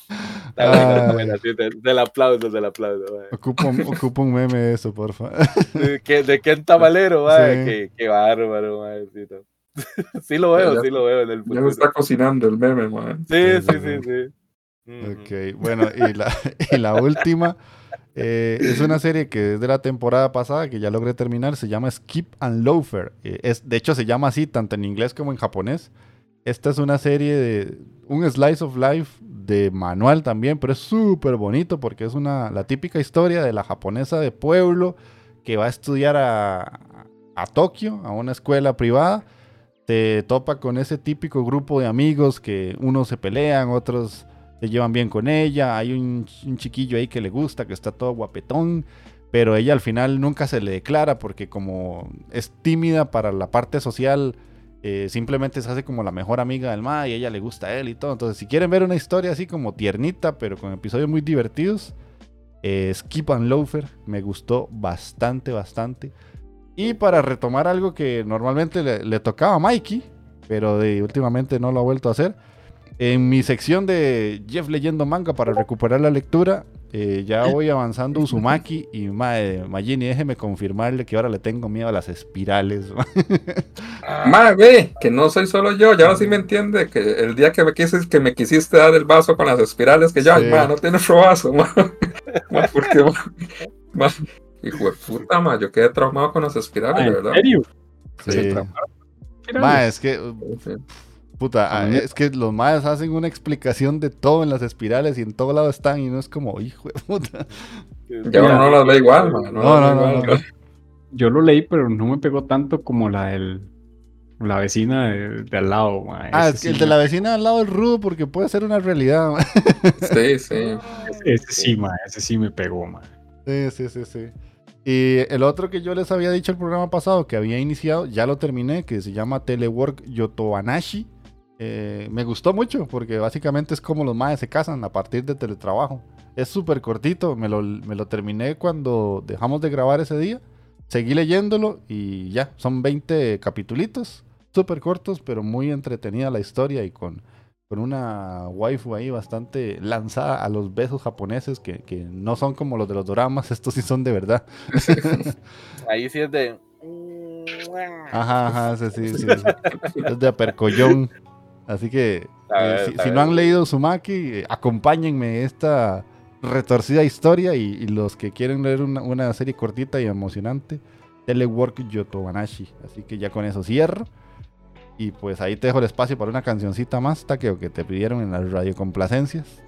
Está buena, está Ay. buena, sí, del aplauso, del aplauso, madre. Ocupa un, meme de eso, porfa. ¿De qué, de quién tamalero? Sí. Qué, qué bárbaro, madrecito. Sí lo veo, Ya- sí lo veo en el Ya me está cocinando el meme, man. Sí, sí, sí, sí. Ok, bueno, y la, y la última eh, es una serie que es de la temporada pasada, que ya logré terminar, se llama Skip and Loafer. Eh, es, de hecho, se llama así tanto en inglés como en japonés. Esta es una serie de un slice of life de manual también, pero es súper bonito porque es una, la típica historia de la japonesa de pueblo que va a estudiar a, a Tokio, a una escuela privada. Te topa con ese típico grupo de amigos que unos se pelean, otros se llevan bien con ella. Hay un, un chiquillo ahí que le gusta, que está todo guapetón. Pero ella al final nunca se le declara porque como es tímida para la parte social, eh, simplemente se hace como la mejor amiga del ma y ella le gusta a él y todo. Entonces, si quieren ver una historia así como tiernita, pero con episodios muy divertidos, eh, Skip and Loafer me gustó bastante, bastante. Y para retomar algo que normalmente le, le tocaba a Mikey, pero de, últimamente no lo ha vuelto a hacer, en mi sección de Jeff leyendo manga para recuperar la lectura, eh, ya voy avanzando Uzumaki y mae, Magini, déjeme confirmarle que ahora le tengo miedo a las espirales. Ma, ve, que no soy solo yo, ya ahora sí me entiende que el día que me, quisiste, que me quisiste dar el vaso con las espirales, que ya, Sí. ma, no tienes otro vaso, ma. Ma, porque, ma, ma, hijo de puta, ma, yo quedé traumado con las espirales, Ah, de ¿En verdad. serio? Sí. Tramaron. Mae, es que, Sí. Puta, ah, es que los maes hacen una explicación de todo en las espirales y en todo lado están y no es como, hijo de puta. Ya uno no las ve igual, ma. No, No, no, no, igual, no. Yo lo leí, pero no me pegó tanto como la del la vecina de, de al lado. ma. Ah, Ese es que el de la vecina al lado del rudo porque puede ser una realidad. mae. Sí, sí. Ese sí, ma, ese sí me pegó, ma. Sí, sí, sí, sí. Y el otro que yo les había dicho el programa pasado que había iniciado, ya lo terminé, que se llama Telework Yotobanashi. Eh, me gustó mucho porque básicamente es como los maes se casan a partir de teletrabajo. Es súper cortito, me lo, me lo terminé cuando dejamos de grabar ese día. Seguí leyéndolo y ya, son 20 capitulitos, súper cortos, pero muy entretenida la historia y con, con una waifu ahí bastante lanzada a los besos japoneses que, que no son como los de los doramas, estos sí son de verdad. Ahí sí es de. Ajá, ajá, sí, sí, sí. Es de apercollón. Así que eh, ver, si, no han leído Sumaki, eh, acompáñenme esta retorcida historia y, y los que quieren leer una, una serie cortita y emocionante, Telework Yotobanashi. Así que ya con eso cierro. Y pues ahí te dejo el espacio para una cancioncita más, Takeo, que te pidieron en las radiocomplacencias.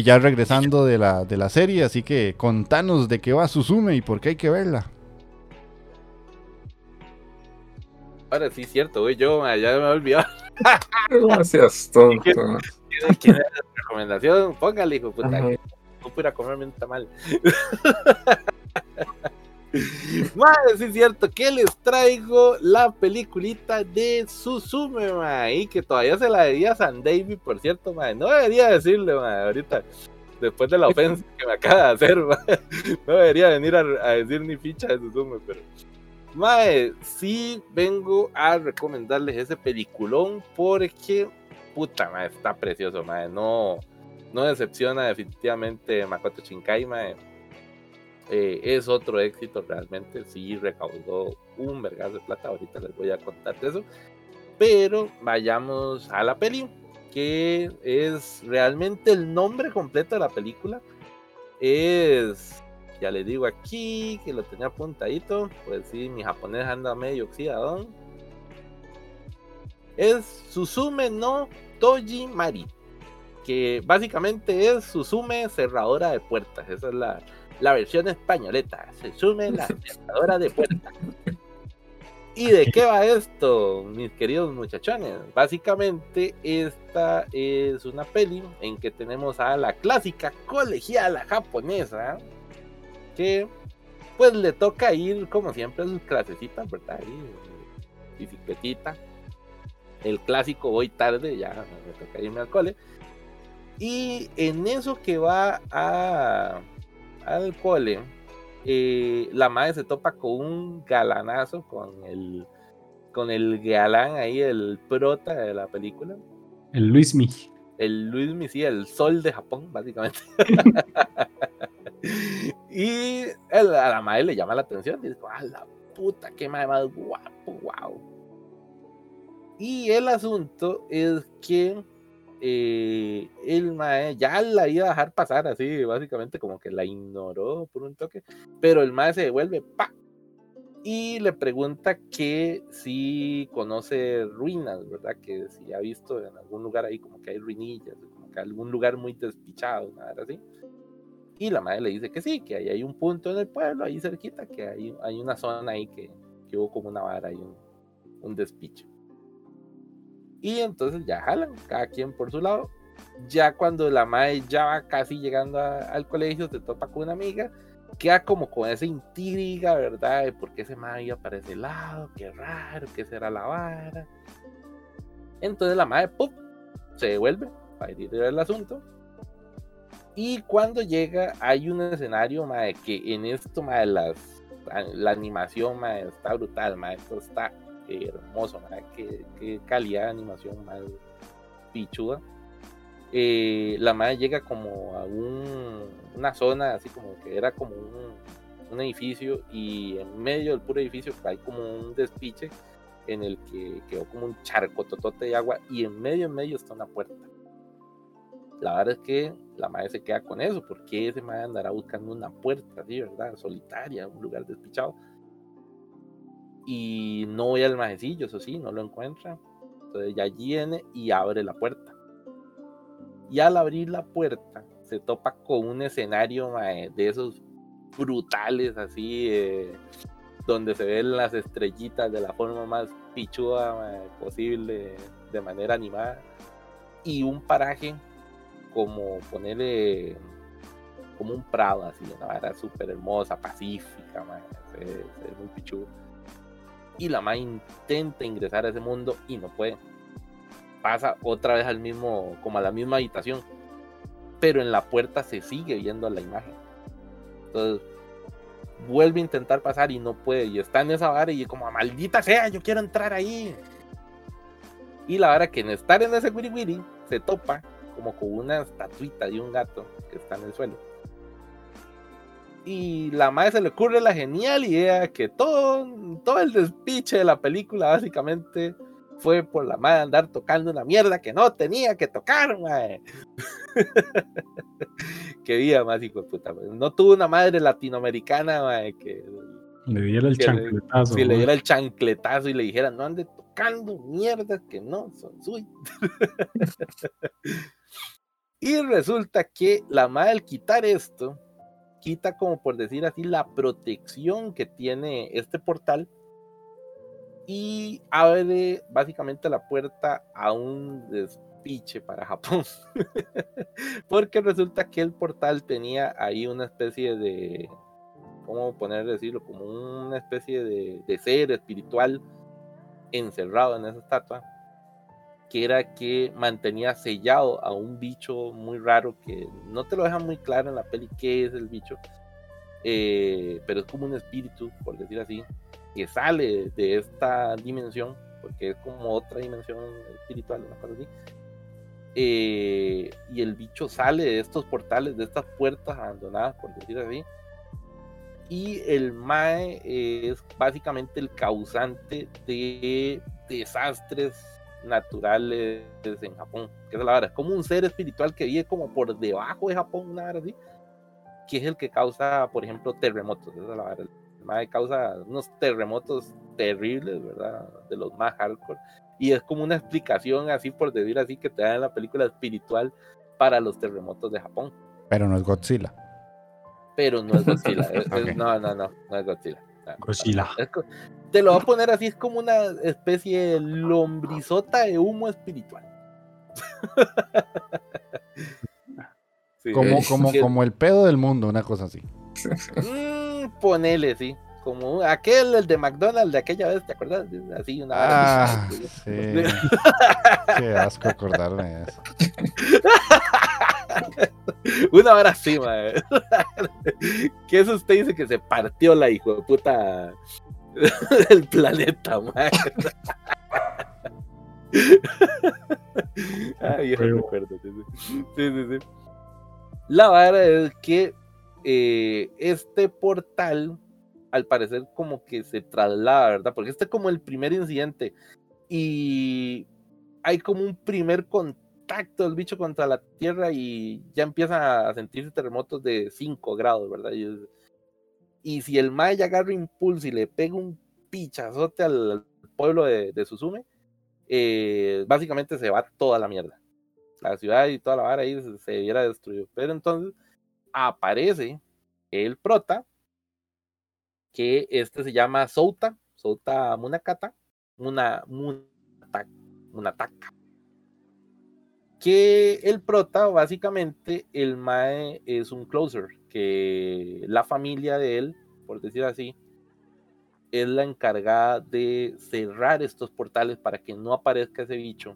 Y ya regresando de la, de la serie, así que contanos de qué va Suzume y por qué hay que verla. Ahora sí, cierto, güey. Yo ma, ya me he olvidado Gracias, tonto. quién era la recomendación. Póngale, hijo puta. No pudiera comerme un tamal. Mae, sí es cierto que les traigo la peliculita de Suzume, y que todavía se la debía a San David, por cierto, mae. No debería decirle, mae, ahorita, después de la ofensa que me acaba de hacer. No debería venir a, a decir ni ficha de Suzume, pero. Mae, sí vengo a recomendarles ese peliculón porque, puta, mae, está precioso, mae. No, no decepciona definitivamente Makoto Shinkai, mae. Eh, es otro éxito realmente, sí recaudó un vergas de plata, ahorita les voy a contar de eso. Pero vayamos a la peli, que es realmente el nombre completo de la película. Es, ya les digo aquí, que lo tenía apuntadito, pues sí, mi japonés anda medio oxidadón. Es Suzume no Toji Mari, que básicamente es Suzume cerradora de puertas, esa es la, la versión españoleta, Suzume la cerradora de puertas. ¿Y de qué va esto, mis queridos muchachones? Básicamente, esta es una peli en que tenemos a la clásica colegiala japonesa que, pues, le toca ir, como siempre, a sus clasecitas, ¿verdad? Ahí, bicicletita. El clásico voy tarde, ya me toca irme al cole. Y en eso que va a, al cole, eh, la madre se topa con un galanazo, con el, con el galán ahí, el prota de la película. El Luismi. El Luis Misi, el sol de Japón, básicamente. y el- a la madre le llama la atención. Dice, ¡ah, la puta, qué madre más guapo, wow! Y el asunto es que eh, el mae ya la iba a dejar pasar así, básicamente como que la ignoró por un toque, pero el mae se devuelve, pa, y le pregunta que si conoce ruinas, ¿verdad? Que si ha visto en algún lugar ahí como que hay ruinillas, como que algún lugar muy despichado, nada así. Y la madre le dice que sí, que ahí hay un punto en el pueblo, ahí cerquita, que hay, hay una zona ahí que, que hubo como una vara y un, un despiche. Y entonces ya jalan, cada quien por su lado. Ya cuando la madre ya va casi llegando a- al colegio, se topa con una amiga, queda como con esa intriga, ¿verdad? De por qué ese madre iba para ese lado, qué raro, qué será la vara. Entonces la madre, ¡pum! se devuelve para ir a ver el asunto. Y cuando llega, hay un escenario, mae, que en esto, mae, las, la animación, mae, está brutal, mae, esto está hermoso, mae, qué, qué calidad de animación, mae, pichuda. Eh, la madre llega como a un- una zona, así como que era como un, un edificio, y en medio del puro edificio hay como un despiche en el que quedó como un charco totote de agua, y en medio, en medio está una puerta. La verdad es que la madre se queda con eso, porque ese madre andará buscando una puerta, así, ¿verdad? Solitaria, un lugar despichado. Y no voy al majecillo, eso sí, no lo encuentra. Entonces ya viene y abre la puerta. Y al abrir la puerta, se topa con un escenario mae, de esos brutales, así, eh, donde se ven las estrellitas de la forma más pichuda posible, de manera animada. Y un paraje como ponerle como un prado así, una vara súper hermosa, pacífica, mae, ve muy pichudo. Y la mae intenta ingresar a ese mundo y no puede. Pasa otra vez al mismo, como a la misma habitación, pero en la puerta se sigue viendo la imagen. Entonces vuelve a intentar pasar y no puede. Y está en esa vara y como maldita sea, yo quiero entrar ahí. Y la vara que en estar en ese wiri wiri se topa como con una estatuita de un gato que está en el suelo. Y la madre se le ocurre la genial idea que todo, todo el despiche de la película básicamente fue por la madre andar tocando una mierda que no tenía que tocar, mae. Qué vida más hijo de puta, mae. No tuvo una madre latinoamericana, mae, que Le diera el le- chancletazo. si le diera el chancletazo y le dijera, no ande tocando mierdas que no son suyas. y resulta que la madre al quitar esto, quita como por decir así la protección que tiene este portal y abre básicamente la puerta a un despiche para Japón. Porque resulta que el portal tenía ahí una especie de cómo poner decirlo, como una especie de, de ser espiritual encerrado en esa estatua, que era que mantenía sellado a un bicho muy raro que no te lo deja muy claro en la peli qué es el bicho, eh, pero es como un espíritu, por decir así, que sale de esta dimensión, porque es como otra dimensión espiritual, una cosa así. eh, y el bicho sale de estos portales, de estas puertas abandonadas, por decir así. Y el Mae es básicamente el causante de desastres naturales en Japón. Que es la verdad, es como un ser espiritual que vive como por debajo de Japón, una verdad así, que es el que causa, por ejemplo, terremotos. Esa es la verdad. El Mae causa unos terremotos terribles, ¿verdad? De los más hardcore. Y es como una explicación, así por decir así, que te dan en la película espiritual para los terremotos de Japón. Pero no es Godzilla. Pero no es Godzilla. es- es- Ok. no, no, no, no es Godzilla. Godzilla. Es co- te lo voy a poner así, es como una especie de lombrizota de humo espiritual. Sí, Como, es como, como el pedo del mundo, una cosa así. Mm, ponele, sí. Como aquel, el de McDonald's de aquella vez, ¿te acuerdas? Así, una Ah, así. sí. Qué asco acordarme de eso. Una hora así, madre. que eso usted dice que se partió la hijo de puta del planeta, madre. Ay, Pero- recuerdo, sí, sí. Sí, sí, sí. La vara es que eh, este portal, al parecer, como que se traslada, ¿verdad? Porque este es como el primer incidente. Y hay como un primer contacto del bicho contra la Tierra y ya empieza a sentirse terremotos de 5 grados, ¿verdad? Y, y si el Maya agarra impulso y le pega un pichazote al, pueblo de, de Suzume, eh, básicamente se va toda la mierda. La ciudad y toda la vara ahí se, se viera destruido. Pero entonces aparece el prota, que este se llama Souta, Souta Munakata, Muna, Munata- Munataka. Que el prota, básicamente, el Mae es un closer, que la familia de él, por decir así, es la encargada de cerrar estos portales para que no aparezca ese bicho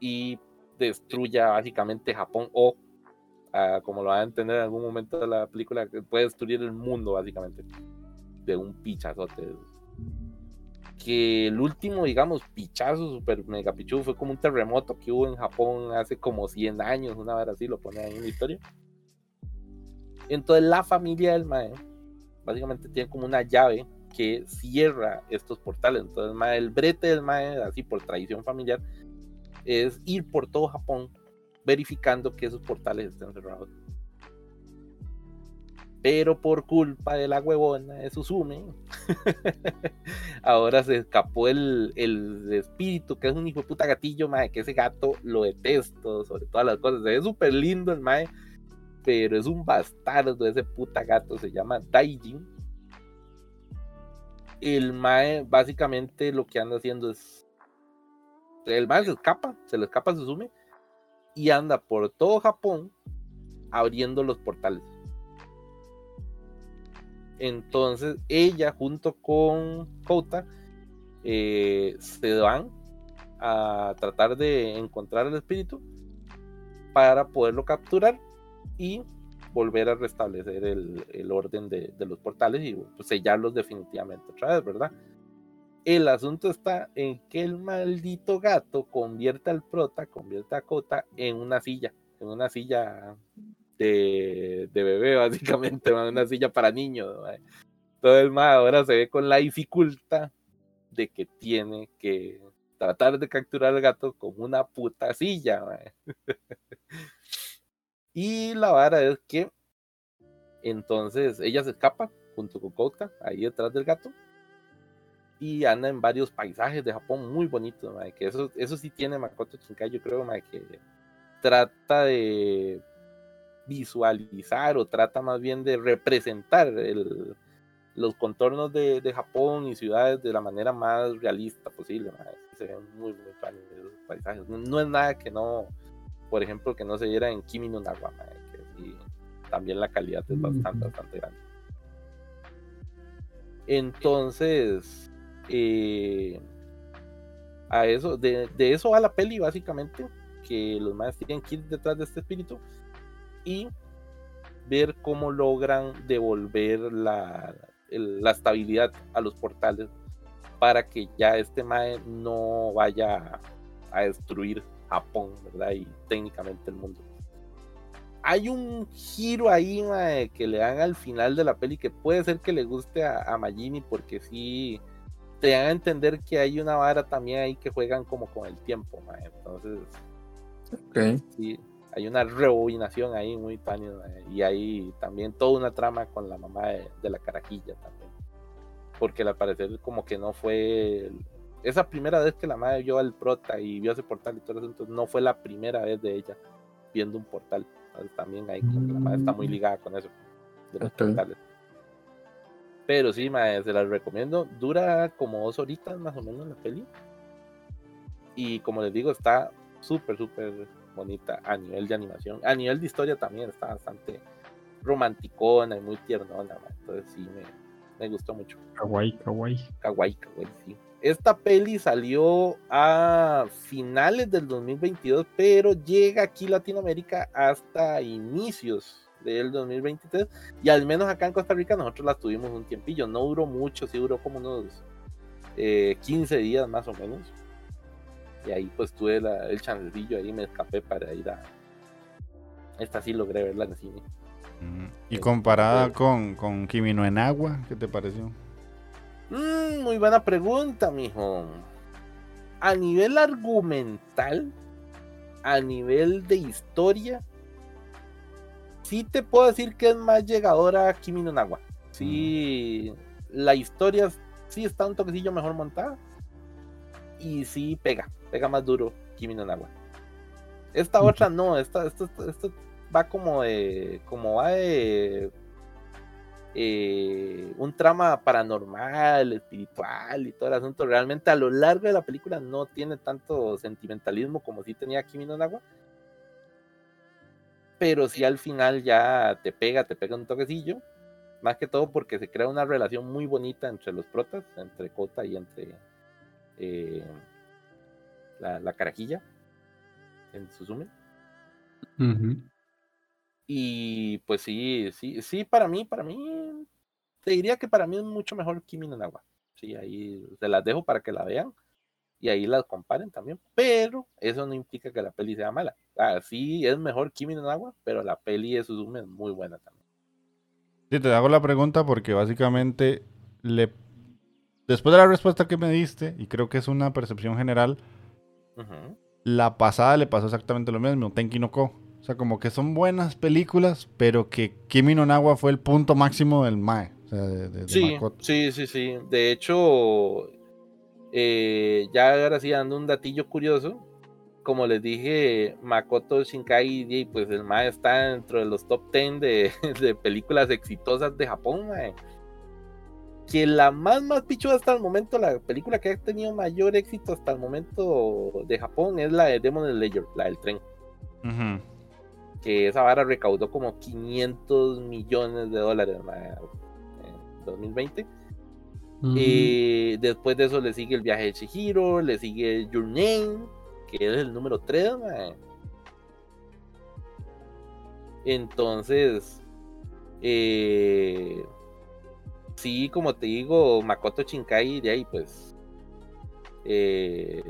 y destruya básicamente Japón o, ah, como lo van a entender en algún momento de la película, puede destruir el mundo básicamente de un pichazote. Que el último, digamos, pichazo super mega pichu fue como un terremoto que hubo en Japón hace como 100 años, una vez así, lo pone ahí en la historia. Entonces la familia del Mae básicamente tiene como una llave que cierra estos portales. Entonces mae- el brete del Mae, así por tradición familiar, es ir por todo Japón verificando que esos portales estén cerrados. Pero por culpa de la huevona de Suzume, ahora se escapó el, el espíritu, que es un hijo puta gatillo, mae, que ese gato lo detesto sobre todas las cosas. Se ve súper lindo el mae, pero es un bastardo ese puta gato, se llama Daijin. El mae básicamente lo que anda haciendo es el mae se escapa, se le escapa a Suzume y anda por todo Japón abriendo los portales. Entonces ella junto con Kouta eh, se van a tratar de encontrar el espíritu para poderlo capturar y volver a restablecer el, el orden de, de los portales y pues, sellarlos definitivamente otra vez, ¿verdad? El asunto está en que el maldito gato convierte al prota, convierte a Kota en una silla, en una silla de, bebé, básicamente, una silla para niños. ¿no? Entonces, mae ahora se ve con la dificultad de que tiene que tratar de capturar al gato con una puta silla. y la vara es que entonces ella se escapa junto con Kota ahí detrás del gato y anda en varios paisajes de Japón muy bonitos, que eso, eso sí tiene Makoto Shinkai, yo creo que trata de visualizar o trata más bien de representar el- los contornos de, de Japón y ciudades de la manera más realista posible. Se ven muy, muy esos paisajes. No, no es nada que no, por ejemplo, que no se viera en Kimi no Na wa, mae, que sí, también la calidad es bastante, bastante grande. Entonces, eh, a eso, de, de eso va la peli básicamente, que los más tienen que ir detrás de este espíritu y ver cómo logran devolver la, el- la estabilidad a los portales para que ya este mae no vaya a, destruir Japón, ¿verdad? Y técnicamente el mundo. Hay un giro ahí mae, que le dan al final de la peli que puede ser que le guste a, a Magini porque sí te dan a entender que hay una vara también ahí que juegan como con el tiempo, mae. entonces Ok. sí, hay una rebobinación ahí muy tuanis, mae, y hay también toda una trama con la mamá de, de la carajilla también. Porque al parecer como que no fue esa primera vez que la madre vio al prota y vio ese portal y todo eso, entonces no fue la primera vez de ella viendo un portal. Entonces también ahí como que la madre está muy ligada con eso de los portales. Pero sí, mae, se las recomiendo. Dura como dos horitas más o menos la peli. Y como les digo, está súper, súper bonita a nivel de animación. A nivel de historia también está bastante romanticona y muy tiernona. mae. Entonces sí, me, me gustó mucho. Kawaii, kawaii. Kawaii, kawaii, sí. Esta peli salió a finales del 2022, pero llega aquí Latinoamérica hasta inicios del 2023. Y al menos acá en Costa Rica nosotros la tuvimos un tiempillo. No duró mucho, sí duró como unos eh, 15 días más o menos. Y ahí pues tuve la- el chancecillo, ahí me escapé para ir a... Esta sí logré verla en cine. Ujú. Y Sí. comparada con, con Kimi no en agua, ¿qué te pareció? Mm, muy buena pregunta, mijo. A nivel argumental, a nivel de historia, sí te puedo decir que es más llegadora a Kimi no Nawa. Sí, la historia sí está un toquecillo mejor montada. Y sí pega, pega más duro Kimi no Nawa. Esta otra no, esta, esta, esta- esta va como de. como va de eh, un trama paranormal, espiritual y todo el asunto. Realmente a lo largo de la película no tiene tanto sentimentalismo como si tenía Kimi no Nawa. Pero sí al final ya te pega, te pega un toquecillo. Más que todo porque se crea una relación muy bonita entre los protas, entre Kota y entre eh, la, la carajilla en Suzume. Ujú. Y pues sí, sí, sí, para mí, para mí, te diría que para mí es mucho mejor Kimi no Nawa. Sí, ahí se las dejo para que la vean y ahí las comparen también, pero eso no implica que la peli sea mala. Ah, sí, es mejor Kimi no Nawa, pero la peli de Suzume es muy buena también. Sí, te hago la pregunta porque básicamente le... Después de la respuesta que me diste, y creo que es una percepción general, la pasada le pasó exactamente lo mismo, Tenki no Ko. O sea, como que son buenas películas, pero que Kimi no Nawa fue el punto máximo del Mae. O sea, de, Sí, sí, sí, sí. De hecho, eh, ya ahora sí dando un datillo curioso, como les dije, Makoto Shinkai, y, pues el mae está dentro de los top 10 de, de películas exitosas de Japón, mae. Que la más más pichuda hasta el momento, la película que ha tenido mayor éxito hasta el momento de Japón es la de Demon Slayer, la del tren. Que esa vara recaudó como 500 millones de dólares en 2020. Mm, Eh, después de eso le sigue el viaje de Chihiro, le sigue Your Name, que es el número 3. Entonces, eh, sí, como te digo, Makoto Shinkai, de ahí pues, eh,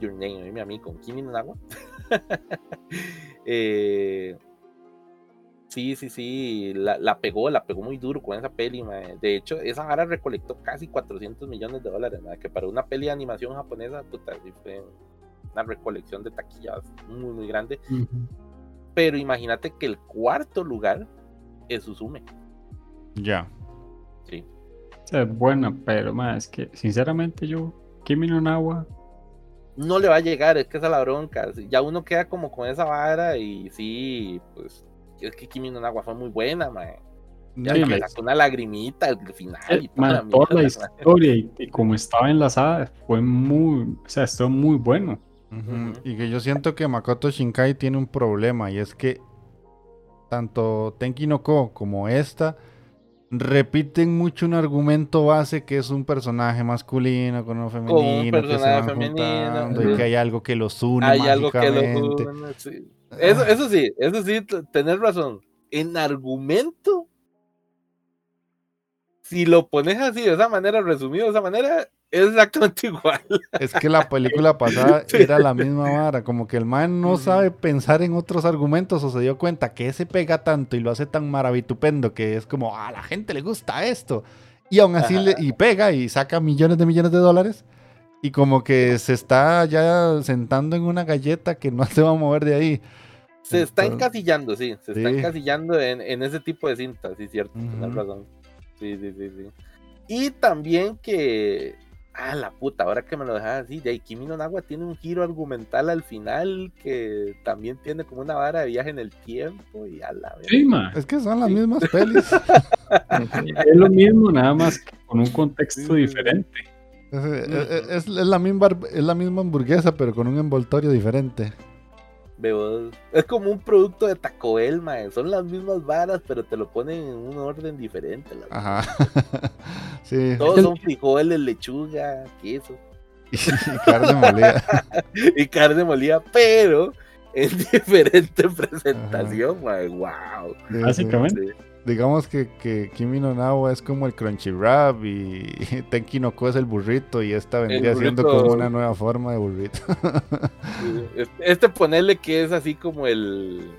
Your Name, mi amigo, con Kimi eh, Sí, sí, sí, la, la pegó, la pegó muy duro con esa peli, mae. De hecho, esa vara recolectó casi 400 millones de dólares, mae, que para una peli de animación japonesa, puta, sí fue una recolección de taquillas muy, muy grande. Pero imagínate que el cuarto lugar es Suzume, Ya. Sí. O sea, es buena, pero más es que sinceramente yo, Kimi no Nawa, No le va a llegar, es que esa es la bronca. Ya uno queda como con esa vara y sí, pues, es que Kimi no Nawa fue muy buena, mae. Ya Sí, me sacó una lagrimita al final y eh, toda man, la toda la historia y, y como estaba enlazada fue muy, o sea, estuvo muy bueno. Y que yo siento que Makoto Shinkai tiene un problema y es que tanto Tenki no Ko como esta repiten mucho un argumento base que es un personaje masculino con uno femenino, un que se femenino, juntando y que hay algo que los une Hay algo que lo mágicamente. une, sí. Eso, eso sí, eso sí, tenés razón. En argumento, si lo pones así, de esa manera, resumido de esa manera, es exactamente igual. Es que la película pasada era la misma vara, como que el man no sabe pensar en otros argumentos o se dio cuenta que ese pega tanto y lo hace tan maravitupendo que es como, a la gente le gusta esto. Y aún así, le- y pega y saca millones de millones de dólares. Y como que se está ya sentando en una galleta que no se va a mover de ahí. Se está encasillando, sí, se está encasillando en, en ese tipo de cintas, sí, cierto, tienes Ujú. razón. Sí, sí, sí, sí. Y también que, ah, la puta, ahora que me lo dejas así, de ahí Kimi no Nawa tiene un giro argumental al final que también tiene como una vara de viaje en el tiempo y a la vez. Sí. Es que son las Sí. mismas pelis. Es lo mismo, nada más que con un contexto Sí. diferente. Es, es- es- es la misma, es la misma hamburguesa, pero con un envoltorio diferente. Veo, es como un producto de Taco Bell, mae. Son las mismas varas, pero te lo ponen en un orden diferente. la Ajá. sí. Todos son frijoles, lechuga, queso Y carne molida. y carne molida, pero en diferente presentación, mae. Wow. Sí. Digamos que, que Kimi no Nawa es como el Crunchy Wrap y Tenki no Ko es el burrito y esta vendría siendo como una nueva forma de burrito. Este, este ponerle que es así como el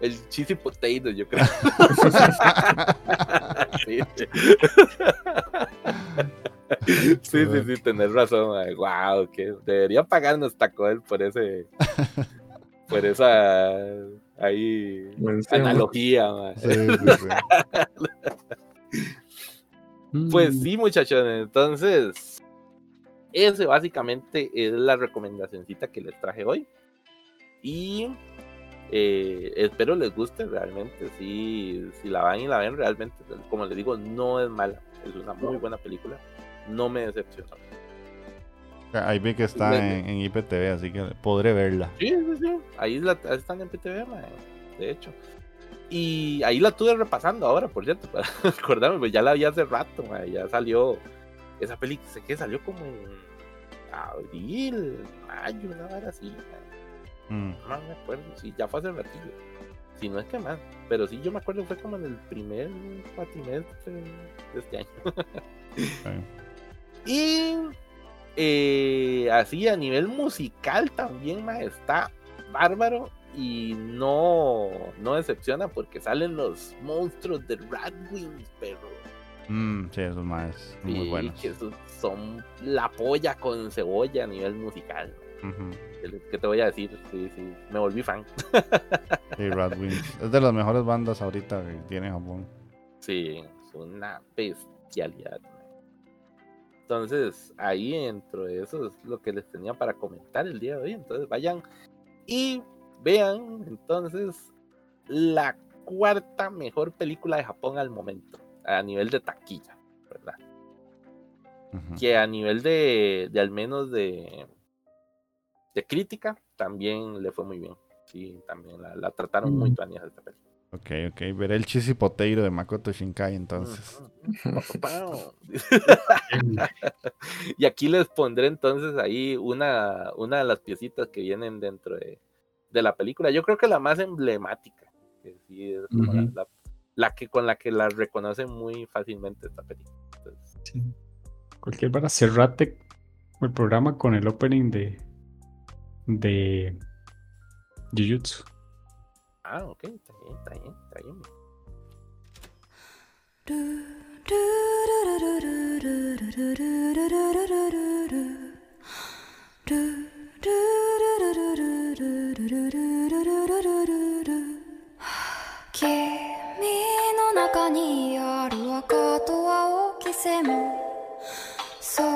el cheesy potato, yo creo. sí. sí, sí, sí, tenés razón. Wow, que debería pagarnos Taco por ese por esa ahí Mención. analogía, mae. Sí, sí, sí. Pues Mm, sí, muchachos. Entonces, ese básicamente es la recomendacióncita que les traje hoy. Y eh, espero les guste realmente. Si, si la van y la ven, realmente, como les digo, no es mala. Es una muy buena película. No me decepcionó. Ahí vi que está en, en IPTV, así que podré verla. Sí, sí, sí. Ahí la, ahí están en PTV, mae, de hecho. Y ahí la estuve repasando ahora, por cierto, para acordarme, pues ya la vi hace rato, mae, ya salió. Esa película, sé que salió como en abril, mayo, una hora así. Mm. No me acuerdo, sí, ya fue hace ratillo. Si no es que más, pero sí, yo me acuerdo fue como en el primer cuatrimestre de este año. Sí. Y eh, así a nivel musical también ma, está bárbaro y no, no decepciona porque salen los monstruos de Radwings, pero Mm, sí, esos más muy buenos. que esos son la polla con cebolla a nivel musical. ¿Qué qué te voy a decir? Sí, sí, me volví fan. Sí, Radwimps. Es de las mejores bandas ahorita que tiene Japón. Sí, es una bestialidad. Entonces, ahí dentro de eso es lo que les tenía para comentar el día de hoy. Entonces, vayan y vean entonces la cuarta mejor película de Japón al momento, a nivel de taquilla, ¿verdad? Que a nivel de, de al menos de, de crítica, también le fue muy bien. Sí, también la, la trataron muy Mm. tuanis esta película. Ok, ok. Veré el Cheesy Potato de Makoto Shinkai entonces. Y aquí les pondré entonces ahí una, una de las piecitas que vienen dentro de, de la película. Yo creo que la más emblemática, que sí es como la- la, la que con la que la reconocen muy fácilmente esta película. Entonces, sí. Cualquier vara, cerrate el programa con el opening de de Jujutsu. Ah, ok, está bien, está bien, está bien.「それ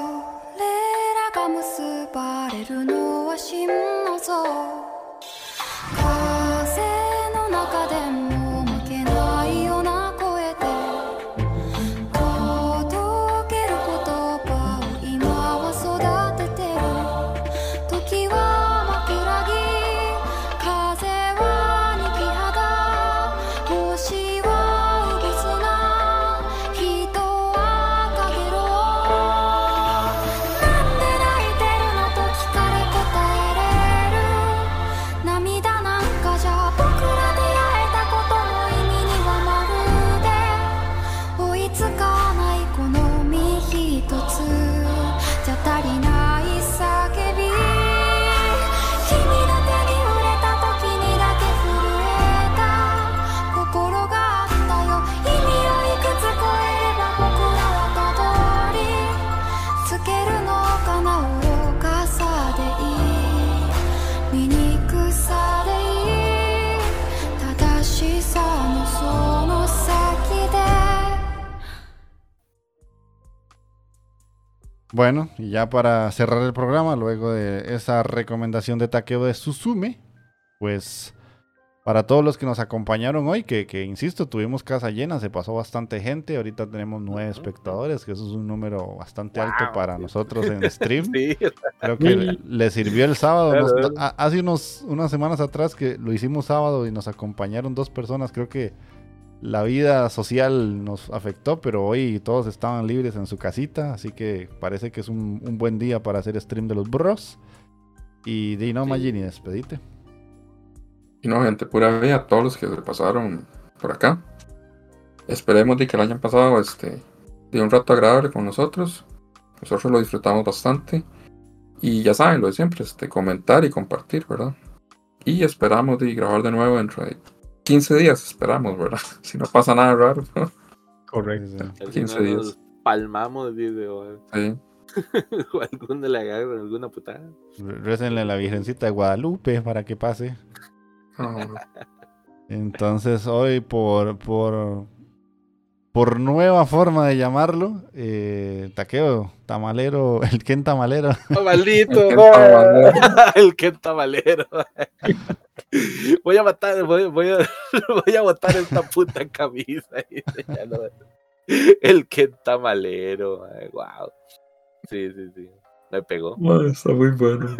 らが結ばれるのは真の像」「中でも Bueno, y ya para cerrar el programa, luego de esa recomendación de Takeo de Suzume, pues para todos los que nos acompañaron hoy, que, que, insisto, tuvimos casa llena, se pasó bastante gente, ahorita tenemos nueve espectadores, que eso es un número bastante alto para nosotros en stream. Sí, Creo que le, le sirvió el sábado. Claro, nos- claro. ha- hace unos, unas semanas atrás que lo hicimos sábado y nos acompañaron dos personas. Creo que la vida social nos afectó, pero hoy todos estaban libres en su casita. Así que parece que es un, un buen día para hacer stream de los burros. Y de no, Sí. Magini, despedite. Y no, gente, pura vida a todos los que se pasaron por acá. Esperemos de que lo hayan pasado este, de un rato agradable con nosotros. Nosotros lo disfrutamos bastante. Y ya saben, lo de siempre, este, comentar y compartir, ¿verdad? Y esperamos de grabar de nuevo dentro de 15 días, esperamos, ¿verdad? Si no pasa nada raro. Correcto. si 15 no días. nos palmamos, dice, o, Sí. o alguno le agarra alguna putada. Récenle a la Virgencita de Guadalupe para que pase. Bueno. Entonces hoy por, por, por nueva forma de llamarlo, eh, Taqueo, tamalero, el Ken tamalero. ¡Oh, maldito! El Ken Tamalero. el Ken Tamalero. Voy a matar, voy, voy a, voy a botar esta puta camisa. dice, ya no. El Ken Tamalero, wow. Sí, sí, sí. Me pegó. Está muy bueno.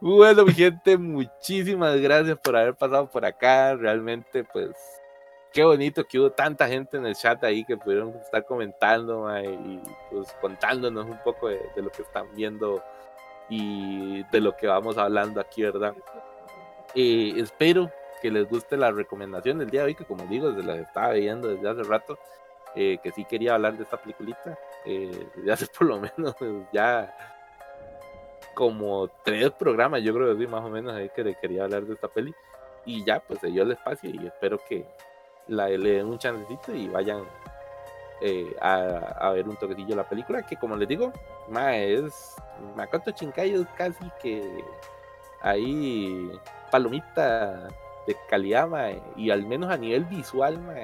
Bueno, mi gente, muchísimas gracias por haber pasado por acá. Realmente, pues, qué bonito que hubo tanta gente en el chat ahí que pudieron estar comentando y pues contándonos un poco de, de lo que están viendo y de lo que vamos hablando aquí, ¿verdad? Eh, espero que les guste la recomendación del día de hoy, que como digo, se las estaba viendo desde hace rato, eh, que sí quería hablar de esta peliculita, eh, desde hace por lo menos ya como tres programas, yo creo que sí, más o menos, ahí que quería hablar de esta peli. Y ya, pues se dio el espacio y espero que la, le den un chancecito y vayan eh, a, a ver un toquecillo la película, que como les digo, ma, es Makoto Shinkai es casi que ahí palomita de calidad, ma, y al menos a nivel visual, ma,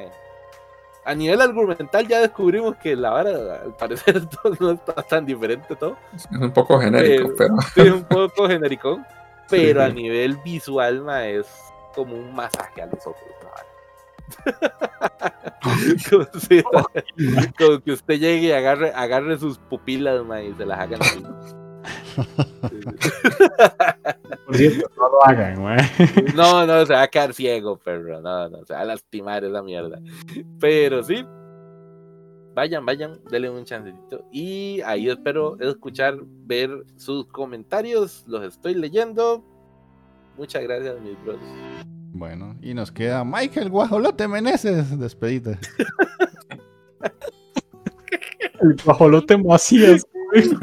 a nivel argumental ya descubrimos que la vara, al parecer, todo no está tan diferente todo. Es un poco genérico, pero Sí, un poco genericón, pero a nivel visual, ma, es como un masaje a los ojos. ¿no? como, si- como que usted llegue y agarre, agarre sus pupilas ma, y se las hagan así. Por cierto, no lo hagan, mae. No, no, se va a quedar ciego, perro. No, no, se va a lastimar esa mierda. Pero sí, vayan, vayan, denle un chancecito. Y ahí espero escuchar, ver sus comentarios. Los estoy leyendo. Muchas gracias, mis bros. Bueno, y nos queda Michael Guajolote Meneses, despedite. El guajolote Macías.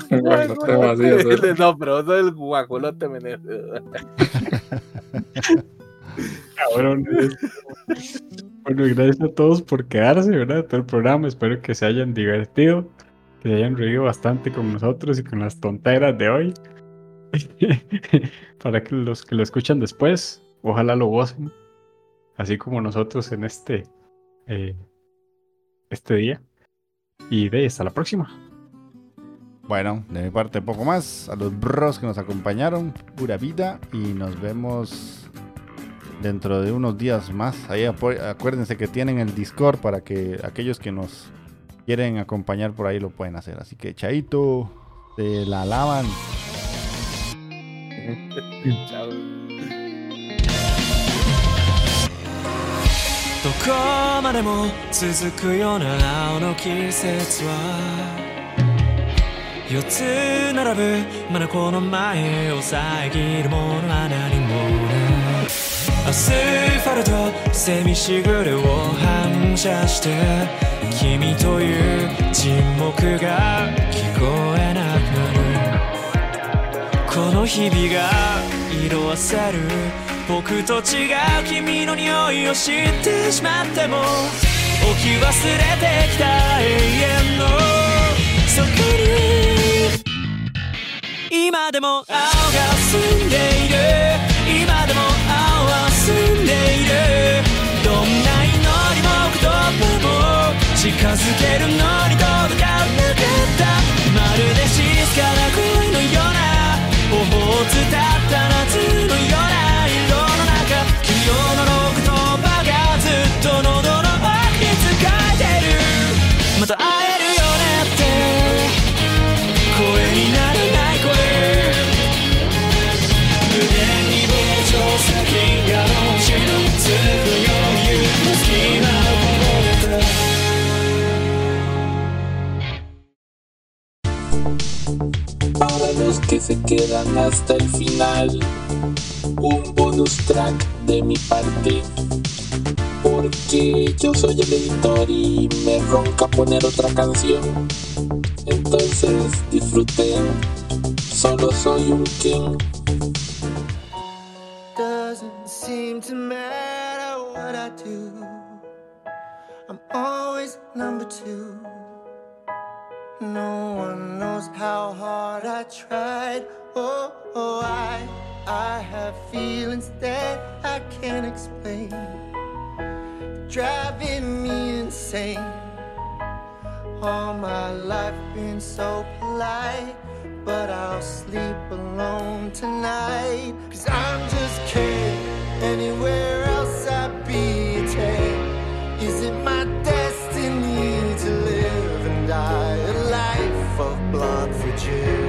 tema así, así. No, pero eso es el guajolote Meneses. Cabrones. Bueno, y gracias a todos por quedarse, ¿verdad? Todo el programa. Espero que se hayan divertido, que se hayan reído bastante con nosotros y con las tonteras de hoy. Para que los que lo escuchan después, ojalá lo gocen, así como nosotros en este, eh, este día. Y de ahí, hasta la próxima. Bueno, de mi parte poco más. A los bros que nos acompañaron, pura vida. Y nos vemos dentro de unos días más. Ahí acuérdense que tienen el Discord para que aquellos que nos quieren acompañar por ahí lo pueden hacer. Así que chaito, se la lavan. Chao. こまでも続くような青の季節は四つ並ぶまだこの前を遮るものは何もないアスファルトセミしぐれを反射して君という沈黙が聞こえなくなるこの日々が色あせる僕と違う君の匂いを知ってしまっても置き忘れてきた永遠のそこに今でも青が澄んでいる。今でも青は澄んでいる。どんな祈りも言葉も近づけるのに届かなかった。まるで静かな声のような頬を伝った夏のような。Quedan hasta el final. Un bonus track de mi parte. Porque yo soy el editor y me ronca poner otra canción. Entonces disfruten. Solo soy un king. Doesn't seem to matter what I do. I'm always number two. No one knows how hard I tried. Oh, oh, I, I have feelings that I can't explain. Driving me insane. All my life been so polite, but I'll sleep alone tonight. Cause I'm just kidding. Anywhere else I'd be a. Is it my destiny to live and die a life of blonde